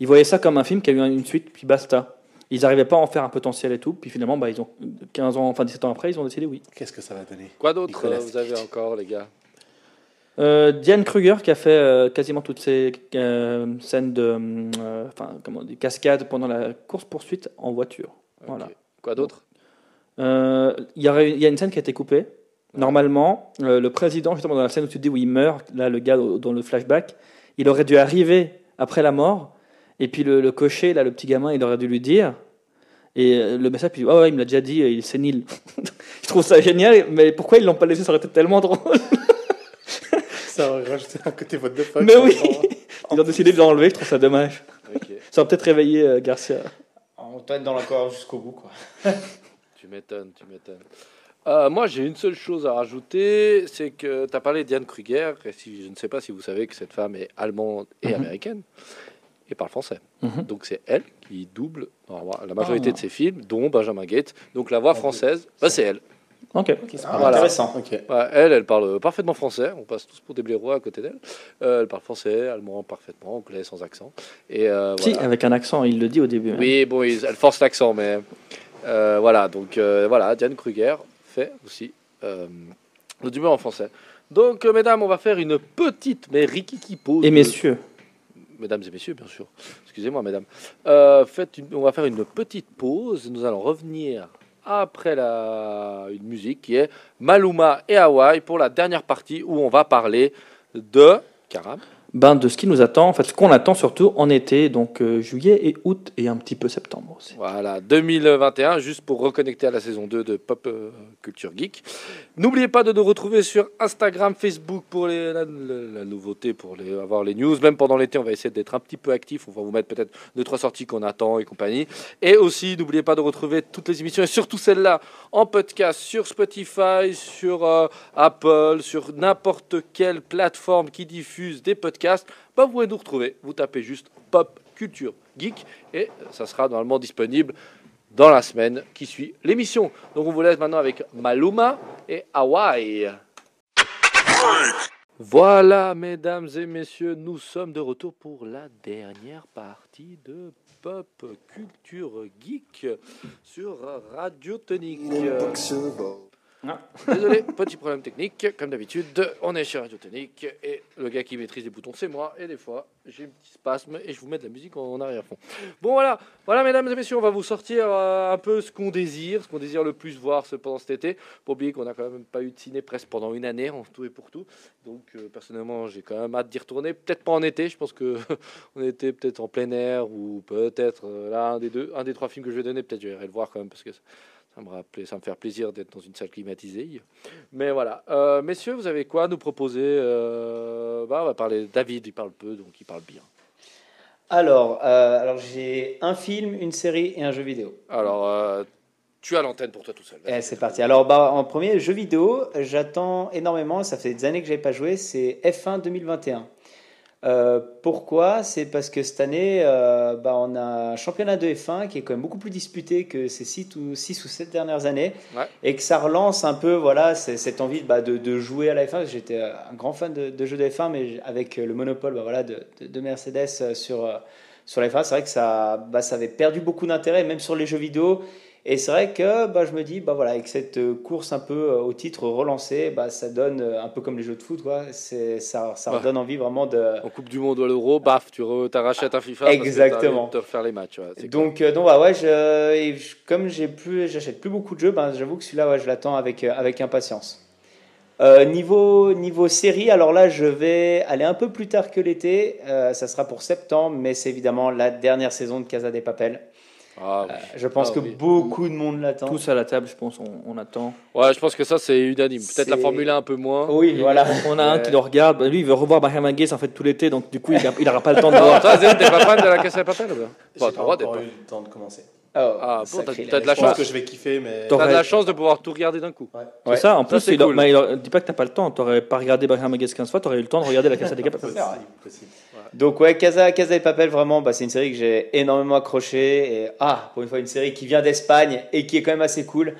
Speaker 2: Ils voyaient ça comme un film qui a eu une suite, puis basta. Ils n'arrivaient pas à en faire un potentiel et tout. Puis finalement, bah, ils ont 15 ans, enfin 17 ans après, ils ont décidé oui.
Speaker 3: Qu'est-ce que ça va donner
Speaker 1: Quoi d'autre euh, vous avez encore, les gars?
Speaker 2: Euh, Diane Kruger qui a fait euh, quasiment toutes ces euh, scènes de enfin, comment on dit, cascade pendant la course poursuite en voiture. Voilà.
Speaker 1: Quoi d'autre?
Speaker 2: Il y, y a une scène qui a été coupée. Normalement, le président, justement dans la scène où tu te dis où il meurt, là le gars dans le flashback, il aurait dû arriver après la mort. Et puis le, le cocher, là le petit gamin, il aurait dû lui dire. Et le message, puis oh ouais, il me l'a déjà dit, il est sénile. Je trouve ça génial, mais pourquoi ils l'ont pas laissé Ça aurait été tellement drôle?
Speaker 3: Ça aurait rajouté un côté what the fuck.
Speaker 2: Mais oui. Ils ont décidé de l'enlever, je trouve ça dommage. Ça va peut-être réveiller euh, Garcia.
Speaker 4: On doit être dans l'accord jusqu'au bout, quoi.
Speaker 1: Tu m'étonnes, tu m'étonnes. Euh, moi, j'ai une seule chose à rajouter, c'est que tu as parlé de Diane Kruger, et si, je ne sais pas si vous savez que cette femme est allemande et
Speaker 2: Mhm.
Speaker 1: américaine, et parle français.
Speaker 2: Mhm.
Speaker 1: Donc c'est elle qui double la majorité
Speaker 2: Ah.
Speaker 1: de ses films, dont Benjamin Gates. Donc la voix française, bah, c'est elle.
Speaker 2: Ok.
Speaker 4: Ah,
Speaker 1: Voilà.
Speaker 4: Intéressant.
Speaker 3: Ok.
Speaker 1: Ouais, elle, elle parle parfaitement français. On passe tous pour des blaireaux à côté d'elle. Euh, elle parle français, allemand parfaitement, anglais sans accent. Et euh,
Speaker 2: Si, avec un accent, il le dit au début. hein.
Speaker 1: Oui, bon, elle force l'accent, mais euh, voilà. Donc euh, voilà, Diane Kruger fait aussi euh, le doubleur en français. Donc, euh, mesdames, on va faire une petite, mais rikiki pause.
Speaker 2: Et messieurs,
Speaker 1: Mesdames et messieurs, bien sûr. Excusez-moi, mesdames. Euh, faites une- on va faire une petite pause. Nous allons revenir après la, une musique qui est Maluma et Hawaii pour la dernière partie où on va parler de Karam.
Speaker 2: Ben, de ce qui nous attend, en fait, ce qu'on attend surtout en été, donc euh, juillet et août et un petit peu septembre aussi.
Speaker 1: Voilà, 2021, juste pour reconnecter à la saison 2 de Pop euh, Culture Geek. N'oubliez pas de nous retrouver sur Instagram, Facebook pour la, nouveauté, pour avoir les news. Même pendant l'été, on va essayer d'être un petit peu actif. On va vous mettre peut-être deux, trois sorties qu'on attend et compagnie. Et aussi, n'oubliez pas de retrouver toutes les émissions et surtout celle-là en podcast sur Spotify, sur euh, Apple, sur n'importe quelle plateforme qui diffuse des podcasts. Bah, vous pouvez nous retrouver. Vous tapez juste Pop Culture Geek et ça sera normalement disponible dans la semaine qui suit l'émission. Donc on vous laisse maintenant avec Maluma et Hawaii. Voilà, mesdames et messieurs, nous sommes de retour pour la dernière partie de Pop Culture Geek sur Radio Tonique. Désolé, petit problème technique. Comme d'habitude, on est chez Radio Tonique et le gars qui maîtrise les boutons, c'est moi. Et des fois, j'ai un petit spasme et je vous mets de la musique en arrière-fond. Bon, voilà, voilà, mesdames et messieurs, on va vous sortir euh, un peu ce qu'on désire, ce qu'on désire le plus voir pendant cet été. Pour oublier qu'on n'a quand même pas eu de ciné presque pendant une année, en tout et pour tout. Donc, euh, personnellement, j'ai quand même hâte d'y retourner. Peut-être pas en été, je pense que on était peut-être en plein air ou peut-être euh, là, un des deux, un des trois films que je vais donner, peut-être j'irai le voir quand même parce que ça me, rappelait, ça me fait plaisir d'être dans une salle climatisée. Mais voilà. Euh, messieurs, vous avez quoi à nous proposer Euh, bah, On va parler. David, il parle peu, donc il parle bien.
Speaker 4: Alors, euh, alors j'ai un film, une série et un jeu vidéo.
Speaker 1: Alors, tu as l'antenne pour toi tout seul.
Speaker 4: Eh, c'est parti. Alors, bah, en premier, jeu vidéo, j'attends énormément, ça fait des années que je n'avais pas joué, c'est F1 2021. Euh, pourquoi? C'est parce que cette année, euh, bah, on a un championnat de F1 qui est quand même beaucoup plus disputé que ces 6 ou, six ou 7 dernières années
Speaker 1: Ouais.
Speaker 4: et que ça relance un peu voilà, cette envie bah, de, de jouer à la F1. J'étais un grand fan de, de jeux de F1, mais avec le monopole bah, voilà, de, de- de Mercedes euh, sur, sur la F1, c'est vrai que ça, bah, ça avait perdu beaucoup d'intérêt, même sur les jeux vidéo. Et c'est vrai que bah, je me dis, bah, voilà, avec cette euh, course un peu euh, au titre relancée, bah, ça donne euh, un peu comme les jeux de foot, quoi. C'est, ça, ça
Speaker 1: Ouais.
Speaker 4: redonne envie vraiment de.
Speaker 1: En Coupe du Monde ou à l'Euro, baf, tu re- t'arrachètes un FIFA. parce que
Speaker 4: Exactement.
Speaker 1: de refaire les matchs. ouais,
Speaker 4: Donc, euh, donc voilà, ouais, je, et je- comme j'ai plus, j'achète plus beaucoup de jeux, ben, j'avoue que celui-là, ouais, je l'attends avec, avec impatience. Euh, niveau, niveau série, alors là, je vais aller un peu plus tard que l'été. Euh, ça sera pour septembre, mais c'est évidemment la dernière saison de Casa des Papel.
Speaker 1: Ah, oui.
Speaker 4: Je pense
Speaker 1: Ah,
Speaker 4: que
Speaker 1: oui.
Speaker 4: beaucoup de monde l'attend.
Speaker 2: Tous à la table, je pense, on, on attend.
Speaker 1: Ouais, je pense que ça, c'est unanime. Peut-être la
Speaker 4: C'est-
Speaker 1: Formule 1 un peu moins.
Speaker 4: Oui, voilà.
Speaker 2: On a un
Speaker 4: Euh,
Speaker 2: qui le regarde, lui il veut revoir Bahama Gaze en fait tout l'été, donc du coup il n'aura pas le temps de voir.
Speaker 1: toi, Zéro, t'es pas fan de la Casa de Papel ou bien
Speaker 3: J'ai pas
Speaker 1: le droit d'être
Speaker 3: encore
Speaker 1: pas.
Speaker 3: eu le temps de commencer.
Speaker 4: Oh,
Speaker 1: Ah, bon, t'as- de la chance.
Speaker 3: que je vais kiffer, mais
Speaker 1: T'as de la chance de pouvoir tout regarder d'un coup.
Speaker 2: C'est
Speaker 4: Ouais.
Speaker 2: ça, en plus,
Speaker 1: c'est
Speaker 2: il a-
Speaker 1: cool.
Speaker 2: bah, il a- dis pas que t'as pas le temps, t'aurais pas regardé Bahama Gaze 15 fois, t'aurais eu le temps de regarder la Casa des Papel.
Speaker 3: possible, possible.
Speaker 4: Donc ouais, Casa, Casa de Papel, vraiment, bah, c'est une série que j'ai énormément accroché. Et ah, pour une fois, une série qui vient d'Espagne et qui est quand même assez cool.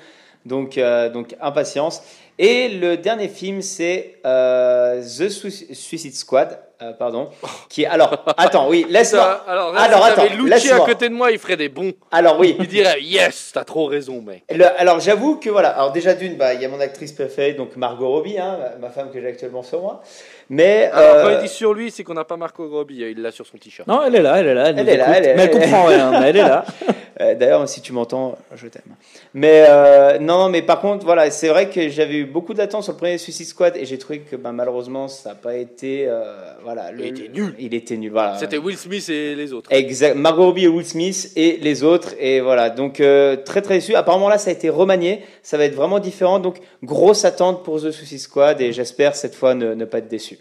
Speaker 4: Donc, euh, donc impatience. Et le dernier film, c'est euh, The Sui- Suicide Squad, euh, pardon. Qui est alors, attends, oui, laisse-moi.
Speaker 1: Alors, là,
Speaker 4: Alors,
Speaker 1: si
Speaker 4: attends,
Speaker 1: Lucci à côté de moi, il ferait des bons.
Speaker 4: Alors oui,
Speaker 1: Il dirait Yes, t'as trop raison, mec.
Speaker 4: Le- alors j'avoue que voilà, alors déjà d'une, bah, il y a mon actrice préférée, donc Margot Robbie, hein, ma femme que j'ai actuellement sur moi. Mais
Speaker 1: Alors,
Speaker 4: euh,
Speaker 1: quand il dit sur lui, c'est qu'on n'a pas Marco Robbie. Il l'a sur son t-shirt.
Speaker 2: Non, elle est là, elle est là, elle,
Speaker 4: est là,
Speaker 2: écoute.
Speaker 4: elle est-
Speaker 2: mais elle
Speaker 4: elle
Speaker 2: comprend rien, mais elle est là.
Speaker 4: Euh, D'ailleurs, si tu m'entends, je t'aime. Mais euh, non, non, mais par contre, voilà, c'est vrai que j'avais eu beaucoup d'attentes sur le premier Suicide Squad et j'ai trouvé que ben, malheureusement, ça n'a pas été. euh, voilà, le-
Speaker 1: Il était nul.
Speaker 4: Il était nul, voilà.
Speaker 1: C'était Will Smith et les autres.
Speaker 4: Exact. Margot Robbie et Will Smith et les autres. Et voilà, donc euh, très très déçu. Apparemment là, ça a été remanié. Ça va être vraiment différent. Donc, grosse attente pour The Suicide Squad et j'espère cette fois ne, ne pas être déçu.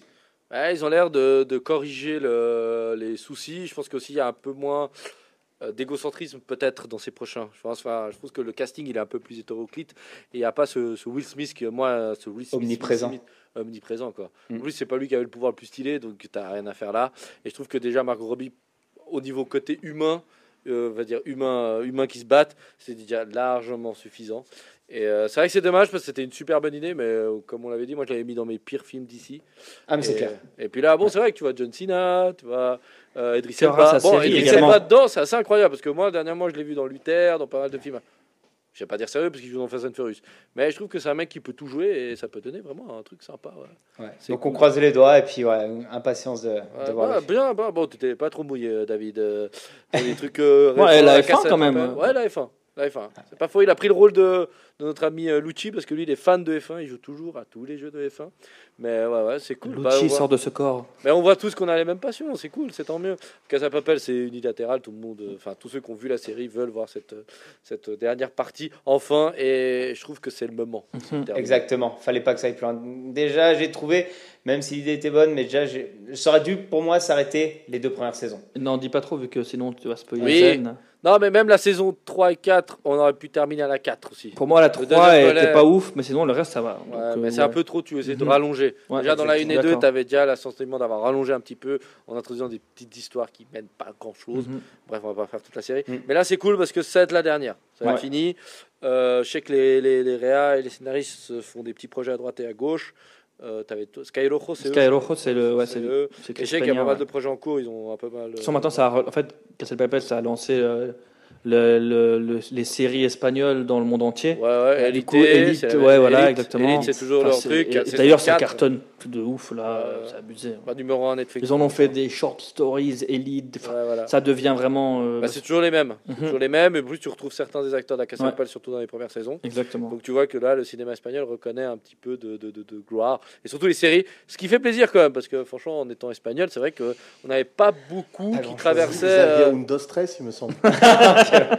Speaker 1: Ouais, ils ont l'air de, de corriger le- les soucis. Je pense qu'aussi il y a un peu moins euh, d'égocentrisme peut-être dans ces prochains. Je pense, enfin, je pense que le casting il est un peu plus hétéroclite et il n'y a pas ce, ce Will Smith qui moi ce Will Smith
Speaker 4: Omniprésent.
Speaker 1: Smith, omniprésent quoi.
Speaker 4: Mm.
Speaker 1: En plus c'est pas lui qui avait le pouvoir le plus stylé donc t'as rien à faire là. Et je trouve que déjà Margot Robbie au niveau côté humain, euh, on va dire humain, euh, humain qui se battent, c'est déjà largement suffisant. Et euh, c'est vrai que c'est dommage parce que c'était une super bonne idée, mais euh, comme on l'avait dit, moi je l'avais mis dans mes pires films d'ici.
Speaker 4: Ah, mais c'est clair.
Speaker 1: Et puis là, bon, c'est vrai que tu vois John Cena, tu vois euh, Idris
Speaker 2: Tu
Speaker 1: Elba. Bon, Idris. Elba dedans, c'est assez incroyable parce que moi, dernièrement, je l'ai vu dans Luther, dans pas mal de films. Je vais pas dire sérieux parce qu'il joue dans Fast and Furious, mais je trouve que c'est un mec qui peut tout jouer et ça peut donner vraiment un truc sympa. Ouais.
Speaker 4: Ouais.
Speaker 1: C'est
Speaker 4: Donc,
Speaker 1: cool.
Speaker 4: on croise les doigts et puis, ouais, impatience de, de voir film.
Speaker 1: bien, bah, bon, t'étais pas trop mouillé, euh, David. les trucs.
Speaker 2: Ouais, la F1
Speaker 1: cassette,
Speaker 2: quand même.
Speaker 1: Ouais, la F1. La F1. C'est pas faux, il a pris le rôle de, de notre ami euh, Lucci parce que lui, il est fan de F1, il joue toujours à tous les jeux de F1. Mais ouais, ouais, c'est cool. Bah,
Speaker 2: Lucci
Speaker 1: voit-
Speaker 2: sort de ce corps.
Speaker 1: Mais on voit tous qu'on a les mêmes passions, c'est cool, c'est tant mieux. Casa Papel, c'est unilatéral, tout le monde, euh, enfin tous ceux qui ont vu la série veulent voir cette, euh, cette dernière partie enfin, et je trouve que c'est le moment.
Speaker 2: Mhm.
Speaker 4: Exactement, fallait pas que ça aille plus loin. Déjà, j'ai trouvé, même si l'idée était bonne, mais déjà, ça aurait dû pour moi s'arrêter les deux premières saisons.
Speaker 2: N'en dis pas trop, vu que sinon tu vas spoiler
Speaker 1: Oui. Non, mais même la saison 3 et 4, on aurait pu terminer à la 4 aussi.
Speaker 2: Pour moi, la
Speaker 1: Le
Speaker 2: 3
Speaker 1: deuxième
Speaker 2: elle
Speaker 1: volet-
Speaker 2: était pas ouf, mais sinon le reste ça va.
Speaker 1: Ouais,
Speaker 2: Donc, euh,
Speaker 1: mais c'est
Speaker 2: ouais.
Speaker 1: un peu trop, tu essaies de
Speaker 2: Mhm.
Speaker 1: rallonger.
Speaker 2: Ouais,
Speaker 1: déjà dans la 1 et 2,
Speaker 2: d'accord.
Speaker 1: tu avais déjà le sentiment d'avoir rallongé un petit peu en introduisant des petites histoires qui mènent pas à grand chose.
Speaker 2: Mhm.
Speaker 1: Bref, on va pas faire toute la série.
Speaker 4: Mm.
Speaker 1: Mais là, c'est cool parce que être la dernière. Ça va fini. Euh, je sais que les, les, les réas et les scénaristes font des petits projets à droite et à gauche. Euh, t'avais to- Sky Rojo, c'est
Speaker 2: le. Ouais,
Speaker 1: C'est
Speaker 2: le.
Speaker 1: Et je sais qu'il y a pas mal
Speaker 2: ouais.
Speaker 1: de projets en cours. Ils ont un peu mal.
Speaker 2: Façon, maintenant, ça a, en fait, Castle Papel, ça a lancé euh, le- le- le- les séries espagnoles dans le monde entier.
Speaker 1: Ouais, ouais.
Speaker 2: Du coup, Elite, ouais, voilà,
Speaker 1: Elite,
Speaker 2: exactement.
Speaker 1: Elite, c'est toujours
Speaker 2: Enfin,
Speaker 1: leur
Speaker 2: c'est-
Speaker 1: truc.
Speaker 2: D'ailleurs, ça
Speaker 1: 4,
Speaker 2: cartonne de ouf, là,
Speaker 1: Euh,
Speaker 2: c'est abusé.
Speaker 1: Pas numéro 1 Netflix.
Speaker 2: Ils en ont fait des short stories, Elite,
Speaker 1: Ouais, voilà.
Speaker 2: ça devient vraiment. euh,
Speaker 1: Bah, c'est toujours les mêmes.
Speaker 2: Mhm.
Speaker 1: toujours les mêmes. Et plus tu retrouves certains des acteurs de la Casa
Speaker 2: Ouais.
Speaker 1: Surtout dans les premières saisons.
Speaker 2: Exactement.
Speaker 1: Donc tu vois que là, le cinéma espagnol reconnaît un petit peu de, de, de, de gloire. Et surtout les séries. Ce qui fait plaisir quand même, parce que franchement, en étant espagnol, c'est vrai qu'on n'avait pas beaucoup
Speaker 3: Pas
Speaker 1: qui traversaient. Euh,
Speaker 3: Undo Stress, il me semble.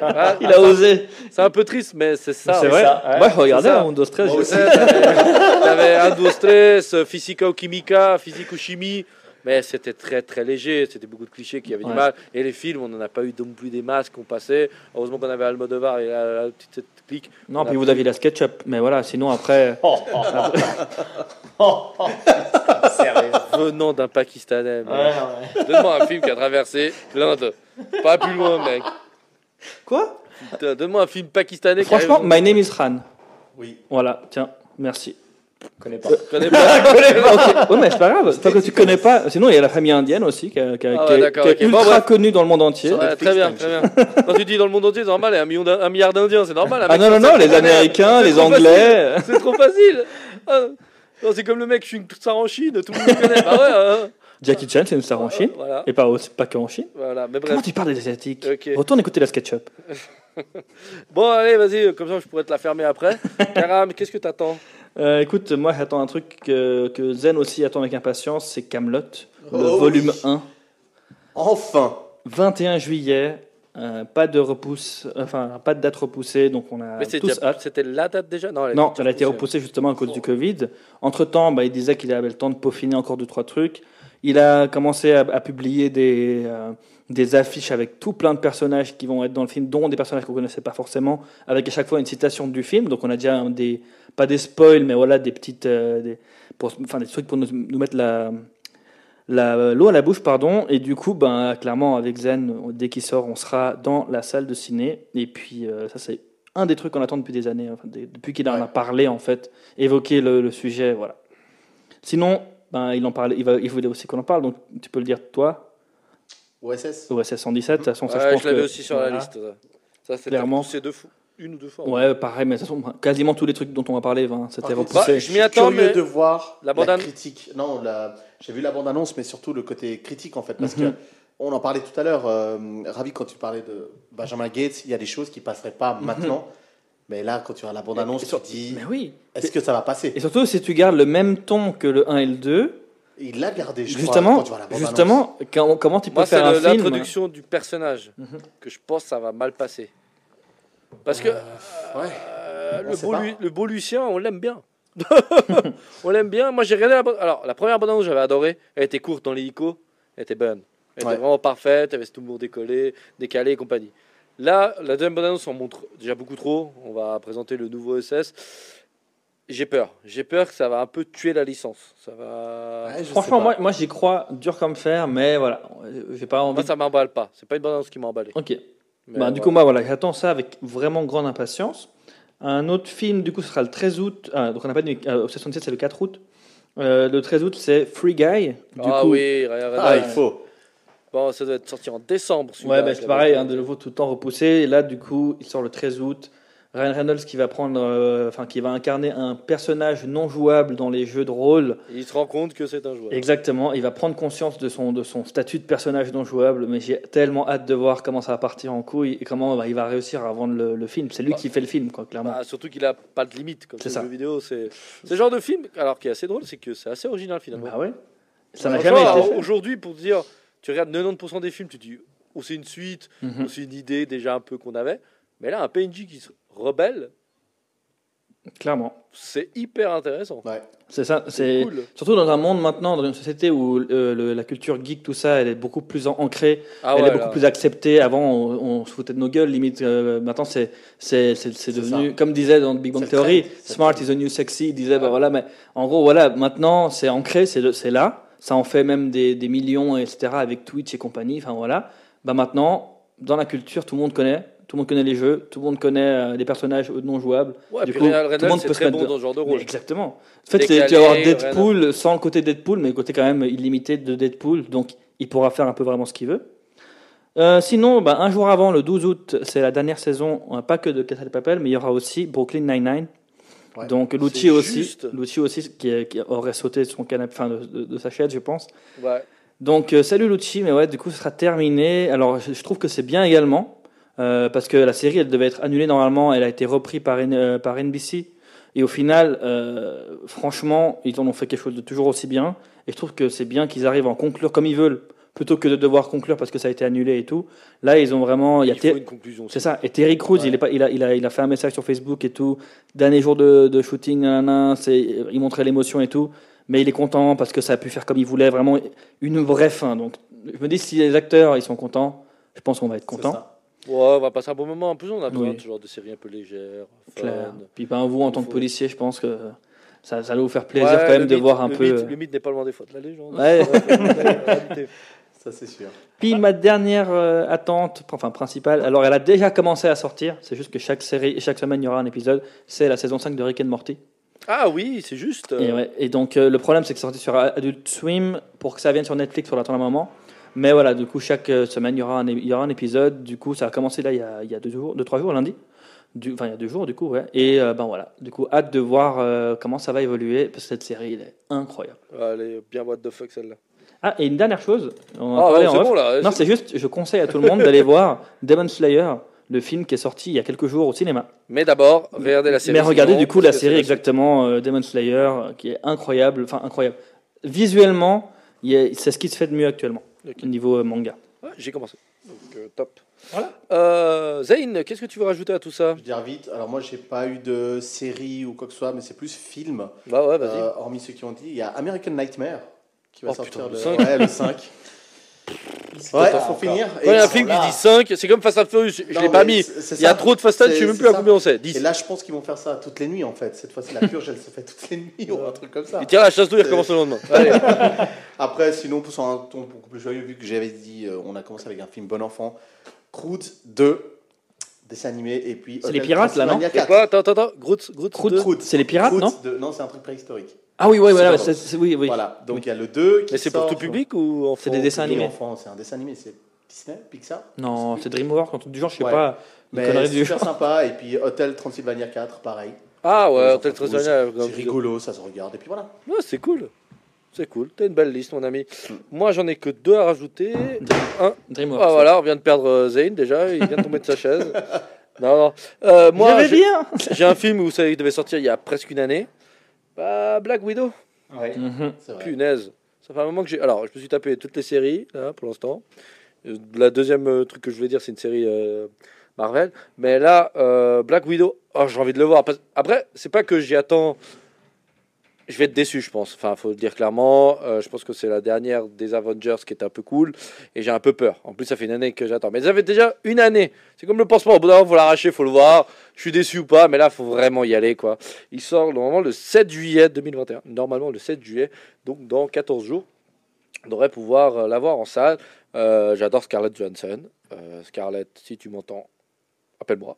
Speaker 1: ah,
Speaker 2: Il a osé.
Speaker 1: C'est un peu triste, mais c'est ça.
Speaker 2: c'est vrai.
Speaker 4: ça, ouais.
Speaker 2: Ouais, regardez, un Windows 13,
Speaker 1: Moi aussi. T'avais un, stress, physica ou chimica, physique ou chimie. Mais c'était très très léger, c'était beaucoup de clichés qui avaient du
Speaker 2: Ouais.
Speaker 1: mal. Et les films, on n'en a pas eu non plus des masques qu'on passait. Heureusement qu'on avait Almodovar et la, la petite clique.
Speaker 2: Non, puis vous aviez la SketchUp, mais voilà, sinon après.
Speaker 4: Oh, oh, oh. Sérieux.
Speaker 1: Venant d'un Pakistanais.
Speaker 4: Ouais, ouais.
Speaker 1: Donne-moi un film qui a traversé l'Inde. Pas plus loin, mec.
Speaker 2: Quoi
Speaker 1: Putain, Donne-moi un film pakistanais.
Speaker 2: Franchement, My Name is Ran.
Speaker 3: Oui.
Speaker 2: Voilà, tiens, merci.
Speaker 4: Je connais pas.
Speaker 1: Je connais pas.
Speaker 2: Ok, Ouais, mais c'est pas grave, tant que tu connais pas. Sinon, il y a la famille indienne aussi, qui, a- qui a-
Speaker 1: Ah ouais,
Speaker 2: qui est-
Speaker 1: d'accord,
Speaker 2: qui est
Speaker 1: ok. Bon,
Speaker 2: ultra
Speaker 1: bref.
Speaker 2: connue dans le monde entier.
Speaker 1: Ouais, très bien, très bien. Quand tu dis dans le monde entier, c'est normal, il y a un, million d'In- un milliard d'Indiens, c'est normal. un
Speaker 2: Ah
Speaker 1: mec
Speaker 2: non, non,
Speaker 1: comme
Speaker 2: non, les. Américains, les
Speaker 1: trop
Speaker 2: Anglais.
Speaker 1: C'est trop facile. Ah, non, c'est comme le mec, je suis une star en Chine, tout le monde le connaît. Bah ouais, hein.
Speaker 2: Jackie Chan, c'est une star en Chine.
Speaker 1: Voilà,
Speaker 2: Et pas, aussi- pas qu'en Chine.
Speaker 1: voilà. Mais bref.
Speaker 2: Comment tu parles des Asiatiques
Speaker 1: Ok.
Speaker 2: Retourne écouter la SketchUp.
Speaker 1: Bon, allez, vas-y, comme ça je pourrais te la fermer après. Karam, qu'est-ce que t'attends
Speaker 2: Euh, écoute, moi j'attends un truc que, que Zen aussi attend avec impatience, c'est Camelot, le
Speaker 3: Oh
Speaker 2: volume
Speaker 3: oui.
Speaker 2: 1.
Speaker 3: Enfin
Speaker 2: 21 juillet, euh, pas de repousse, enfin pas de date repoussée, donc on a
Speaker 1: Mais
Speaker 2: tous hâte.
Speaker 1: c'était la date déjà? Non, elle
Speaker 2: Non,
Speaker 1: était
Speaker 2: elle a été
Speaker 1: repoussée.
Speaker 2: justement à cause du Covid. Entre temps, bah, il disait qu'il avait le temps de peaufiner encore deux trois trucs. Il a commencé à, à publier des, euh, des affiches avec tout plein de personnages qui vont être dans le film, dont des personnages qu'on connaissait pas forcément, avec à chaque fois une citation du film. Donc on a déjà des, pas des spoils, mais voilà des petites, euh, des, pour- enfin des trucs pour nous, nous mettre la, la- l'eau à la bouche, pardon. Et du coup, ben clairement avec Zen, dès qu'il sort, on sera dans la salle de ciné. Et puis euh, ça c'est un des trucs qu'on attend depuis des années, enfin, des- depuis qu'il en a parlé en fait, évoqué le, le sujet, voilà. Sinon, ben, il en parle, il, va, il voulait aussi qu'on en parle, donc tu peux le dire toi,
Speaker 3: OSS
Speaker 2: OSS 117, de toute façon, ça, je pense
Speaker 1: je l'avais
Speaker 2: que-
Speaker 1: aussi sur la
Speaker 2: voilà.
Speaker 1: liste. Ça,
Speaker 2: Clairement.
Speaker 1: repoussé deux fois, une ou deux fois.
Speaker 2: Ouais, pareil, mais de toute façon, quasiment tous les trucs dont on va parler, ben, c'était
Speaker 3: contre,
Speaker 2: repoussé.
Speaker 1: bah,
Speaker 3: Je
Speaker 1: m'y attends,
Speaker 3: curieux
Speaker 1: mais-
Speaker 3: de voir
Speaker 1: La
Speaker 3: la,
Speaker 1: bande-an-
Speaker 3: critique. Non, la- j'ai vu la bande-annonce, mais surtout le côté critique en fait, parce
Speaker 2: Mhm.
Speaker 3: que on en parlait tout à l'heure. euh, Ravi, quand tu parlais de Benjamin Gates, il y a des choses qui passeraient pas maintenant. Mais là, quand tu as la bande-annonce, tu dis,
Speaker 2: Mais oui.
Speaker 3: est-ce que ça va passer?
Speaker 2: Et surtout, si tu gardes le même ton que le 1 et le 2,
Speaker 3: Il l'a gardé, je crois,
Speaker 2: justement,
Speaker 3: quand tu vois la bande-annonce.
Speaker 2: justement quand- comment tu peux
Speaker 1: Moi, c'est
Speaker 2: faire un
Speaker 1: le-
Speaker 2: film
Speaker 1: l'introduction du personnage
Speaker 2: Mhm.
Speaker 1: que je pense que ça va mal passer. Parce que
Speaker 3: Ouais.
Speaker 1: euh,
Speaker 3: On
Speaker 1: le, beau le Lucien, on l'aime bien. on l'aime bien. Moi, j'ai regardé la bande- Alors, la première bande j'avais adoré. Elle était courte dans l'hélico. Elle était bonne. Elle
Speaker 3: Ouais.
Speaker 1: était vraiment parfaite. Elle avait tout le monde décollé, décalé et compagnie. Là, la deuxième bande annonce en montre déjà beaucoup trop. On va présenter le nouveau SS. J'ai peur. J'ai peur que ça va un peu tuer la licence. Ça va.
Speaker 3: Ouais,
Speaker 2: Franchement, moi, moi j'y crois dur comme fer, mais voilà, j'ai pas envie.
Speaker 1: Moi, ça m'emballe pas. C'est pas une bande annonce qui m'a emballé.
Speaker 2: Ok.
Speaker 1: Mais
Speaker 2: Bah, du coup, moi, voilà, j'attends ça avec vraiment grande impatience. Un autre film, du coup, ce sera le 13 août. Ah, donc, on n'a pas dit. Euh, 77, c'est le 4 août. Euh, le 13 août, c'est Free Guy. Du
Speaker 1: ah
Speaker 2: coup,
Speaker 1: oui,
Speaker 3: Ah, il faut.
Speaker 1: Bon, ça doit être sorti en décembre.
Speaker 2: Ouais, bah, c'est pareil, hein, de nouveau tout le temps repoussé. Et là, du coup, il sort le 13 août. Ryan Reynolds qui va prendre, euh, enfin qui va incarner un personnage non jouable dans les jeux de rôle.
Speaker 1: Il se rend compte que c'est un joueur.
Speaker 2: Exactement, il va prendre conscience de son, de son statut de personnage non jouable, mais j'ai tellement hâte de voir comment ça va partir en couille et comment bah, il va réussir à vendre le, le film. C'est lui
Speaker 1: Bah,
Speaker 2: qui fait le film, quoi, clairement.
Speaker 1: Bah, surtout qu'il a pas de limite comme
Speaker 2: C'est ça.
Speaker 1: jeu vidéo. C'est le genre de film, alors qui est assez drôle, c'est que c'est assez original finalement.
Speaker 2: Bah ouais. Ça n'a jamais été fait.
Speaker 1: Aujourd'hui, pour te dire, tu regardes 90% des films, tu te dis, ou c'est une suite,
Speaker 2: Mhm.
Speaker 1: ou c'est une idée déjà un peu qu'on avait. Mais là, un PNJ qui se rebelle,
Speaker 2: Clairement.
Speaker 1: c'est hyper intéressant.
Speaker 3: Ouais.
Speaker 2: C'est ça.
Speaker 1: C'est cool.
Speaker 2: surtout dans un monde maintenant, dans une société où euh, le- la culture geek, tout ça, elle est beaucoup plus ancrée,
Speaker 1: Ah
Speaker 2: elle
Speaker 1: ouais,
Speaker 2: est beaucoup
Speaker 1: là.
Speaker 2: plus acceptée. Avant, on, on se foutait de nos gueules, limite. euh, maintenant, c'est c'est devenu,
Speaker 3: ça.
Speaker 2: comme disait dans Big Bang Theory, smart is the new sexy. Il disait, bah voilà, mais en gros, voilà, maintenant, c'est ancré, c'est là. Ça en fait même des, des millions, etc. avec Twitch et compagnie. Enfin voilà. Bah maintenant, dans la culture, tout le monde connaît. Tout le monde connaît les jeux, tout le monde connaît euh, des personnages non jouables.
Speaker 1: Ouais,
Speaker 2: Du
Speaker 1: puis
Speaker 2: coup, tout le monde peut se
Speaker 1: très bon dans ce genre de
Speaker 2: Mais
Speaker 1: rôle.
Speaker 2: exactement. En fait,
Speaker 1: Décalé,
Speaker 2: tu vas avoir Deadpool sans le côté Deadpool, mais le côté quand même illimité de Deadpool. Donc, il pourra faire un peu vraiment ce qu'il veut. Euh, sinon, bah, un jour avant, le 12 août, c'est la dernière saison, euh, pas que de Casa de Papel, mais il y aura aussi Brooklyn Nine-Nine.
Speaker 3: Ouais.
Speaker 2: Donc,
Speaker 1: C'est
Speaker 2: aussi. Lucci aussi qui, aurait sauté de son canapé, enfin, de, de- de sa chaise, je pense.
Speaker 1: Ouais.
Speaker 2: Donc, euh, salut Lucci, mais ouais, du coup, ce sera terminé. Alors, je, je trouve que c'est bien également, euh, parce que la série, elle devait être annulée normalement, elle a été reprise par, euh, par NBC. Et au final, franchement, ils en ont fait quelque chose de toujours aussi bien. Et je trouve que c'est bien qu'ils arrivent à en conclure comme ils veulent, plutôt que de devoir conclure parce que ça a été annulé et tout. Là, ils ont vraiment. Il y a
Speaker 1: Il faut une conclusion.
Speaker 2: c'est ça. Et Terry Crews,
Speaker 3: Ouais.
Speaker 2: il, est pas, il, a, il, a, il a fait un message sur Facebook et tout. Dernier jour de, de shooting, nanana, il montrait l'émotion et tout. Mais il est content parce que ça a pu faire comme il voulait. Vraiment une vraie fin. Donc, je me dis, si les acteurs ils sont contents, je pense qu'on va être content.
Speaker 1: Ouais, on va passer un bon moment. En plus, on a besoin
Speaker 2: Oui.
Speaker 1: de ce genre de séries un peu légères, fun.
Speaker 2: Clair. Puis ben, vous, en tant que policier, je pense que ça, ça va vous faire plaisir
Speaker 1: Ouais,
Speaker 2: quand même de
Speaker 1: mythe-
Speaker 2: voir un
Speaker 1: le
Speaker 2: peu.
Speaker 1: mythe-
Speaker 2: euh,
Speaker 1: le mythe n'est pas loin des fois de la légende.
Speaker 2: Ouais.
Speaker 3: Ça, c'est sûr.
Speaker 2: Puis ma dernière euh, attente, enfin principale, alors elle a déjà commencé à sortir, c'est juste que chaque série, chaque semaine il y aura un épisode, c'est la saison 5 de Rick and Morty.
Speaker 1: Ah oui, c'est juste.
Speaker 2: Et, ouais, et donc euh, le problème c'est que c'est sorti sur Adult Swim pour que ça vienne sur Netflix, on attend un moment. Mais voilà, du coup chaque euh, semaine il y aura un, é- il y aura un épisode, du coup ça a commencé là il y a, il y a deux jours, deux trois jours lundi. Du, enfin il y a deux jours du coup ouais. Et euh, ben voilà, du coup hâte de voir comment ça va évoluer parce que cette série elle est incroyable.
Speaker 1: Elle est bien what the fuck celle-là.
Speaker 2: Ah et une dernière chose, on
Speaker 1: Ah ouais,
Speaker 2: en
Speaker 1: bon là.
Speaker 2: Non, c'est juste, je conseille à tout le monde d'aller voir Demon Slayer, le film qui est sorti il y a quelques jours au cinéma.
Speaker 1: Mais d'abord, regardez la série.
Speaker 2: Mais regardez
Speaker 1: sinon,
Speaker 2: du coup la série exactement euh, Demon Slayer, qui est incroyable, enfin incroyable. Visuellement, c'est ce qui se fait de mieux actuellement au niveau euh, manga.
Speaker 1: Ouais, J'ai commencé. Donc euh, top.
Speaker 2: Voilà.
Speaker 1: Euh, Zayn, qu'est-ce que tu veux rajouter à tout ça?
Speaker 3: Je vais dire vite. Alors, moi, j'ai pas eu de série ou quoi que ce soit, mais c'est plus film.
Speaker 1: Bah ouais, vas-y.
Speaker 3: Euh, hormis ceux qui ont dit, il y a American Nightmare qui va
Speaker 1: Oh,
Speaker 3: sortir
Speaker 1: putain, le
Speaker 3: le,
Speaker 1: 5.
Speaker 3: ouais, le 5. ouais,
Speaker 4: encore.
Speaker 3: finir.
Speaker 1: Quand il y a un film qui dit 5, c'est comme Fast and Furious, je
Speaker 3: Non,
Speaker 1: l'ai pas mis. Il y a trop de Fast and, je sais
Speaker 3: C'est-
Speaker 1: même plus à combien on sait.
Speaker 3: Et
Speaker 1: 10.
Speaker 3: là, je pense qu'ils vont faire ça toutes les nuits en fait. Cette fois-ci, la purge, elle se fait toutes les nuits ou un truc comme ça.
Speaker 1: Il tire la chasse d'eau, il recommence le lendemain.
Speaker 3: Après, sinon, pour sur un ton beaucoup plus joyeux, vu que j'avais dit, euh, on a commencé avec un film Bon Enfant, Crude 2, dessin animé, et puis.
Speaker 2: C'est les pirates, là, non
Speaker 3: Transylvania
Speaker 1: Et
Speaker 3: 4.
Speaker 1: quoi Attends, attends, attends. Groot, Groot,
Speaker 2: Croûte,
Speaker 1: 2.
Speaker 2: C'est les pirates, non
Speaker 3: 2. Non, c'est un truc préhistorique.
Speaker 2: Ah oui, oui, voilà,
Speaker 3: C'est
Speaker 2: c'est- c'est- oui, oui.
Speaker 3: Voilà, donc il y a le 2 qui
Speaker 1: Mais c'est pour
Speaker 3: sort-
Speaker 1: tout public ou enfant
Speaker 2: C'est des dessins animés.
Speaker 3: enfants, c'est un dessin animé, c'est Disney, Pixar
Speaker 2: Non, c'est DreamWorks, un truc du genre, je sais
Speaker 3: Ouais.
Speaker 2: pas. Une
Speaker 3: Mais
Speaker 2: connerie
Speaker 3: c'est
Speaker 2: du
Speaker 3: super
Speaker 2: genre.
Speaker 3: sympa, et puis Hotel Transylvania 4, pareil.
Speaker 1: Ah ouais, Hotel Transylvania.
Speaker 3: C'est rigolo, ça se regarde, et puis voilà.
Speaker 1: Ouais, c'est cool. C'est cool. T'as une belle liste, mon ami. Moi, j'en ai que deux à rajouter. Un.
Speaker 2: DreamWorks.
Speaker 1: Ah voilà, on vient de perdre euh, Zayn déjà. Il vient de tomber de sa chaise. Non, non. Euh, moi, j'ai
Speaker 2: bien
Speaker 1: j'ai un film où vous savez, il devait sortir il y a presque une année. Bah, Black Widow.
Speaker 4: Ouais.
Speaker 3: C'est vrai.
Speaker 1: Punaise. Ça fait un moment que j'ai. Alors, je me suis tapé toutes les séries, là, pour l'instant. Euh, La deuxième euh, truc que je voulais dire, c'est une série euh, Marvel. Mais là, euh, Black Widow, oh, j'ai envie de le voir. Après, c'est pas que j'y attends. Je vais être déçu, je pense. Enfin, faut le dire clairement. Euh, je pense que c'est la dernière des Avengers qui est un peu cool. Et j'ai un peu peur. En plus, ça fait une année que j'attends. Mais ça fait déjà une année. C'est comme le pansement. Au bout d'un moment, faut l'arracher, faut le voir. Je suis déçu ou pas. Mais là, faut vraiment y aller, quoi. Il sort normalement le 7 juillet 2021. Normalement, le 7 juillet. Donc, dans 14 jours. On devrait pouvoir euh, l'avoir en salle. Euh, J'adore Scarlett Johansson. Euh, Scarlett, si tu m'entends, appelle-moi.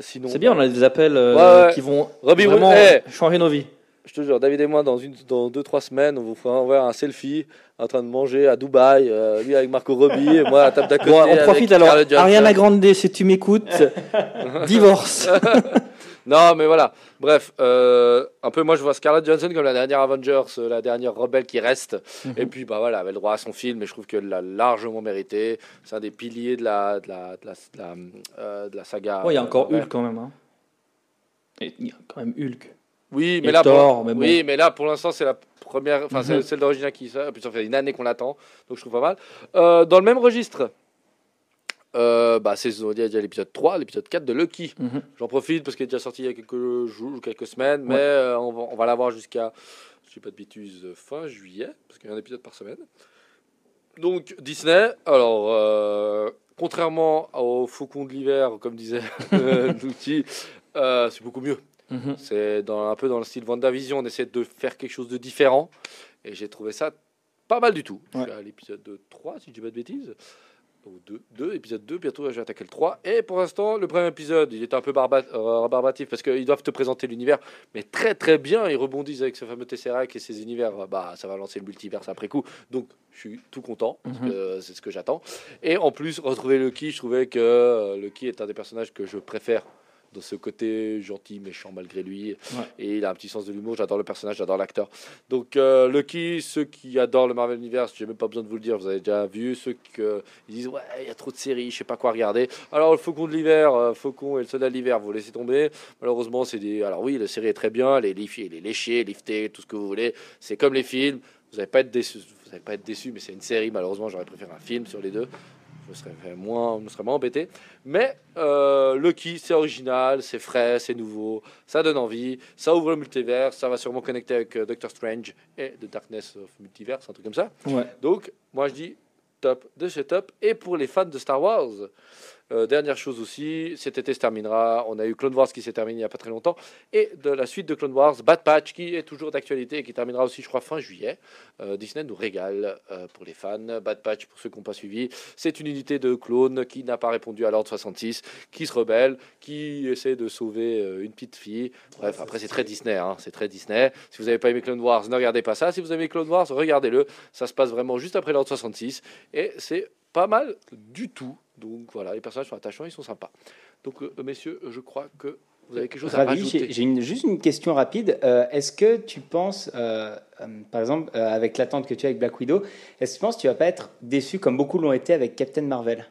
Speaker 1: Sinon,
Speaker 2: C'est bien, on a des appels
Speaker 1: Ouais, ouais.
Speaker 2: qui vont
Speaker 1: Robbie
Speaker 2: vraiment
Speaker 1: Williams.
Speaker 2: changer nos vies.
Speaker 1: Je te jure, David et moi, dans, une, dans deux, trois semaines, on vous fera envoyer un selfie en train de manger à Dubaï, euh, lui avec Marco Robbie, et moi à la table d'à côté.
Speaker 2: Bon, on profite alors. Ariana Grande, si tu m'écoutes, divorce.
Speaker 1: Non, mais voilà. Bref, euh, un peu, moi, je vois Scarlett Johansson comme la dernière Avengers, euh, la dernière rebelle qui reste.
Speaker 2: Mhm.
Speaker 1: Et puis, bah voilà, elle avait le droit à son film, et je trouve qu'elle l'a largement mérité. C'est un des piliers de la, de la, de la, de la, euh, de la saga.
Speaker 2: Oh, il y a encore Hulk quand même. Hein. Il y a quand même Hulk.
Speaker 1: Oui, mais là, pour,
Speaker 2: mais bon.
Speaker 1: oui, mais là, pour l'instant, c'est la première, enfin, c'est
Speaker 2: Mhm.
Speaker 1: celle d'origine qui sort. Puis, ça fait une année qu'on l'attend, donc je trouve pas mal. Euh, dans le même registre, euh, bah, c'est déjà l'épisode 3, l'épisode 4 de Lucky.
Speaker 2: Mhm.
Speaker 1: J'en profite parce qu'il est déjà sorti il y a quelques jours ou quelques semaines, mais
Speaker 2: Ouais.
Speaker 1: euh, on va, on va l'avoir jusqu'à, je dis pas de bêtises, fin juillet, parce qu'il y a un épisode par semaine. Donc Disney, alors euh, contrairement au Faucon de l'hiver, comme disait euh, c'est beaucoup mieux.
Speaker 2: Mhm.
Speaker 1: C'est un peu dans le style WandaVision, on essaie de faire quelque chose de différent, et j'ai trouvé ça pas mal du tout. Je suis
Speaker 2: Ouais.
Speaker 1: à l'épisode 3, si je dis pas de bêtises. Ou 2, 2, épisode 2, bientôt je vais attaquer le 3. Et pour l'instant, le premier épisode, il est un peu euh, barbatif parce qu'ils doivent te présenter l'univers, mais très très bien. Ils rebondissent avec ce fameux Tesseract et ces univers. Bah, ça va lancer le multivers après coup. Donc, je suis tout content parce
Speaker 2: Mhm.
Speaker 1: que c'est ce que j'attends. Et en plus, retrouver Lucky, je trouvais que euh, Lucky est un des personnages que je préfère dans ce côté gentil, méchant malgré lui. Et il a un petit sens de l'humour. J'adore le personnage, j'adore l'acteur. Donc, euh, Lucky, ceux qui adorent le Marvel Universe, j'ai même pas besoin de vous le dire, vous avez déjà vu. Ceux qui disent, ouais, il y a trop de séries, je sais pas quoi regarder. Alors, le Faucon de l'hiver, euh, Faucon et le Soldat de l'hiver, vous laissez tomber. Malheureusement, c'est des. Alors, oui, la série est très bien, elle est, liff- elle est léchée, liftée, tout ce que vous voulez. C'est comme les films. Vous n'allez pas être déçu. Vous allez pas être déçu, mais c'est une série. Malheureusement, j'aurais préféré un film sur les deux. Je serais moins, je serais moins embêté. Mais euh, Lucky, c'est original, c'est frais, c'est nouveau, ça donne envie, ça ouvre le multivers, ça va sûrement connecter avec euh, Doctor Strange et The Darkness of Multiverse, un truc comme ça.
Speaker 2: Ouais.
Speaker 1: Donc, moi je dis top de chez top. Et pour les fans de Star Wars, euh, dernière chose aussi, cet été se terminera. On a eu Clone Wars qui s'est terminé il n'y a pas très longtemps. Et de la suite de Clone Wars, Bad Patch qui est toujours d'actualité et qui terminera aussi, je crois, fin juillet. Euh, Disney nous régale euh, pour les fans. Bad Patch, pour ceux qui n'ont pas suivi, c'est une unité de clones qui n'a pas répondu à l'ordre 66, qui se rebelle, qui essaie de sauver une petite fille. Bref, après, c'est très Disney. hein, c'est très Disney. Si vous n'avez pas aimé Clone Wars, ne regardez pas ça. Si vous aimez Clone Wars, regardez-le. Ça se passe vraiment juste après l'ordre 66. Et c'est pas mal du tout. Donc voilà, les personnages sont attachants, ils sont sympas. Donc, euh, messieurs, je crois que vous avez quelque chose à rajouter.
Speaker 4: j'ai une- juste une question rapide. Euh, est-ce que tu penses, euh, euh, par exemple, euh, avec l'attente que tu as avec Black Widow, est-ce que tu penses que tu vas pas être déçu comme beaucoup l'ont été avec Captain Marvel?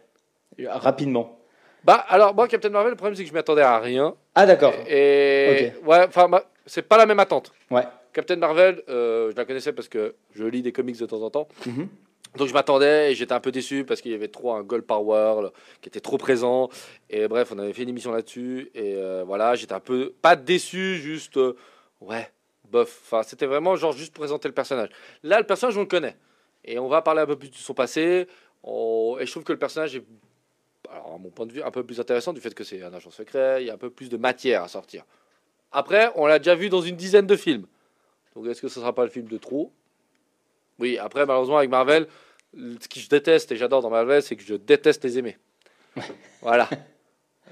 Speaker 4: Euh, Rapidement.
Speaker 1: Bah, alors, moi, Captain Marvel, le problème, c'est que je m'attendais à rien.
Speaker 4: Ah d'accord.
Speaker 1: Et ouais, enfin, c'est pas la même attente.
Speaker 4: Ouais.
Speaker 1: Captain Marvel, euh, je la connaissais parce que je lis des comics de temps en temps.
Speaker 4: Mhm.
Speaker 1: Donc je m'attendais et j'étais un peu déçu parce qu'il y avait trop un Gold Power qui était trop présent. Et bref, on avait fait une émission là-dessus. Et euh, voilà, j'étais un peu, pas déçu, juste, euh, ouais, bof. Enfin, c'était vraiment genre juste présenter le personnage. Là, le personnage, on le connaît. Et on va parler un peu plus de son passé. Et je trouve que le personnage est, à mon point de vue, un peu plus intéressant du fait que c'est un agent secret. Il y a un peu plus de matière à sortir. Après, on l'a déjà vu dans une dizaine de films. Donc est-ce que ce sera pas le film de trop? Oui, après, malheureusement, avec Marvel, ce que je déteste et j'adore dans Marvel, c'est que je déteste les aimer. voilà.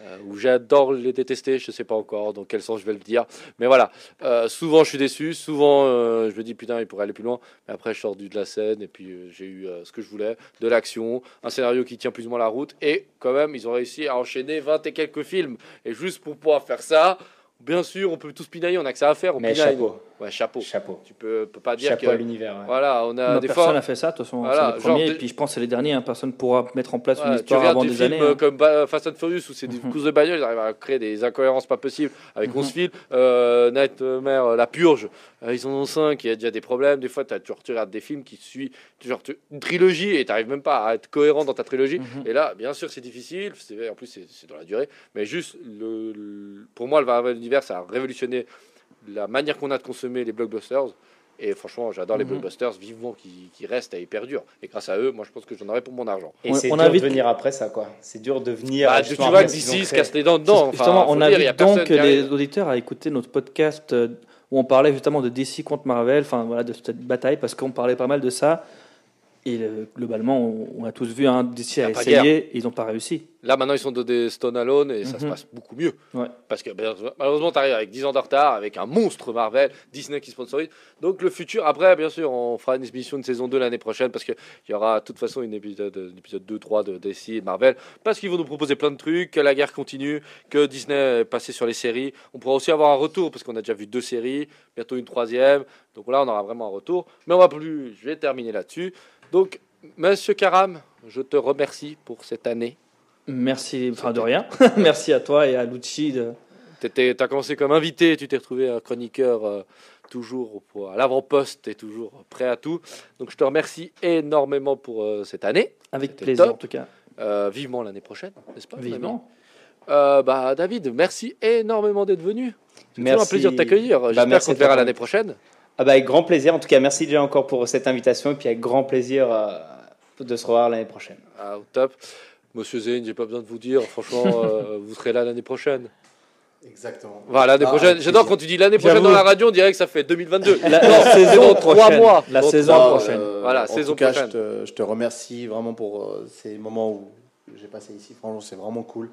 Speaker 1: Euh, ou j'adore les détester, je sais pas encore dans quel sens je vais le dire. Mais voilà, Euh, souvent je suis déçu, souvent euh, je me dis putain, il pourrait aller plus loin. Mais après, je sors du de la scène et puis j'ai eu ce que je voulais, de l'action, un scénario qui tient plus ou moins la route. Et quand même, ils ont réussi à enchaîner 20 et quelques films. Et juste pour pouvoir faire ça, bien sûr, on peut tous pinailler, on a que ça à faire. On
Speaker 4: Mais
Speaker 1: pinaille.
Speaker 4: chapeau.
Speaker 1: Ouais, chapeau.
Speaker 4: Chapeau.
Speaker 1: Tu peux, peux pas dire
Speaker 4: Chapeau à
Speaker 1: que.
Speaker 4: l'univers. ouais.
Speaker 1: Voilà, on a
Speaker 2: Bah,
Speaker 1: des
Speaker 2: personne
Speaker 1: fois.
Speaker 2: n'a fait ça, de toute façon.
Speaker 1: Voilà,
Speaker 2: c'est les premiers, et puis je pense que c'est les derniers. hein. Personne ne pourra mettre en place
Speaker 1: Ouais,
Speaker 2: une
Speaker 1: tu
Speaker 2: histoire
Speaker 1: regardes
Speaker 2: avant
Speaker 1: des,
Speaker 2: des années.
Speaker 1: euh,
Speaker 2: hein.
Speaker 1: comme Ba- Fast and Furious où c'est des courses de bagnole, ils arrivent à créer des incohérences pas possibles avec 11 films. Euh, Nightmare, euh, La Purge, euh, ils en ont 5, il y a déjà des problèmes. Des fois, t'as- tu, tu regardes des films qui suivent genre, tu- une trilogie et tu n'arrives même pas à être cohérent dans ta trilogie.
Speaker 2: Mhm.
Speaker 1: Et là, bien sûr, c'est difficile. c'est- En plus, c'est dans la durée. Mais juste, le, le- pour moi, le Marvel Univers, ça a révolutionné la manière qu'on a de consommer les blockbusters. Et franchement, j'adore les
Speaker 2: Mhm.
Speaker 1: blockbusters vivement qui, qui restent et hyper durs. Et grâce à eux, moi, je pense que j'en aurais pour mon argent.
Speaker 4: Et
Speaker 2: On-
Speaker 4: c'est dur
Speaker 2: invite-
Speaker 4: de venir après ça, quoi. C'est dur de venir.
Speaker 1: Bah, tu vois que d'ici se casse les dents dedans. Enfin,
Speaker 2: justement, on
Speaker 1: dire, il y a
Speaker 2: invite donc
Speaker 1: personne qui
Speaker 2: les auditeurs à écouter notre podcast euh, où on parlait justement de DC contre Marvel, enfin voilà, de cette bataille, parce qu'on parlait pas mal de ça. Et euh, globalement, on, on a tous vu un essayé, et ils n'ont pas réussi.
Speaker 1: Là, maintenant, ils sont de des Stone Alone et ça se
Speaker 2: Mhm.
Speaker 1: passe beaucoup mieux.
Speaker 2: Ouais.
Speaker 1: Parce que ben, malheureusement, tu arrives avec 10 ans de retard, avec un monstre Marvel, Disney qui sponsorise. Donc, le futur, après, bien sûr, on fera une émission de saison 2 l'année prochaine parce qu'il y aura de toute façon une épisode, épisode 2, 3 de DC et de Marvel. Parce qu'ils vont nous proposer plein de trucs, que la guerre continue, que Disney est passé sur les séries. On pourra aussi avoir un retour parce qu'on a déjà vu deux séries, bientôt une troisième. Donc là, on aura vraiment un retour. Mais on va plus, je vais terminer là-dessus. Donc, Monsieur Karam, je te remercie pour cette année.
Speaker 2: Merci, enfin de rien. Merci à toi et à Lucci. De...
Speaker 1: Tu as commencé comme invité, tu t'es retrouvé un chroniqueur euh, toujours pour- à l'avant-poste et toujours prêt à tout. Donc je te remercie énormément pour euh, cette année.
Speaker 2: Avec plaisir
Speaker 1: top.
Speaker 2: en tout cas.
Speaker 1: Euh, vivement l'année prochaine, n'est-ce pas
Speaker 2: Vivement.
Speaker 1: Euh, bah, David, merci énormément d'être venu. C'est un plaisir de t'accueillir.
Speaker 4: Bah,
Speaker 1: J'espère
Speaker 4: merci
Speaker 1: qu'on te verra l'année prochaine.
Speaker 4: Ah bah, avec grand plaisir. En tout cas, merci déjà encore pour cette invitation et puis avec grand plaisir euh, de se revoir l'année prochaine.
Speaker 1: Ah, au top. Monsieur Zane, j'ai pas besoin de vous dire, franchement, euh, vous serez là l'année prochaine.
Speaker 3: Exactement.
Speaker 1: Voilà, l'année
Speaker 3: Ah,
Speaker 1: prochaine. J'adore quand tu dis l'année prochaine dans la radio, on dirait que ça fait 2022.
Speaker 2: La,
Speaker 1: Non,
Speaker 2: la saison
Speaker 1: trois mois.
Speaker 2: La saison
Speaker 1: trois-
Speaker 2: prochaine.
Speaker 3: Euh,
Speaker 1: Voilà,
Speaker 3: en
Speaker 1: saison
Speaker 3: tout cas,
Speaker 1: prochaine.
Speaker 3: Je te, je te remercie vraiment pour euh, ces moments où j'ai passé ici. Franchement, c'est vraiment cool.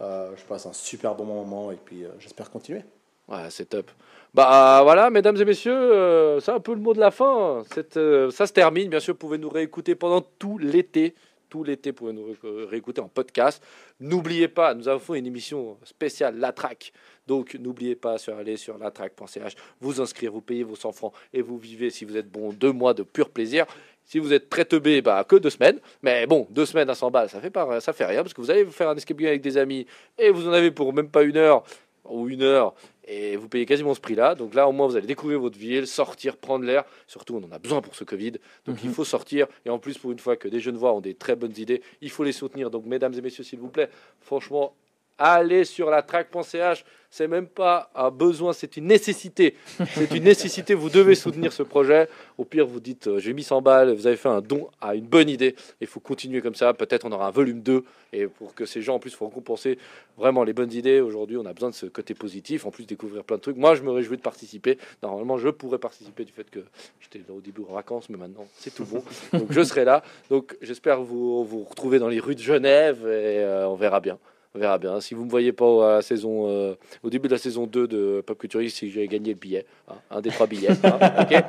Speaker 3: Euh, je passe un super bon moment et puis euh, j'espère continuer.
Speaker 1: Ouais, c'est top. Bah voilà, mesdames et messieurs, euh, c'est un peu le mot de la fin. Cette, euh, ça se termine. Bien sûr, vous pouvez nous réécouter pendant tout l'été. Tout l'été, vous pouvez nous ré- réécouter en podcast. N'oubliez pas, nous avons fait une émission spéciale, La Track. Donc, n'oubliez pas sur aller sur latrack.ch, vous inscrire, vous payez vos 100 francs et vous vivez, si vous êtes bon, deux mois de pur plaisir. Si vous êtes très teubé, bah, que deux semaines. Mais bon, deux semaines à 100 balles, ça fait, pas, ça fait rien parce que vous allez vous faire un escape game avec des amis et vous en avez pour même pas une heure ou une heure et vous payez quasiment ce prix-là. Donc là, au moins, vous allez découvrir votre ville, sortir, prendre l'air. Surtout, on en a besoin pour ce Covid. Donc il faut sortir. Et en plus, pour une fois que des jeunes voix ont des très bonnes idées, il faut les soutenir. Donc, mesdames et messieurs, s'il vous plaît, franchement, allez sur la track.ch. C'est même pas un besoin, c'est une nécessité. C'est une nécessité. Vous devez soutenir ce projet. Au pire, vous dites euh, j'ai mis 100 balles, vous avez fait un don à une bonne idée. Il faut continuer comme ça. Peut-être on aura un volume 2. Et pour que ces gens, en plus, faut récompenser vraiment les bonnes idées. Aujourd'hui, on a besoin de ce côté positif. En plus, découvrir plein de trucs. Moi, je me réjouis de participer. Normalement, je pourrais participer du fait que j'étais au début en vacances, mais maintenant, c'est tout bon. Donc, je serai là. Donc, j'espère vous vous retrouver dans les rues de Genève et euh, on verra bien. On verra bien. Si vous me voyez pas à la saison, euh, au début de la saison 2 de Pop Culture Geek, c'est que j'ai gagné le billet. hein, un des trois billets. hein,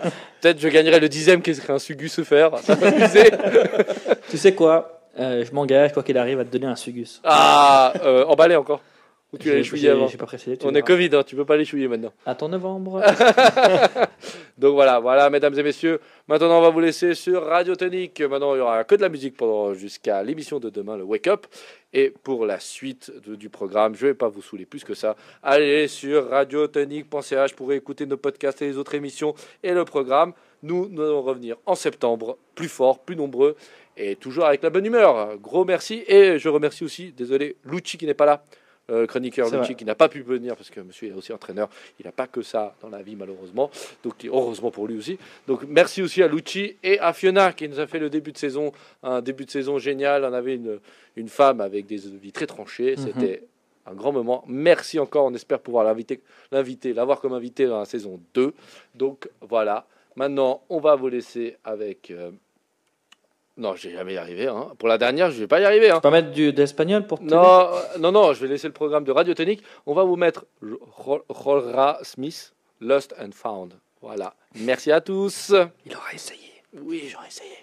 Speaker 1: Peut-être je gagnerai le dixième qui serait un Sugus faire. Ça va m'amuser.
Speaker 2: Tu sais quoi? Euh, Je m'engage, quoi qu'il arrive, à te donner un Sugus.
Speaker 1: Ah, euh, emballé encore. Ou tu l'as échouillé
Speaker 2: j'ai-
Speaker 1: avant
Speaker 2: pas précisé.
Speaker 1: On est. Covid, hein, tu peux pas l'échouiller maintenant.
Speaker 2: Attends novembre.
Speaker 1: Donc voilà, voilà, mesdames et messieurs. Maintenant, on va vous laisser sur Radio Tonique. Maintenant, il y aura que de la musique pendant jusqu'à l'émission de demain, le Wake Up. Et pour la suite de- du programme, je vais pas vous saouler plus que ça. Allez sur radiotonique.ch pour écouter nos podcasts et les autres émissions et le programme. Nous, nous allons revenir en septembre, plus fort, plus nombreux et toujours avec la bonne humeur. Gros merci et je remercie aussi, désolé, Lucci qui n'est pas là. Euh, chroniqueur Lucci qui n'a pas pu venir parce que monsieur est aussi entraîneur. Il n'a pas que ça dans la vie malheureusement. Donc heureusement pour lui aussi. Donc merci aussi à Lucci et à Fiona qui nous a fait le début de saison, un début de saison génial. On avait une, une femme avec des vies très tranchées.
Speaker 2: Mhm.
Speaker 1: C'était un grand moment. Merci encore. On espère pouvoir l'inviter, l'inviter, l'avoir comme invité dans la saison 2. Donc voilà. Maintenant, on va vous laisser avec. euh, Non, je vais jamais y arriver. hein. Pour la dernière, je vais pas y arriver. hein.
Speaker 2: Pas mettre du d'espagnol pour
Speaker 1: Non, euh, non, non, je vais laisser le programme de Radio Tonique. On va vous mettre Ro- Rolra Smith, Lost and Found. Voilà. Merci à tous.
Speaker 2: Il aura essayé.
Speaker 1: Oui, j'aurais essayé.